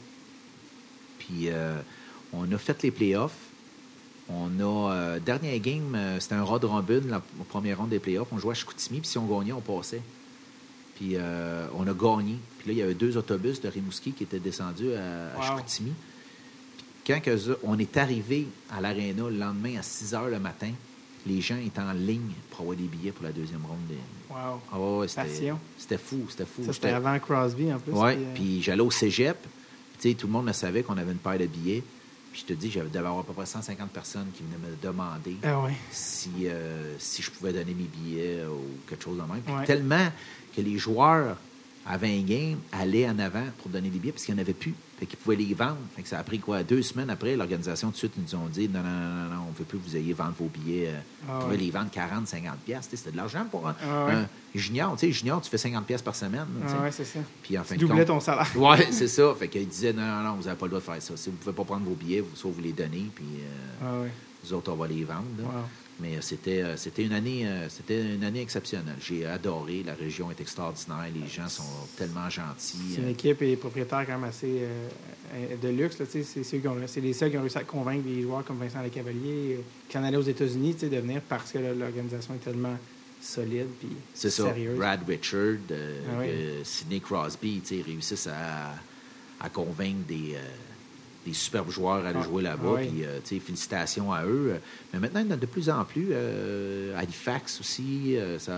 Puis on a fait les playoffs. On a. euh, dernière game, euh, c'était un Rod Robin, la, la première ronde des playoffs. On jouait à Chicoutimi, puis si on gagnait, on passait. Puis euh, on a gagné. Puis là, il y avait deux autobus de Rimouski qui étaient descendus à, à Wow. Chicoutimi. Puis quand on est arrivé à l'aréna le lendemain à 6 heures le matin, les gens étaient en ligne pour avoir des billets pour la deuxième ronde. Des... Wow. Ouais, ouais, c'était, fou, c'était fou. Ça, c'était avant Crosby, en plus. oui, puis, j'allais au cégep. Puis, tout le monde le savait qu'on avait une paire de billets. Puis je te dis, j'avais devait avoir à peu près 150 personnes qui venaient me demander Ah ouais. si, euh, si je pouvais donner mes billets ou quelque chose de même. Puis Ouais. tellement que les joueurs, à 20 games, allaient en avant pour donner des billets parce qu'il n'y en avait plus. Fait qu'ils pouvaient les vendre. Fait que ça a pris quoi? Deux semaines après, l'organisation tout de suite nous ont dit non, non, non, non, on ne veut plus que vous ayez vendre vos billets. euh, Ah pouvez ouais. les vendre 40, 50 piastres. Tu sais, C'était de l'argent pour un, Ah junior. Tu sais, junior, tu fais 50 piastres par semaine. Ah ouais, c'est ça. Puis en fin Tu doublais ton salaire. oui, c'est ça. Fait qu'il disait non, non, non, vous n'avez pas le droit de faire ça. Si vous ne pouvez pas prendre vos billets, vous, soit vous les donnez, puis euh, Ah nous autres, on va les vendre. Mais euh, c'était, euh, c'était, une année, euh, c'était une année exceptionnelle. J'ai adoré. La région est extraordinaire. Les gens sont tellement gentils. C'est une équipe et propriétaire quand même assez euh, de luxe. là, c'est, ceux qui ont- c'est les seuls qui ont réussi à convaincre des joueurs comme Vincent Lecavalier, qui en allaient aux États-Unis de venir parce que l'organisation est tellement solide puis c'est ça. sérieuse. Brad Richard, euh, Ah oui. euh, Sidney Crosby, réussissent à, à convaincre des, des superbes joueurs à aller Ah, jouer là-bas. ah oui. Puis, euh, tu sais, félicitations à eux. Mais maintenant, il y en a de plus en plus. euh, Halifax aussi, euh, ça,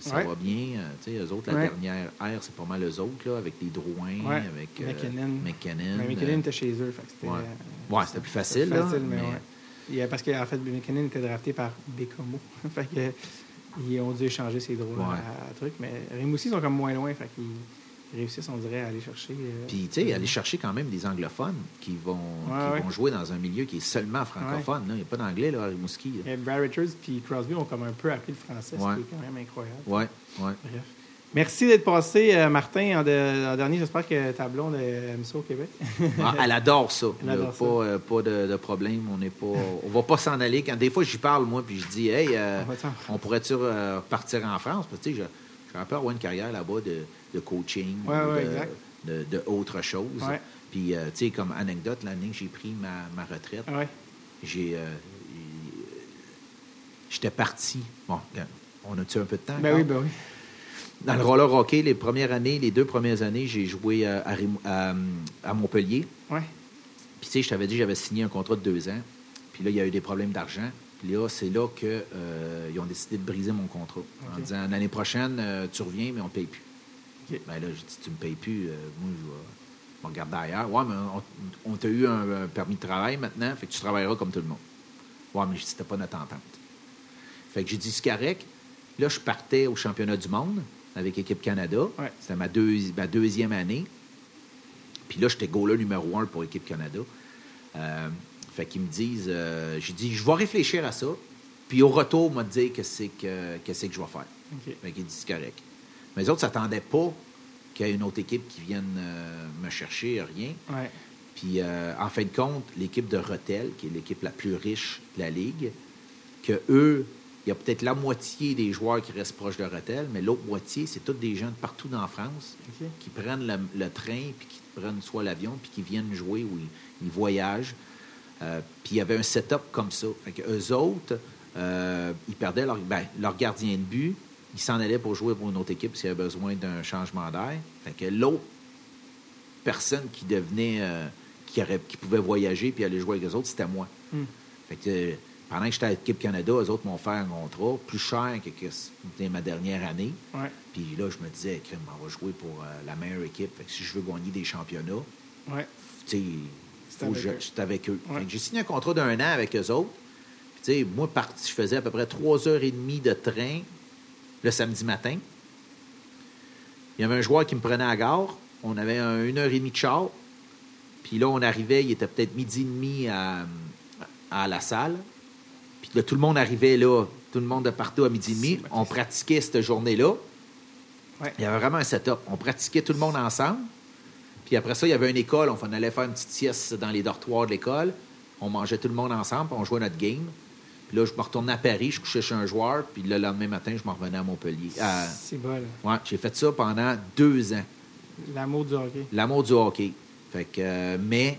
ça Ouais. va bien. Tu sais, eux autres, la Ouais. dernière ère, c'est pas mal eux autres, là, avec les Drouin, Ouais. avec McKinnon. McKinnon. Mais McKinnon était chez eux. c'était, ouais. c'était plus facile, là, mais, mais- ouais. Il y a- parce qu'en fait, McKinnon était drafté par Bécomo. fait que, ils ont dû échanger ses Ouais. à, à truc. Mais Rimouski sont comme moins loin. Fait qu'ils ils réussissent, on dirait, à aller chercher. euh, Puis, tu sais, aller chercher quand même des anglophones qui vont, Ouais, qui ouais. vont jouer dans un milieu qui est seulement francophone. Il n'y a pas d'anglais là, à Rimouski. là. Et Brad Richards puis Crosby ont comme un peu appris le français, ce qui est quand même incroyable. Ouais, ouais. Bref. Merci d'être passé, euh, Martin, en, de- en dernier. J'espère que ta blonde aime ça au Québec. Ah, elle adore ça. Elle adore pas, euh, pas de, de problème. On n'est pas, on va pas s'en aller. Quand des fois j'y parle moi, puis je dis, hey, euh, On pourrait-tu euh, partir en France? Parce que je- un peu avoir une carrière là-bas de, de coaching, Ouais, ou ouais, de, de, de autre chose. Ouais. Puis euh, tu sais, comme anecdote, l'année que j'ai pris ma, ma retraite, ouais. j'ai, euh, j'étais parti. Bon, on a-tu un peu de temps Ben oui, ben oui. Dans le roller hockey, les premières années, les deux premières années, j'ai joué euh, à, à, à Montpellier. Puis, tu sais, je t'avais dit, j'avais signé un contrat de deux ans. Puis là, il y a eu des problèmes d'argent. Là, c'est là qu'ils ont décidé de briser mon contrat. En disant, l'année prochaine, euh, tu reviens, mais on ne paye plus. OK. Ben là, j'ai dit, tu me payes plus, euh, moi, je vais, je vais regarder ailleurs. Ouais, mais on, on t'a eu un, un permis de travail maintenant, fait que tu travailleras comme tout le monde. Ouais, mais c'était pas notre entente. Fait que j'ai dit, correct. Là, je partais au championnat du monde avec Équipe Canada. Ouais. C'était ma, deux- ma deuxième année. Puis là, j'étais goaler numéro un pour Équipe Canada. Fait qu'ils me disent, euh, j'ai dit, je vais réfléchir à ça. Puis au retour, m'a dit que c'est que, que c'est que je vais faire. OK. Fait qu'il dit, c'est correct. Mais les autres ne s'attendaient pas qu'il y ait une autre équipe qui vienne euh, me chercher, rien. Ouais. Puis, euh, en fin de compte, l'équipe de Rotel, qui est l'équipe la plus riche de la Ligue, que eux, il y a peut-être la moitié des joueurs qui restent proches de Rotel, mais l'autre moitié, c'est tous des gens de partout dans France qui prennent le, le train, puis qui prennent soit l'avion, puis qui viennent jouer ou ils, ils voyagent. Euh, puis il y avait un setup comme ça. Fait que eux autres, euh, ils perdaient leur, ben, leur gardien de but. Ils s'en allaient pour jouer pour une autre équipe s'il y avait besoin d'un changement d'air. Fait que l'autre personne qui devenait, euh, qui, aurait, qui pouvait voyager puis aller jouer avec les autres, c'était moi. Hmm. Fait que, pendant que j'étais à l'équipe Canada, eux autres m'ont fait un contrat plus cher que, que c'était ma dernière année. Ouais. Puis là, je me disais, on va jouer pour la meilleure équipe. Fait que si je veux gagner des championnats, Ouais. tu sais, faut que j'étais avec eux. Ouais. J'ai signé un contrat d'un an avec eux autres. Puis, moi, parti, je faisais à peu près trois heures et demie de train le samedi matin. Il y avait un joueur qui me prenait à la gare. On avait un- une heure et demie de char. Puis là, on arrivait, il était peut-être midi et demi à, à la salle. Puis là, tout le monde arrivait là, tout le monde de partout à midi et demi. On pratiquait cette journée-là. Ouais. Il y avait vraiment un setup. On pratiquait tout le monde ensemble. Puis après ça, il y avait une école. On allait faire une petite sieste dans les dortoirs de l'école. On mangeait tout le monde ensemble, puis on jouait notre game. Puis là, je me retournais à Paris, je couchais chez un joueur, puis le lendemain matin, je m'en revenais à Montpellier. C'est bol. ouais, j'ai fait ça pendant deux ans. L'amour du hockey. L'amour du hockey. Fait que, euh, mais,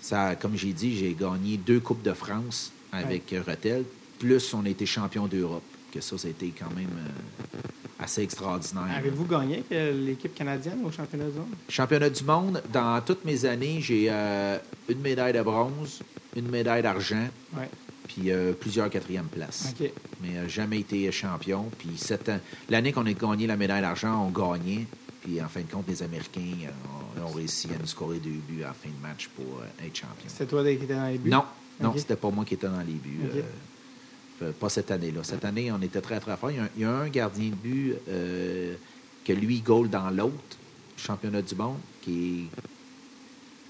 ça, comme j'ai dit, j'ai gagné deux Coupes de France avec euh, Rethel, plus on a été champion d'Europe. Que ça, ça a été quand même euh, assez extraordinaire. Avez-vous gagné euh, l'équipe canadienne au championnat du monde? Championnat du monde, dans toutes mes années, j'ai euh, une médaille de bronze, une médaille d'argent, Ouais. puis euh, plusieurs quatrièmes places. Mais euh, jamais été champion. Puis l'année qu'on a gagné la médaille d'argent, on gagnait. Puis en fin de compte, les Américains ont, ont réussi à nous scorer deux buts à la fin de match pour être champion. C'était toi qui étais dans les buts? Non, non, c'était pas moi qui étais dans les buts. Euh, pas cette année-là. Cette année, on était très, très fort. Il y a un, il y a un gardien de but euh, que lui, goal dans l'autre, championnat du monde, qui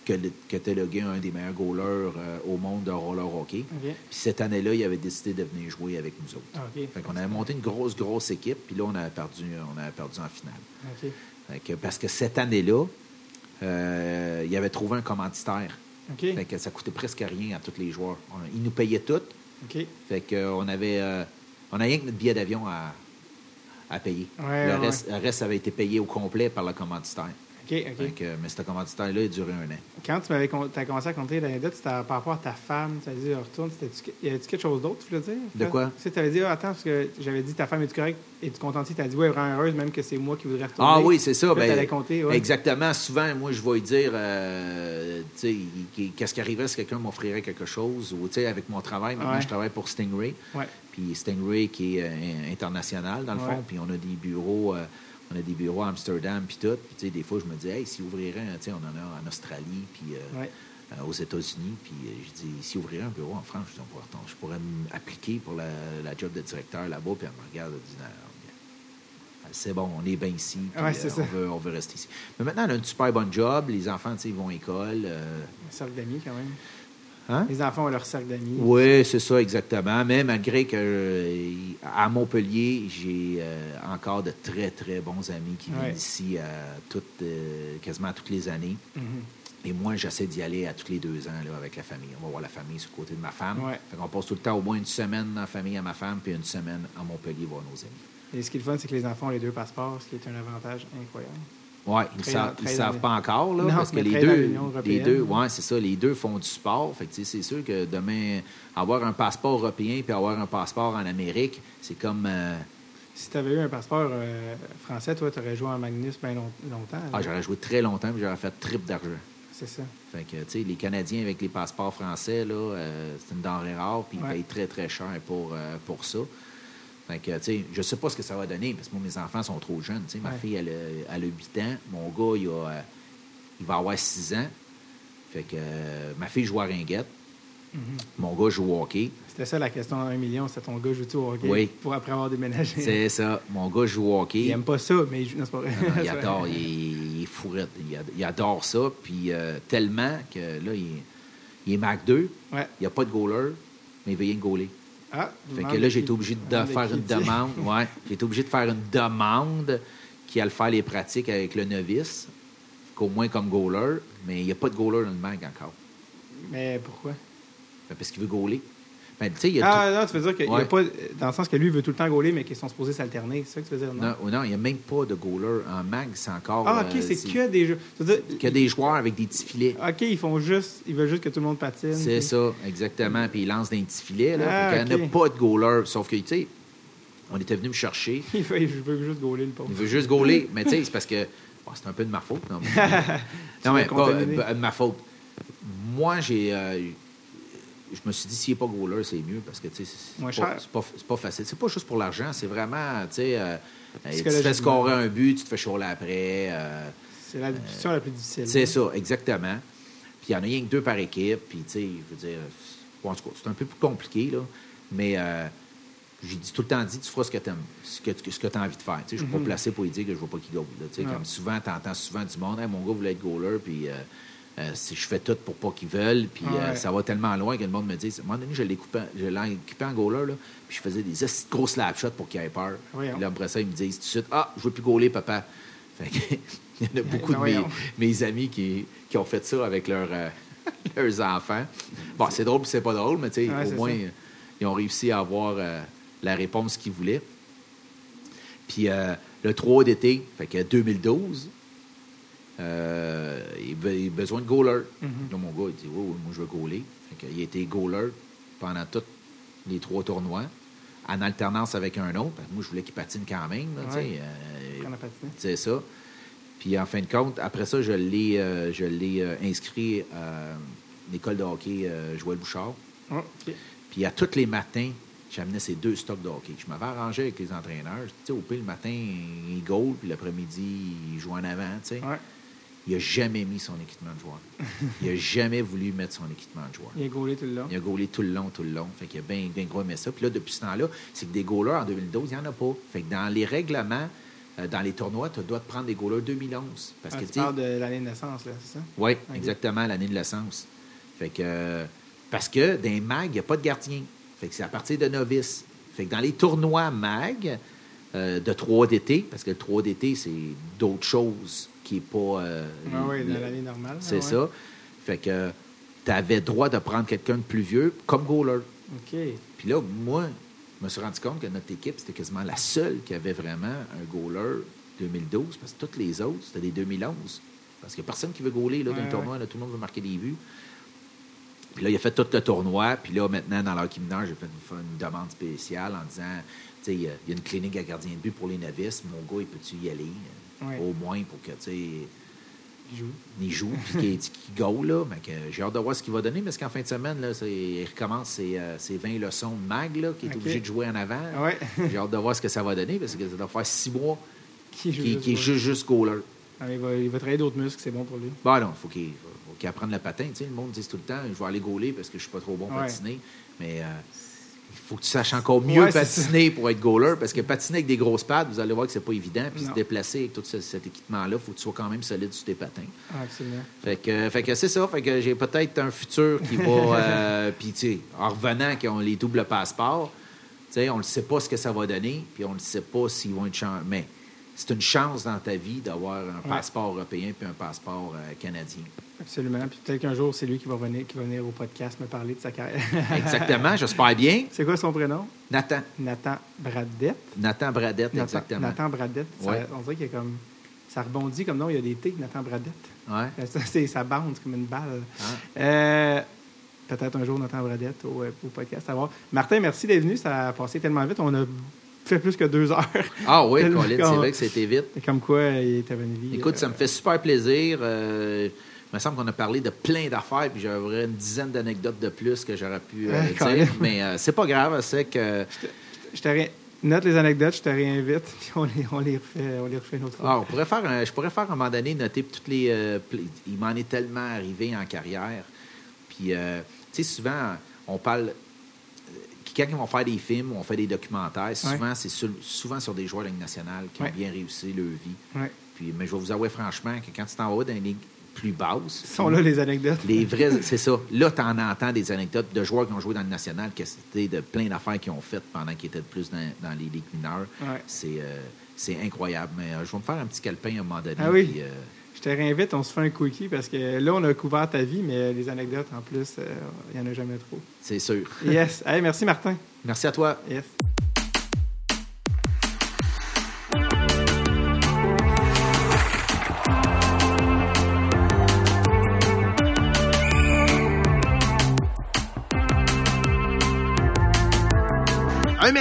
que était le gars, un des meilleurs goalers euh, au monde de roller hockey. Puis cette année-là, il avait décidé de venir jouer avec nous autres. Ah, OK. Fait qu'on avait monté une grosse, grosse équipe, puis là, on avait perdu, on avait perdu en finale. OK. Fait que- parce que cette année-là, euh, il avait trouvé un commanditaire. Fait que ça coûtait presque rien à tous les joueurs. On- ils nous payaient tout. OK. Fait que, euh, on avait euh, on a rien que notre billet d'avion à, à payer. Ouais, le, ouais. reste, le reste avait été payé au complet par le commanditaire. OK. OK. Fait que, mais ce commanditaire-là, il a duré un an. Quand tu m'avais t'as commencé à compter l'anecdote, c'était par rapport à ta femme. Tu as dit, retourne. c'était-tu- Y avait-tu quelque chose d'autre, tu voulais dire? De quoi? Tu tu avais dit, ah, attends, parce que j'avais dit, ta femme est-tu correcte? Es-tu contente? Tu as dit, ouais, vraiment heureuse, même que c'est moi qui voudrais retourner. Ah oui, c'est ça. Là, ben, compter, ouais. Exactement. Souvent, moi, je vais lui dire, euh, tu sais, qu'est-ce qui arriverait si quelqu'un m'offrirait quelque chose, ou tu sais, avec mon travail. Maintenant, Ouais. je travaille pour Stingray. Ouais. Puis Stingray qui est euh, international, dans le fond. Puis on a des bureaux, euh, on a des bureaux à Amsterdam, puis tout. Puis tu sais, des fois, je me dis, hey, s'ils ouvriraient, un- tu sais, on en a en Australie, puis euh, Ouais. euh, aux États-Unis. Puis euh, je dis, s'ils ouvriraient un bureau en France, je, dis, retourner. je pourrais m'appliquer pour la, la job de directeur là-bas. Puis elle me regarde, elle dit, c'est bon, on est bien ici. Ouais, euh, ça. on, veut, on veut rester ici. Mais maintenant, elle a un super bon job. Les enfants, tu sais, ils vont à l'école. Un cercle d'amis, quand même. Hein? Les enfants ont leur cercle d'amis. Oui, c'est ça, exactement. Mais malgré que euh, à Montpellier, j'ai euh, encore de très, très bons amis qui Ouais. viennent ici à toutes, euh, quasiment à toutes les années. Mhm. Et moi, j'essaie d'y aller à tous les deux ans là, avec la famille. On va voir la famille sur le côté de ma femme. Ouais. Fait qu'on passe tout le temps au moins une semaine en famille à ma femme, puis une semaine à Montpellier voir nos amis. Et ce qui est le fun, c'est que les enfants ont les deux passeports, ce qui est un avantage incroyable. Oui, ils ne savent, ils savent pas encore, là, Non, parce que les deux, les deux, ouais, c'est ça, les deux font du sport. Fait c'est sûr que demain, avoir un passeport européen puis avoir un passeport en Amérique, c'est comme. euh, Si tu avais eu un passeport euh, français, toi, tu aurais joué en Magnus bien long- longtemps. là. ah, j'aurais joué très longtemps puis j'aurais fait trip d'argent. c'est ça. Fait que, tu sais, les Canadiens avec les passeports français, là, euh, c'est une denrée rare, puis ils Ouais. payent très, très cher pour, pour ça. Fait que, je sais pas ce que ça va donner, parce que moi, mes enfants sont trop jeunes. Ma Ouais. fille, elle a, elle a 8 ans. Mon gars, il, a, euh, il va avoir 6 ans. Fait que euh, ma fille joue à Ringuette. Mhm. Mon gars joue au hockey. C'était ça la question en un million, c'était ton gars joue-tu au hockey? Oui. pour après avoir déménagé. C'est ça. Mon gars joue au hockey. Il aime pas ça, mais il joue. Non, c'est pas vrai. Non, non, il adore, il, est- il est fourrette. Il, ad- il adore ça. Puis euh, tellement que là, il, est- il est Mac 2. Ouais. Il n'y a pas de goaler, mais il veut rien goaler. Ah, Fait que là, j'ai été obligé de faire une demande. Ouais. J'ai été obligé de faire une demande qui allait faire les pratiques avec le novice, qu'au moins comme goaler, mais il n'y a pas de goaler dans le mag encore. Mais pourquoi? Ben, Parce qu'il veut goaler. Ben, tu sais, il y a Ah, non, tu veux dire qu'il y a pas. Dans le sens que lui, il veut tout le temps gauler, mais qu'ils sont supposés s'alterner. C'est ça que tu veux dire, non? non, non, il n'y a même pas de goaler. En mag, c'est encore. Ah, ok, euh, c'est que des jeux. Dire, que des joueurs avec des petits filets. Ok, ils font juste. Ils veulent juste que tout le monde patine. C'est puis- ça, exactement. Puis il lance des petits filets. Là. Ah, qu'il n'y en ok. a pas de goaler. Sauf que, tu sais, on était venu me chercher. Il veut, il juste gauler le pauvre. Il veut juste gauler. Mais tu sais, c'est parce que Bon, c'est un peu de ma faute. Non, non, mais l'as pas euh, de ma faute. Moi, j'ai. euh, je me suis dit, s'il n'est pas goaler, c'est mieux parce que, c'est pas, pas, pas facile. C'est pas juste pour l'argent, c'est vraiment, tu sais, euh, tu te fais scorer un but, tu te fais chourler après. euh, C'est la position la plus difficile. c'est ça, exactement. Puis il y en a rien que deux par équipe. Puis, tu sais, je veux dire, bon, en tout cas, c'est un peu plus compliqué, là. Mais euh, j'ai dit, tout le temps dit, tu feras ce que tu ce que, ce que tu as envie de faire. Tu sais, je ne suis pas placé pour lui dire que je ne veux pas qu'il goal. là. Comme souvent, tu entends souvent du monde, Hey, mon gars voulait être goaler, puis. Euh, si je fais tout pour pas qu'ils veulent, puis euh, Ouais. ça va tellement loin que le monde me dit, à un moment donné, je l'ai coupé, je l'ai équipé en goaler, là, puis je faisais des gros slap shots pour qu'il ait peur. Puis là, après ça, ils me disent tout de suite, ah, je veux plus goaler, papa. Fait que, il y en a beaucoup de Ben mes, amis qui, qui ont fait ça avec leurs, euh, leurs enfants. Bon, c'est drôle puis c'est pas drôle, mais tu sais, Ouais, au moins, ça. ils ont réussi à avoir la réponse qu'ils voulaient. Puis le 3 d'été, fait que 2012, euh, il, a besoin de goaler. Mm-hmm. Là, mon gars, il dit, oui, oui, moi, je veux goaler. Il a été goaler pendant tous les trois tournois, en alternance avec un autre. Parce que Moi, je voulais qu'il patine quand même. Ouais. euh, c'est ça. Puis en fin de compte, après ça, je l'ai, euh, euh, inscrit à l'école de hockey Joël Bouchard. Oh, OK. Puis à tous les matins, j'amenais ces deux stocks de hockey. Je m'avais arrangé avec les entraîneurs. Tu sais, au pire, le matin, il goal, puis l'après-midi, il joue en avant. tu sais. Ouais. Il n'a jamais mis son équipement de joueur. il n'a jamais voulu mettre son équipement de joueur. Il est gaulé tout le long. Il a gaulé tout le long, tout le long. Fait qu'il a bien, bien gros aimé ça. Puis là, depuis ce temps-là, c'est que des goalers en 2012, il n'y en a pas. Fait que dans les règlements, euh, dans les tournois, tu dois te prendre des goalers 2011. Parce Ah, que, tu parles de l'année de naissance, là, c'est ça? oui, exactement, l'année de naissance. Fait que, euh, parce que dans les MAG, il n'y a pas de gardien. Fait que c'est à partir de novice. Fait que dans les tournois MAG euh, de 3 d'été, parce que le 3 d'été, c'est d'autres choses qui n'est pas. euh, Ah oui, dans l'année normale. C'est Ah ouais. ça. Fait que tu avais droit de prendre quelqu'un de plus vieux comme goaler. OK. Puis là, moi, je me suis rendu compte que notre équipe, c'était quasiment la seule qui avait vraiment un goaler 2012, parce que toutes les autres, c'était des 2011. Parce qu'il n'y a personne qui veut goaler là, dans Ouais, le tournoi, là, tout le monde veut marquer des buts. Puis là, il a fait tout le tournoi. Puis là, maintenant, dans l'hockey mineur, j'ai fait une, une demande spéciale en disant, tu sais, il y a il y a une clinique à gardien de but pour les novices. Mon gars, il peut-tu y aller? Ouais. Au moins pour que, tu sais, Il joue. il joue puis qu'il qu'il goal, là. Mais que j'ai hâte de voir ce qu'il va donner, parce qu'en fin de semaine, là, il recommence ses, euh, ses 20 leçons de mag, là, qu'il est obligé de jouer en avant. Ouais. J'ai hâte de voir ce que ça va donner, parce que ça doit faire six mois Qui joue qu'il qu'il est gaulé. juste, goaler. Ah, il, va, il va travailler d'autres muscles, c'est bon pour lui. Bon, non, faut qu'il faut qu'il apprenne le patin. Tu sais, le monde dit tout le temps, je vais aller gauler parce que je suis pas trop bon Ouais. patiner. Mais euh, il faut que tu saches encore mieux Ouais, patiner pour être goaler, parce que patiner avec des grosses pattes, vous allez voir que c'est pas évident. Puis Non. se déplacer avec tout ce- cet équipement-là, il faut que tu sois quand même solide sur tes patins. Ah, absolument. Fait que, fait que c'est ça. Fait que j'ai peut-être un futur qui va. euh, puis, tu sais, en revenant, qui ont les doubles passeports, tu sais, on ne sait pas ce que ça va donner, puis on ne sait pas s'ils vont être chan- Mais c'est une chance dans ta vie d'avoir un Ouais. passeport européen puis un passeport euh, canadien. Absolument. Puis peut-être qu'un jour, c'est lui qui va, venir, qui va venir au podcast me parler de sa carrière. Exactement, j'espère bien. c'est quoi son prénom? Nathan. Nathan Bradette. Nathan Bradette, Nathan, exactement. Nathan Bradette. Ça- Ouais. on dirait qu'il a comme. Ça rebondit comme non, il y a des T, Nathan Bradette. Ouais. Euh, Ça, ça bounce comme une balle. Ah. Euh, peut-être un jour, Nathan Bradette au, euh, au podcast. À voir. Martin, merci d'être venu. Ça a passé tellement vite. On a fait plus que deux heures. Ah oui, Colin, c'est vrai que c'était vite. Comme quoi, il était venu. Écoute, ça me fait super plaisir. Euh, me semble qu'on a parlé de plein d'affaires, puis j'aurais une dizaine d'anecdotes de plus que j'aurais pu euh, quand dire. Mais euh, c'est pas grave, c'est que. Je te Note les anecdotes, je te réinvite, puis on les, on les, refait, on les refait une autre fois. Ah, on pourrait faire un- je pourrais faire à un moment donné noter toutes les. euh, il m'en est tellement arrivé en carrière. Puis, euh, tu sais, souvent, on parle. Quand ils vont faire des films ou on fait des documentaires, souvent, c'est sur, souvent sur des joueurs de la Ligue nationale qui Ouais. ont bien réussi leur vie. Ouais. Puis, mais je vais vous avouer franchement que quand tu t'en vas dans une ligue plus basse, sont là les anecdotes. les vrais, c'est ça. Là, tu en entends des anecdotes de joueurs qui ont joué dans le national, que c'était de plein d'affaires qu'ils ont faites pendant qu'ils étaient plus dans, dans les ligues mineures. Ouais. C'est, euh, c'est incroyable. Mais euh, je vais me faire un petit calepin à un moment donné. Ah oui. puis, euh, Je te réinvite, on se fait un quickie parce que là, on a couvert ta vie, mais les anecdotes, en plus, il n'y en a jamais trop. c'est sûr. Yes. Hey, merci, Martin. Merci à toi. Yes.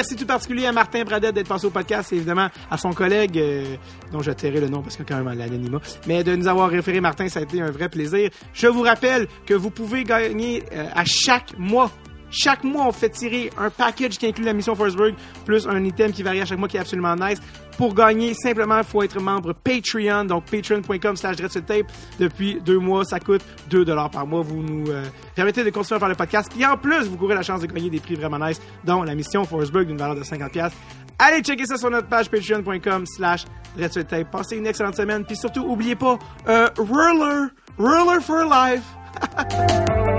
Merci tout particulier à Martin Bradette d'être passé au podcast et évidemment à son collègue, euh, dont je tairai le nom parce que quand même l'anonymat, mais de nous avoir référé Martin, ça a été un vrai plaisir. Je vous rappelle que vous pouvez gagner euh, à chaque mois chaque mois, on fait tirer un package qui inclut la mission Forsberg, plus un item qui varie à chaque mois qui est absolument nice. Pour gagner, simplement, il faut être membre Patreon, donc patreon.com slash tape. Depuis deux mois, ça coûte 2 dollars par mois. Vous nous euh, permettez de continuer à faire le podcast. Puis en plus, vous courez la chance de gagner des prix vraiment nice, dont la mission Forsberg d'une valeur de 50$. Allez checker ça sur notre page patreon.com slash tape. Passez une excellente semaine. Puis surtout, oubliez pas, euh, Roller, Roller for Life.